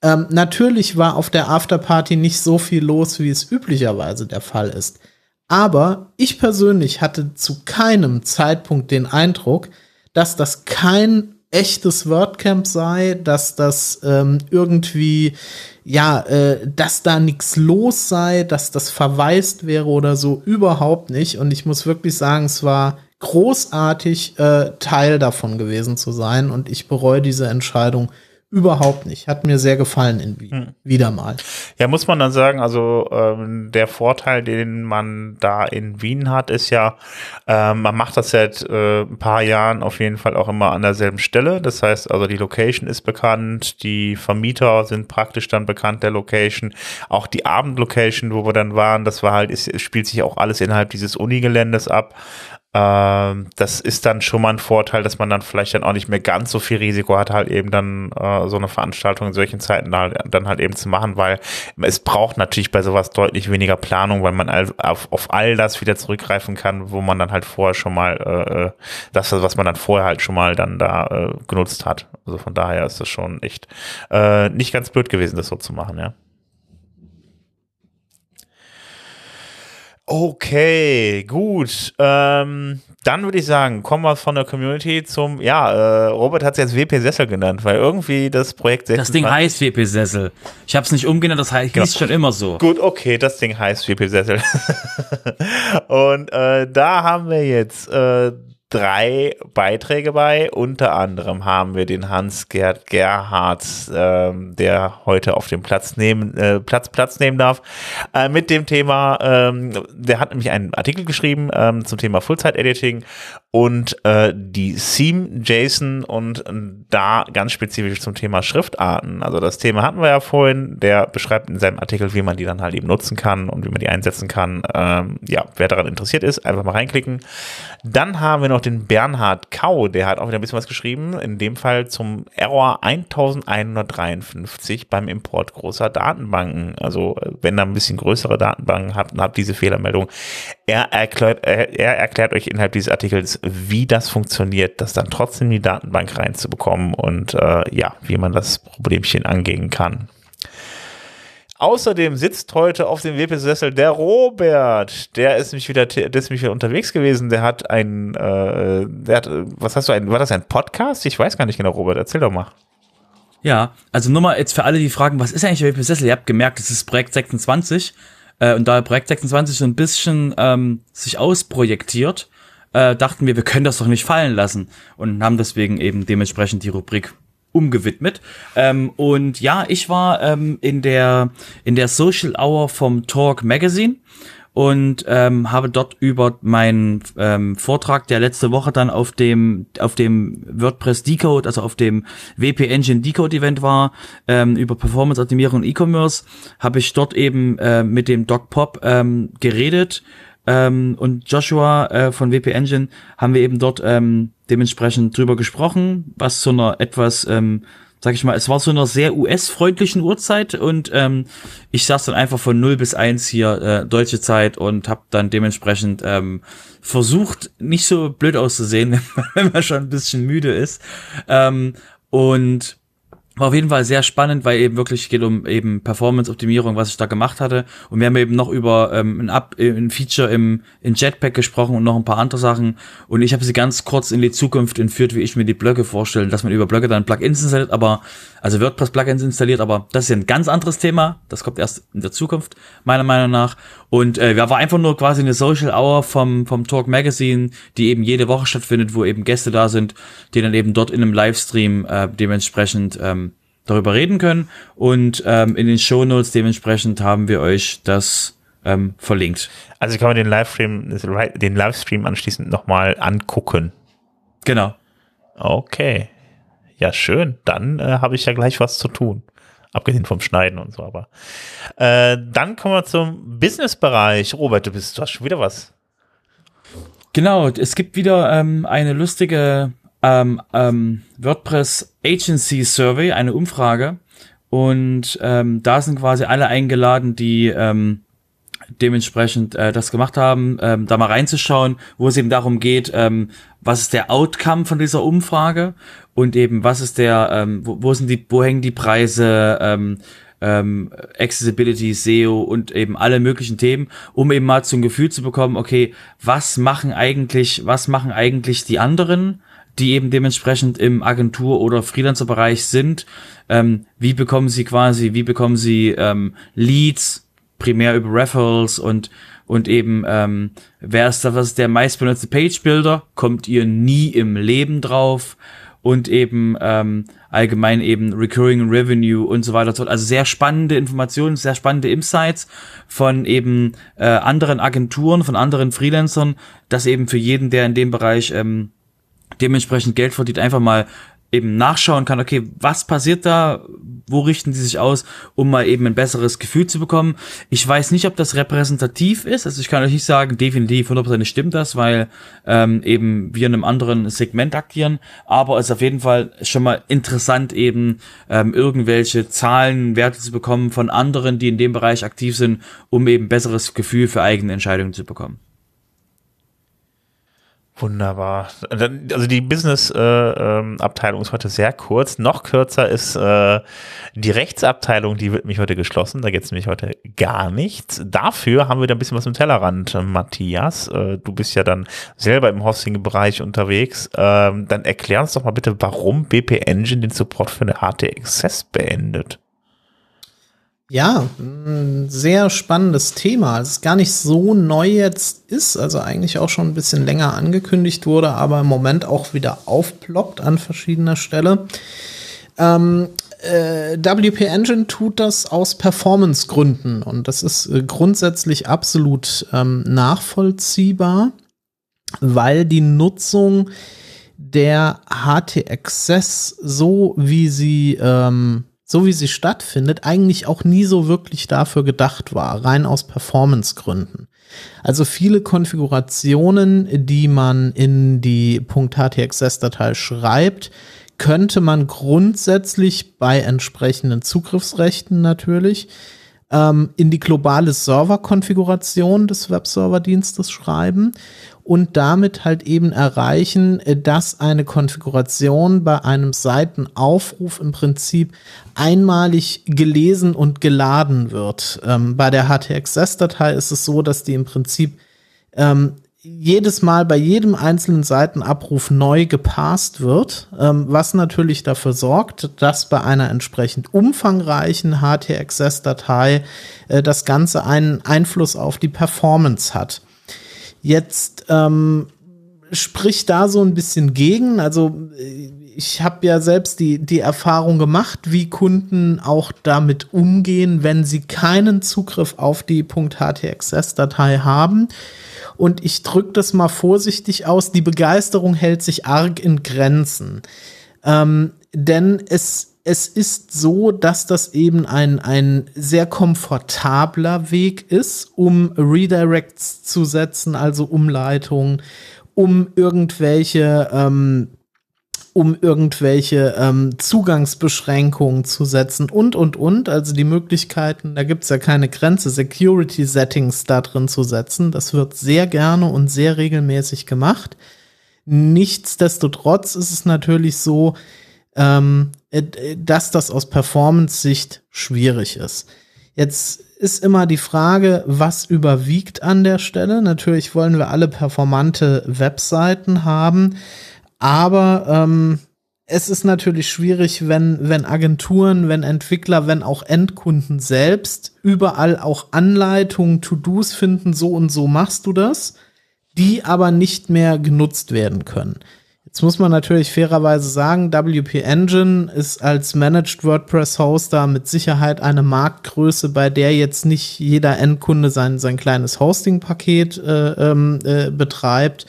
Ähm, natürlich war auf der Afterparty nicht so viel los, wie es üblicherweise der Fall ist. Aber ich persönlich hatte zu keinem Zeitpunkt den Eindruck, dass das kein echtes WordCamp sei, dass das ähm, irgendwie, ja, äh, dass da nichts los sei, dass das verwaist wäre oder so, überhaupt nicht. Und ich muss wirklich sagen, es war großartig, äh, Teil davon gewesen zu sein. Und ich bereue diese Entscheidung überhaupt nicht. Hat mir sehr gefallen in Wien. Hm. Wieder mal. Ja, muss man dann sagen, also ähm, der Vorteil, den man da in Wien hat, ist ja, ähm, man macht das seit äh, ein paar Jahren auf jeden Fall auch immer an derselben Stelle. Das heißt, also die Location ist bekannt, die Vermieter sind praktisch dann bekannt der Location. Auch die Abendlocation, wo wir dann waren, das war halt, es spielt sich auch alles innerhalb dieses Unigeländes ab. Ähm, das ist dann schon mal ein Vorteil, dass man dann vielleicht dann auch nicht mehr ganz so viel Risiko hat, halt eben dann äh, so eine Veranstaltung in solchen Zeiten dann, dann halt eben zu machen, weil es braucht natürlich bei sowas deutlich weniger Planung, weil man auf, auf all das wieder zurückgreifen kann, wo man dann halt vorher schon mal äh, äh, das, was man dann vorher halt schon mal dann da äh, genutzt hat. Also von daher ist das schon echt äh, nicht ganz blöd gewesen, das so zu machen, ja. Okay, gut. Ähm, dann würde ich sagen, kommen wir von der Community zum, ja, äh, Robert hat es jetzt WP Sessel genannt, weil irgendwie das Projekt 26, Das Ding heißt WP Sessel. Ich habe es nicht umgenannt, das heißt, hieß genau. schon immer so. Gut, okay, das Ding heißt WP Sessel. Und äh, da haben wir jetzt äh, drei Beiträge bei. Unter anderem haben wir den Hans-Gerd Gerhardt, ähm, der heute auf dem Platz nehmen, äh, Platz, Platz nehmen darf, äh, mit dem Thema, ähm, der hat nämlich einen Artikel geschrieben ähm, zum Thema Fullzeit-Editing und äh, die Theme JSON und äh, da ganz spezifisch zum Thema Schriftarten. Also das Thema hatten wir ja vorhin, der beschreibt in seinem Artikel, wie man die dann halt eben nutzen kann und wie man die einsetzen kann. Ähm, ja, wer daran interessiert ist, einfach mal reinklicken. Dann haben wir noch den Bernhard Kau, der hat auch wieder ein bisschen was geschrieben, in dem Fall zum Error 1153 beim Import großer Datenbanken. Also äh, wenn ihr ein bisschen größere Datenbanken habt und habt diese Fehlermeldung. Er erklärt, er, er erklärt euch innerhalb dieses Artikels, wie das funktioniert, das dann trotzdem in die Datenbank reinzubekommen und äh, ja, wie man das Problemchen angehen kann. Außerdem sitzt heute auf dem WP-Sessel der Robert. Der ist mich wieder, der ist mich wieder unterwegs gewesen. Der hat ein, äh, der hat, was hast du, ein, war das ein Podcast? Ich weiß gar nicht genau, Robert. Erzähl doch mal. Ja, also nur mal jetzt für alle, die fragen, was ist eigentlich der WP-Sessel? Ihr habt gemerkt, es ist Projekt 26. Äh, und da Projekt 26 so ein bisschen ähm, sich ausprojektiert, äh, dachten wir, wir können das doch nicht fallen lassen und haben deswegen eben dementsprechend die Rubrik umgewidmet. Ähm, und ja, ich war ähm, in der in der Social Hour vom Talk Magazine und ähm, habe dort über meinen ähm, Vortrag, der letzte Woche dann auf dem auf dem WordPress Decode, also auf dem WP Engine Decode Event war, ähm, über Performance Optimierung und E-Commerce, habe ich dort eben äh, mit dem Doc Pop ähm, geredet ähm, und Joshua äh, von WP Engine haben wir eben dort ähm, dementsprechend drüber gesprochen, was zu einer etwas, ähm, sag ich mal, es war so einer sehr US-freundlichen Uhrzeit und ähm, ich saß dann einfach von 0 bis 1 hier äh, deutsche Zeit und habe dann dementsprechend ähm, versucht, nicht so blöd auszusehen, wenn man schon ein bisschen müde ist. Ähm, und war auf jeden Fall sehr spannend, weil eben wirklich geht um eben Performance-Optimierung, was ich da gemacht hatte. Und wir haben eben noch über ähm, ein, Up, äh, ein Feature im in Jetpack gesprochen und noch ein paar andere Sachen. Und ich habe sie ganz kurz in die Zukunft entführt, wie ich mir die Blöcke vorstelle, dass man über Blöcke dann Plugins installiert, aber also WordPress-Plugins installiert, aber das ist ja ein ganz anderes Thema. Das kommt erst in der Zukunft, meiner Meinung nach. Und äh, ja, war einfach nur quasi eine Social Hour vom, vom Talk Magazine, die eben jede Woche stattfindet, wo eben Gäste da sind, die dann eben dort in einem Livestream äh, dementsprechend ähm, darüber reden können. Und ähm, in den Show Notes dementsprechend haben wir euch das ähm, verlinkt. Also kann man den Livestream, den Livestream anschließend nochmal angucken. Genau. Okay. Ja, schön. Dann äh, habe ich ja gleich was zu tun. Abgesehen vom Schneiden und so, aber. Äh, dann kommen wir zum Business-Bereich. Robert, du bist, du hast schon wieder was. Genau, es gibt wieder ähm, eine lustige ähm, ähm, WordPress Agency Survey, eine Umfrage. Und ähm, da sind quasi alle eingeladen, die ähm, dementsprechend äh, das gemacht haben, ähm, da mal reinzuschauen, wo es eben darum geht, ähm, was ist der Outcome von dieser Umfrage und eben was ist der, ähm, wo, wo sind die, wo hängen die Preise, ähm, ähm, Accessibility, SEO und eben alle möglichen Themen, um eben mal zum Gefühl zu bekommen, okay, was machen eigentlich, was machen eigentlich die anderen, die eben dementsprechend im Agentur- oder Freelancer-Bereich sind, ähm, wie bekommen sie quasi, wie bekommen sie ähm, Leads, primär über Referrals und und eben ähm, wer ist da was ist der meistbenutzte Page Builder kommt ihr nie im Leben drauf? Und eben ähm, allgemein eben Recurring Revenue und so weiter. Also sehr spannende Informationen, sehr spannende Insights von eben äh, anderen Agenturen, von anderen Freelancern, dass eben für jeden, der in dem Bereich ähm, dementsprechend Geld verdient, einfach mal eben nachschauen kann, okay, was passiert da, wo richten die sich aus, um mal eben ein besseres Gefühl zu bekommen. Ich weiß nicht, ob das repräsentativ ist, also ich kann euch nicht sagen, definitiv 100% stimmt das, weil ähm, eben wir in einem anderen Segment agieren, aber es ist auf jeden Fall schon mal interessant eben ähm, irgendwelche Zahlen, Werte zu bekommen von anderen, die in dem Bereich aktiv sind, um eben besseres Gefühl für eigene Entscheidungen zu bekommen. Wunderbar. Also die Business-Abteilung äh, ähm, ist heute sehr kurz. Noch kürzer ist äh, die Rechtsabteilung, die wird mich heute geschlossen. Da geht es nämlich heute gar nichts. Dafür haben wir da ein bisschen was im Tellerrand, Matthias. Äh, du bist ja dann selber im Hosting-Bereich unterwegs. Ähm, dann erklär uns doch mal bitte, warum BP Engine den Support für eine HT Access beendet. Ja, ein sehr spannendes Thema. Es ist gar nicht so neu jetzt ist, also eigentlich auch schon ein bisschen länger angekündigt wurde, aber im Moment auch wieder aufploppt an verschiedener Stelle. Ähm, äh, WP Engine tut das aus Performance-Gründen und das ist äh, grundsätzlich absolut ähm, nachvollziehbar, weil die Nutzung der HT Access so wie sie ähm, so wie sie stattfindet, eigentlich auch nie so wirklich dafür gedacht war, rein aus Performance-Gründen. Also viele Konfigurationen, die man in die .htxs-Datei schreibt, könnte man grundsätzlich bei entsprechenden Zugriffsrechten natürlich ähm, in die globale Serverkonfiguration des Webserverdienstes schreiben und damit halt eben erreichen, äh, dass eine Konfiguration bei einem Seitenaufruf im Prinzip einmalig gelesen und geladen wird. Ähm, bei der HTXS-Datei ist es so, dass die im Prinzip ähm, jedes Mal bei jedem einzelnen Seitenabruf neu gepasst wird, ähm, was natürlich dafür sorgt, dass bei einer entsprechend umfangreichen HTXS-Datei äh, das Ganze einen Einfluss auf die Performance hat. Jetzt ähm, spricht da so ein bisschen gegen. Also ich habe ja selbst die, die Erfahrung gemacht, wie Kunden auch damit umgehen, wenn sie keinen Zugriff auf die .htxs-Datei haben. Und ich drücke das mal vorsichtig aus, die Begeisterung hält sich arg in Grenzen. Ähm, denn es es ist so, dass das eben ein, ein sehr komfortabler Weg ist, um Redirects zu setzen, also Umleitungen, um irgendwelche, ähm, um irgendwelche ähm, Zugangsbeschränkungen zu setzen und, und, und. Also die Möglichkeiten, da gibt es ja keine Grenze, Security-Settings da drin zu setzen. Das wird sehr gerne und sehr regelmäßig gemacht. Nichtsdestotrotz ist es natürlich so, ähm, äh, dass das aus Performance-Sicht schwierig ist. Jetzt ist immer die Frage, was überwiegt an der Stelle. Natürlich wollen wir alle performante Webseiten haben, aber ähm, es ist natürlich schwierig, wenn, wenn Agenturen, wenn Entwickler, wenn auch Endkunden selbst überall auch Anleitungen, To-Dos finden, so und so machst du das, die aber nicht mehr genutzt werden können. Jetzt muss man natürlich fairerweise sagen, WP Engine ist als Managed WordPress Hoster mit Sicherheit eine Marktgröße, bei der jetzt nicht jeder Endkunde sein, sein kleines Hosting-Paket äh, ähm, äh, betreibt.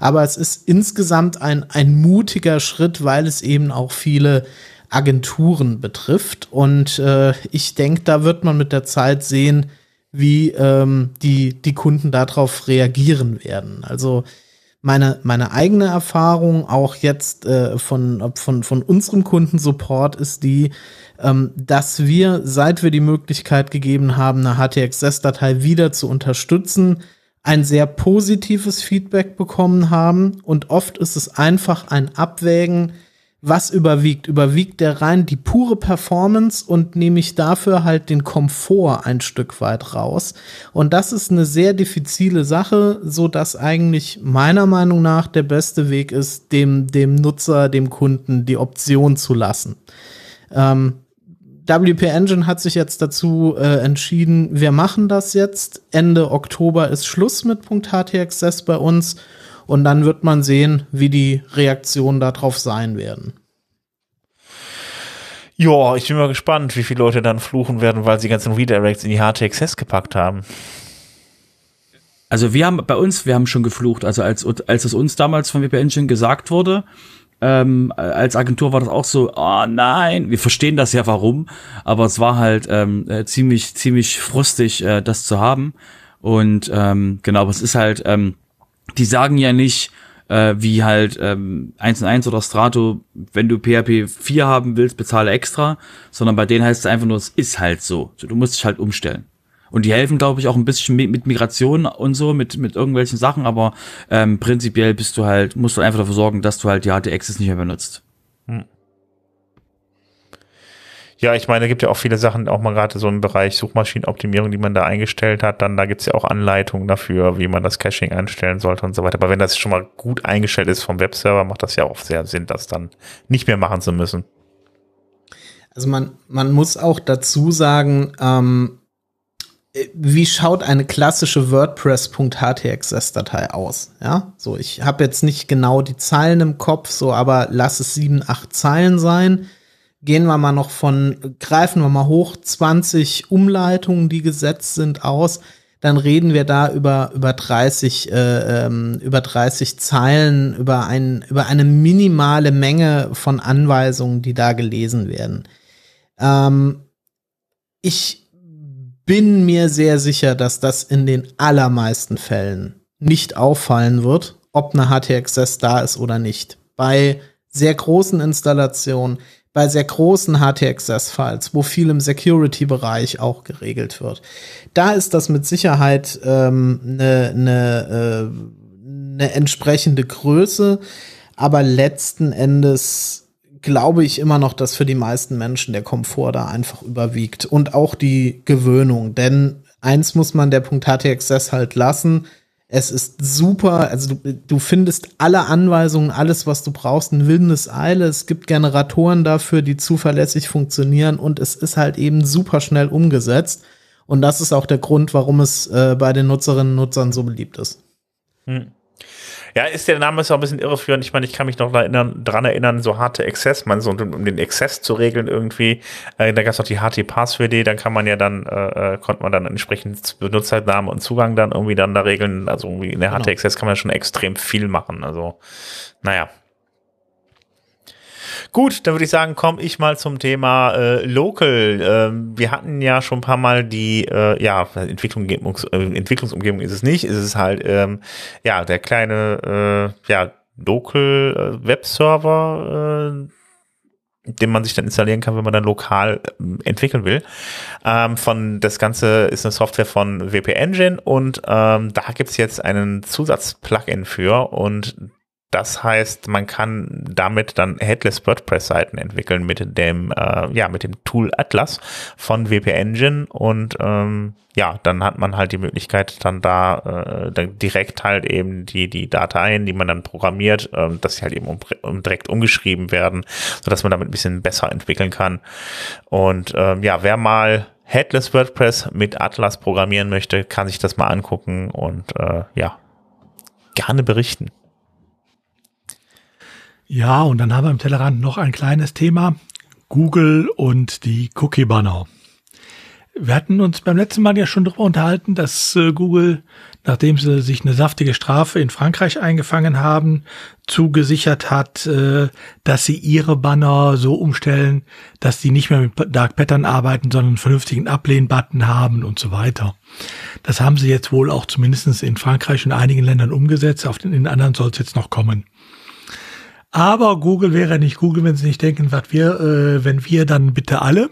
Aber es ist insgesamt ein, ein mutiger Schritt, weil es eben auch viele Agenturen betrifft. Und äh, ich denke, da wird man mit der Zeit sehen, wie ähm, die, die Kunden darauf reagieren werden. Also meine, meine eigene Erfahrung auch jetzt äh, von, von, von unserem Kundensupport ist die, ähm, dass wir, seit wir die Möglichkeit gegeben haben, eine HTXS-Datei wieder zu unterstützen, ein sehr positives Feedback bekommen haben. Und oft ist es einfach ein Abwägen, was überwiegt? Überwiegt der rein die pure Performance und nehme ich dafür halt den Komfort ein Stück weit raus. Und das ist eine sehr diffizile Sache, so dass eigentlich meiner Meinung nach der beste Weg ist, dem, dem Nutzer, dem Kunden die Option zu lassen. Ähm, WP Engine hat sich jetzt dazu äh, entschieden, wir machen das jetzt. Ende Oktober ist Schluss mit .htxs bei uns und dann wird man sehen, wie die Reaktionen darauf sein werden. Ja, ich bin mal gespannt, wie viele Leute dann fluchen werden, weil sie ganzen Redirects in die HTXS gepackt haben. Also wir haben bei uns, wir haben schon geflucht. Also als, als es uns damals von WP Engine gesagt wurde, ähm, als Agentur war das auch so, oh nein, wir verstehen das ja warum, aber es war halt ähm, äh, ziemlich, ziemlich frustig, äh, das zu haben. Und ähm, genau, aber es ist halt, ähm, die sagen ja nicht, äh, wie halt ähm, 1.1 oder Strato, wenn du PHP 4 haben willst, bezahle extra, sondern bei denen heißt es einfach nur, es ist halt so. Du musst dich halt umstellen. Und die helfen, glaube ich, auch ein bisschen mit, mit Migration und so, mit, mit irgendwelchen Sachen, aber ähm, prinzipiell bist du halt, musst du einfach dafür sorgen, dass du halt die HT-Access nicht mehr benutzt. Hm. Ja, ich meine, es gibt ja auch viele Sachen, auch mal gerade so im Bereich Suchmaschinenoptimierung, die man da eingestellt hat. Dann da gibt es ja auch Anleitungen dafür, wie man das Caching einstellen sollte und so weiter. Aber wenn das schon mal gut eingestellt ist vom Webserver, macht das ja auch sehr Sinn, das dann nicht mehr machen zu müssen. Also man, man muss auch dazu sagen, ähm, wie schaut eine klassische WordPress.htxs-Datei aus? Ja, so ich habe jetzt nicht genau die Zeilen im Kopf, so aber lass es sieben, acht Zeilen sein. Gehen wir mal noch von, greifen wir mal hoch 20 Umleitungen, die gesetzt sind, aus. Dann reden wir da über über 30 äh, ähm, über 30 Zeilen über ein über eine minimale Menge von Anweisungen, die da gelesen werden. Ähm, ich bin mir sehr sicher, dass das in den allermeisten Fällen nicht auffallen wird, ob eine HTXS da ist oder nicht. Bei sehr großen Installationen, bei sehr großen HTXS-Files, wo viel im Security-Bereich auch geregelt wird. Da ist das mit Sicherheit eine ähm, ne, ne, äh, ne entsprechende Größe, aber letzten Endes glaube ich immer noch, dass für die meisten Menschen der Komfort da einfach überwiegt und auch die Gewöhnung. Denn eins muss man der Punkt HTXS halt lassen. Es ist super, also du, du findest alle Anweisungen, alles, was du brauchst, in Windeseile. Es gibt Generatoren dafür, die zuverlässig funktionieren und es ist halt eben super schnell umgesetzt. Und das ist auch der Grund, warum es äh, bei den Nutzerinnen und Nutzern so beliebt ist. Hm. Ja, ist der Name ist auch ein bisschen irreführend. Ich meine, ich kann mich noch erinnern, dran erinnern, so harte Access, man so um den Access zu regeln irgendwie. Äh, da gab es noch die HT Passwd, dann kann man ja dann, äh, äh, konnte man dann entsprechend Benutzername und Zugang dann irgendwie dann da regeln. Also irgendwie in der genau. HT Access kann man schon extrem viel machen. Also, naja, Gut, dann würde ich sagen, komme ich mal zum Thema äh, Local. Ähm, wir hatten ja schon ein paar Mal die, äh, ja, Entwicklungs äh, Entwicklungsumgebung ist es nicht, ist es halt, ähm, ja, der kleine, äh, ja, Local äh, Webserver, äh, den man sich dann installieren kann, wenn man dann lokal äh, entwickeln will. Ähm, von das Ganze ist eine Software von WP Engine und ähm, da gibt's jetzt einen Zusatz-Plugin für und das heißt, man kann damit dann Headless WordPress-Seiten entwickeln mit dem, äh, ja, mit dem Tool Atlas von WP Engine und ähm, ja, dann hat man halt die Möglichkeit, dann da äh, dann direkt halt eben die die Dateien, die man dann programmiert, äh, dass sie halt eben um, um direkt umgeschrieben werden, so dass man damit ein bisschen besser entwickeln kann. Und ähm, ja, wer mal Headless WordPress mit Atlas programmieren möchte, kann sich das mal angucken und äh, ja, gerne berichten. Ja, und dann haben wir im Tellerrand noch ein kleines Thema. Google und die Cookie-Banner. Wir hatten uns beim letzten Mal ja schon darüber unterhalten, dass äh, Google, nachdem sie sich eine saftige Strafe in Frankreich eingefangen haben, zugesichert hat, äh, dass sie ihre Banner so umstellen, dass die nicht mehr mit Dark Pattern arbeiten, sondern einen vernünftigen Ablehn-Button haben und so weiter. Das haben sie jetzt wohl auch zumindest in Frankreich und einigen Ländern umgesetzt. Auf den, in anderen soll es jetzt noch kommen. Aber Google wäre nicht Google, wenn sie nicht denken, was wir, äh, wenn wir, dann bitte alle.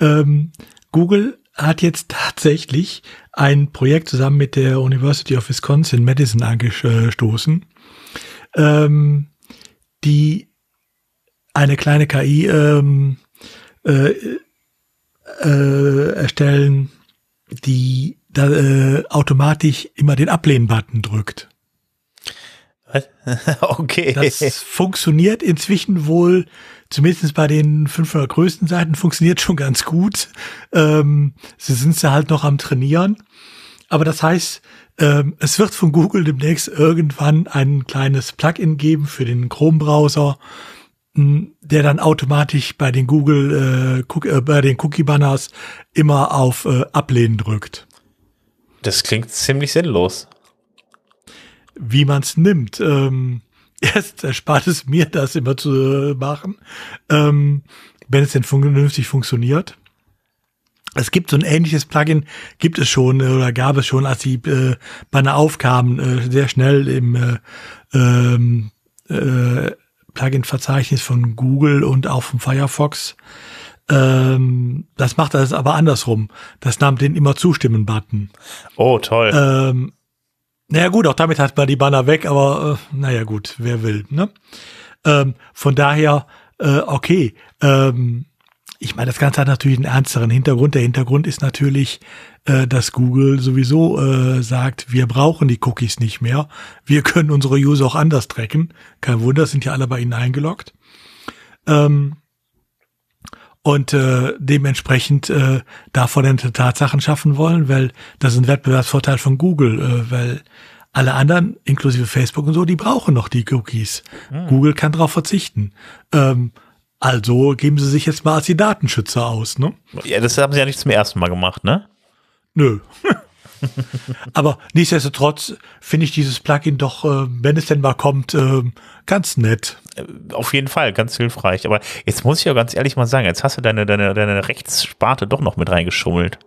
Ähm, Google hat jetzt tatsächlich ein Projekt zusammen mit der University of Wisconsin Madison angestoßen, ähm, die eine kleine KI ähm, äh, äh, erstellen, die da, äh, automatisch immer den Ablehnen-Button drückt. okay. Das funktioniert inzwischen wohl, zumindest bei den 500 größten Seiten, funktioniert schon ganz gut. Ähm, sie sind ja halt noch am Trainieren. Aber das heißt, ähm, es wird von Google demnächst irgendwann ein kleines Plugin geben für den Chrome-Browser, hm, der dann automatisch bei den Google, äh, äh, bei den Cookie-Banners immer auf äh, Ablehnen drückt. Das klingt ziemlich sinnlos wie man es nimmt. Ähm, erst erspart es mir, das immer zu machen, ähm, wenn es denn vernünftig funktioniert. Es gibt so ein ähnliches Plugin, gibt es schon äh, oder gab es schon, als die äh, Banner aufkamen, äh, sehr schnell im äh, ähm, äh, Plugin-Verzeichnis von Google und auch vom Firefox. Ähm, das macht das aber andersrum. Das nahm den immer zustimmen-Button. Oh, toll. Ähm, naja gut, auch damit hat man die Banner weg, aber äh, naja gut, wer will. Ne? Ähm, von daher, äh, okay. Ähm, ich meine, das Ganze hat natürlich einen ernsteren Hintergrund. Der Hintergrund ist natürlich, äh, dass Google sowieso äh, sagt, wir brauchen die Cookies nicht mehr. Wir können unsere User auch anders tracken. Kein Wunder, sind ja alle bei ihnen eingeloggt. Ähm, und äh, dementsprechend äh, davon Tatsachen schaffen wollen, weil das ist ein Wettbewerbsvorteil von Google, äh, weil alle anderen, inklusive Facebook und so, die brauchen noch die Cookies. Hm. Google kann darauf verzichten. Ähm, also geben sie sich jetzt mal als die Datenschützer aus, ne? Ja, das haben sie ja nicht zum ersten Mal gemacht, ne? Nö. Aber nichtsdestotrotz finde ich dieses Plugin doch, äh, wenn es denn mal kommt, äh, ganz nett. Äh, auf jeden Fall, ganz hilfreich. Aber jetzt muss ich ja ganz ehrlich mal sagen, jetzt hast du deine, deine, deine Rechtssparte doch noch mit reingeschummelt.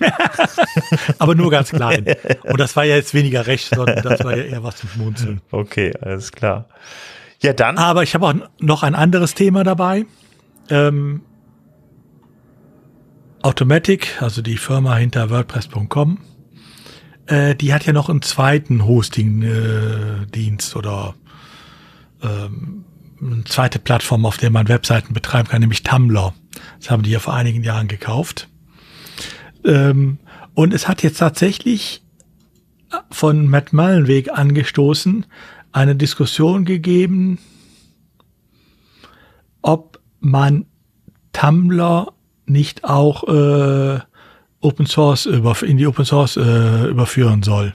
Aber nur ganz klein. Und das war ja jetzt weniger recht, sondern das war ja eher was zum Schmunzeln. Okay, alles klar. Ja, dann. Aber ich habe auch noch ein anderes Thema dabei. Ähm, Automatic, also die Firma hinter WordPress.com, äh, die hat ja noch einen zweiten Hosting-Dienst äh, oder ähm, eine zweite Plattform, auf der man Webseiten betreiben kann, nämlich Tumblr. Das haben die ja vor einigen Jahren gekauft. Ähm, und es hat jetzt tatsächlich von Matt Mullenweg angestoßen, eine Diskussion gegeben, ob man Tumblr nicht auch äh, Open Source über, in die Open Source äh, überführen soll.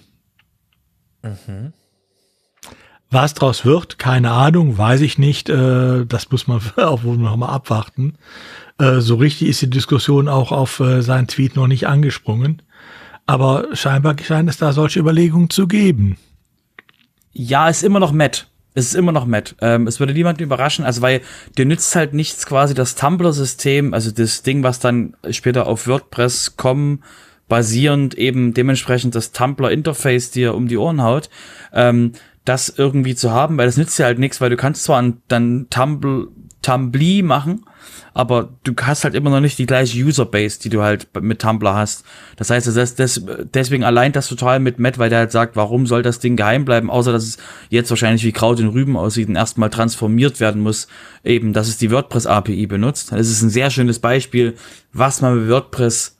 Mhm. Was draus wird, keine Ahnung, weiß ich nicht. Äh, das muss man auch wohl noch mal abwarten. Äh, so richtig ist die Diskussion auch auf äh, seinen Tweet noch nicht angesprungen. Aber scheinbar scheint es da solche Überlegungen zu geben. Ja, ist immer noch Matt. Es ist immer noch Matt. Ähm, es würde niemanden überraschen, also weil dir nützt halt nichts quasi das Tumblr-System, also das Ding, was dann später auf WordPress.com basierend eben dementsprechend das Tumblr-Interface dir um die Ohren haut, ähm, das irgendwie zu haben, weil das nützt dir halt nichts, weil du kannst zwar dann Tumblr, Tumbly machen, aber du hast halt immer noch nicht die gleiche Userbase, die du halt mit Tumblr hast. Das heißt, das, das, deswegen allein das total mit Matt, weil der halt sagt, warum soll das Ding geheim bleiben, außer dass es jetzt wahrscheinlich wie Kraut in Rüben aussieht und erstmal transformiert werden muss, eben, dass es die WordPress API benutzt. Das ist ein sehr schönes Beispiel, was man mit WordPress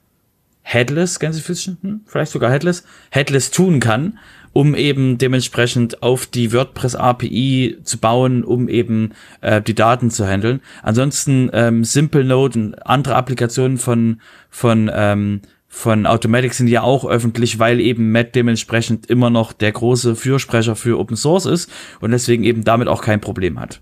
Headless, Gänsefüßchen, hm, vielleicht sogar Headless, Headless tun kann, um eben dementsprechend auf die WordPress API zu bauen, um eben äh, die Daten zu handeln. Ansonsten ähm, Simple Note und andere Applikationen von von ähm, von Automatic sind ja auch öffentlich, weil eben Matt dementsprechend immer noch der große Fürsprecher für Open Source ist und deswegen eben damit auch kein Problem hat.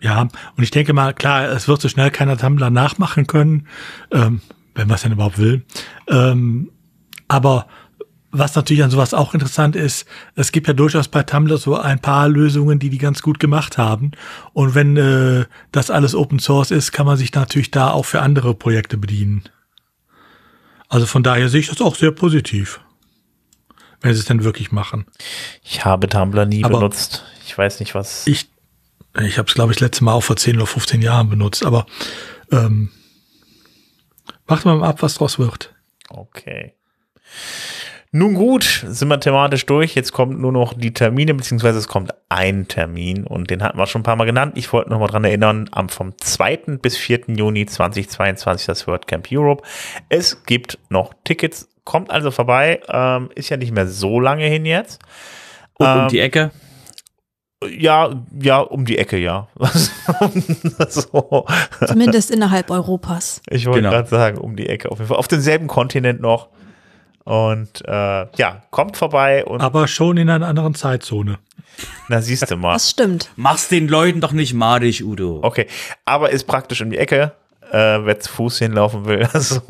Ja, und ich denke mal, klar, es wird so schnell keiner Tumblr nachmachen können, ähm, wenn man es denn überhaupt will. Ähm, aber was natürlich an sowas auch interessant ist, es gibt ja durchaus bei Tumblr so ein paar Lösungen, die die ganz gut gemacht haben. Und wenn äh, das alles Open Source ist, kann man sich natürlich da auch für andere Projekte bedienen. Also von daher sehe ich das auch sehr positiv, wenn sie es denn wirklich machen. Ich habe Tumblr nie aber benutzt. Ich weiß nicht, was. Ich, ich habe es, glaube ich, letzte Mal auch vor 10 oder 15 Jahren benutzt, aber ähm, wir mal ab, was draus wird. Okay. Nun gut, sind wir thematisch durch. Jetzt kommt nur noch die Termine, beziehungsweise es kommt ein Termin und den hatten wir schon ein paar Mal genannt. Ich wollte noch mal dran erinnern, am vom 2. bis 4. Juni 2022 das WordCamp Europe. Es gibt noch Tickets, kommt also vorbei, ähm, ist ja nicht mehr so lange hin jetzt. Und ähm, um die Ecke? Ja, ja, um die Ecke, ja. so. Zumindest innerhalb Europas. Ich wollte genau. gerade sagen, um die Ecke. Auf jeden Fall. Auf demselben Kontinent noch. Und äh, ja, kommt vorbei. Und Aber schon in einer anderen Zeitzone. Na, siehst du mal. Das stimmt. Mach's den Leuten doch nicht madig, Udo. Okay, aber ist praktisch um die Ecke. äh, wer zu Fuß hinlaufen will. Also,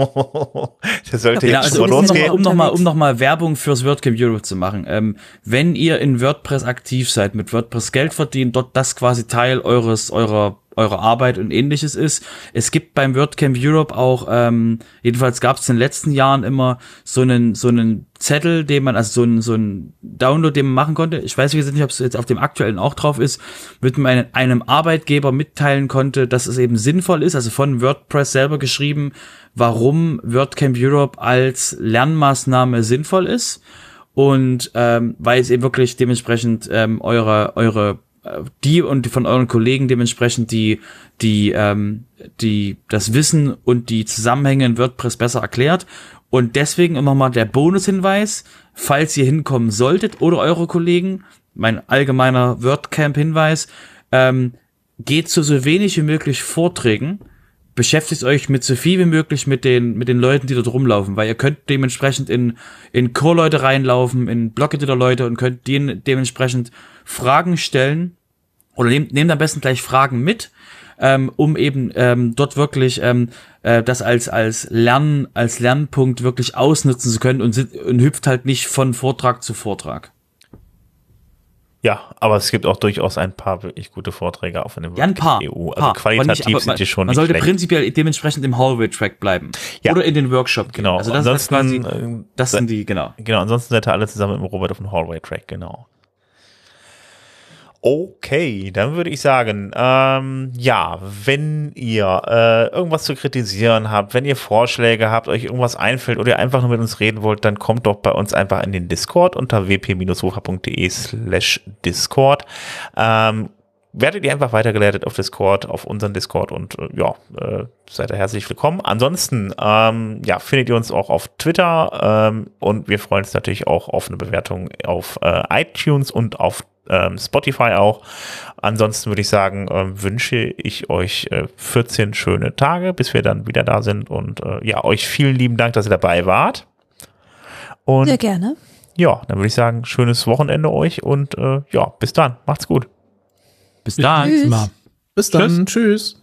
der sollte Ja, jetzt also schon um losgehen. nochmal um noch mal, um noch mal Werbung fürs WordCamp Europe zu machen. Ähm, wenn ihr in WordPress aktiv seid, mit WordPress Geld verdient, dort das quasi Teil eures, eurer eurer Arbeit und ähnliches ist. Es gibt beim WordCamp Europe auch, ähm, jedenfalls gab es in den letzten Jahren immer so einen, so einen Zettel, den man, also so einen, so einen Download, den man machen konnte. Ich weiß wie gesagt nicht, ob es jetzt auf dem aktuellen auch drauf ist, mit einem, einem Arbeitgeber mitteilen konnte, dass es eben sinnvoll ist, also von WordPress selber geschrieben, warum WordCamp Europe als Lernmaßnahme sinnvoll ist. Und ähm, weil es eben wirklich dementsprechend ähm, eure, eure die und von euren Kollegen dementsprechend die die ähm, die das Wissen und die Zusammenhänge in WordPress besser erklärt. Und deswegen immer mal der Bonushinweis, falls ihr hinkommen solltet oder eure Kollegen, mein allgemeiner WordCamp-Hinweis, ähm, geht zu so wenig wie möglich Vorträgen, beschäftigt euch mit so viel wie möglich mit den, mit den Leuten, die dort rumlaufen, weil ihr könnt dementsprechend in, in Core-Leute reinlaufen, in Blog-Editor-Leute und könnt denen dementsprechend Fragen stellen oder nehmt, nehmt am besten gleich Fragen mit, ähm, um eben ähm, dort wirklich ähm, äh, das als als Lernen als Lernpunkt wirklich ausnutzen zu können und, und hüpft halt nicht von Vortrag zu Vortrag. Ja, aber es gibt auch durchaus ein paar wirklich gute Vorträge auf einem Ja, ein paar. EU. Also paar. qualitativ Aber nicht- aber sind die schon Man sollte schlecht. prinzipiell dementsprechend im Hallway-Track bleiben. Ja. Oder in den Workshop gehen. Genau. Also das ist quasi, ansonsten, äh, das sind die, genau. Genau, ansonsten seid ihr alle zusammen im Robert auf dem Hallway Track, genau. Okay, dann würde ich sagen, ähm, ja, wenn ihr äh, irgendwas zu kritisieren habt, wenn ihr Vorschläge habt, euch irgendwas einfällt oder ihr einfach nur mit uns reden wollt, dann kommt doch bei uns einfach in den Discord unter wp-sofa.de slash Discord. Ähm, werdet ihr einfach weitergeleitet auf Discord, auf unseren Discord und äh, ja, äh, seid ihr herzlich willkommen. Ansonsten, ähm, ja, findet ihr uns auch auf Twitter ähm, und wir freuen uns natürlich auch auf eine Bewertung auf äh, iTunes und auf ähm, Spotify auch. Ansonsten würde ich sagen, ähm, wünsche ich euch äh, 14 schöne Tage, bis wir dann wieder da sind und äh, ja, euch vielen lieben Dank, dass ihr dabei wart. Und Sehr gerne. ja, dann würde ich sagen, schönes Wochenende euch und äh, ja, bis dann. Macht's gut. Bis dann. Tschüss. Mal. Bis dann. Tschüss.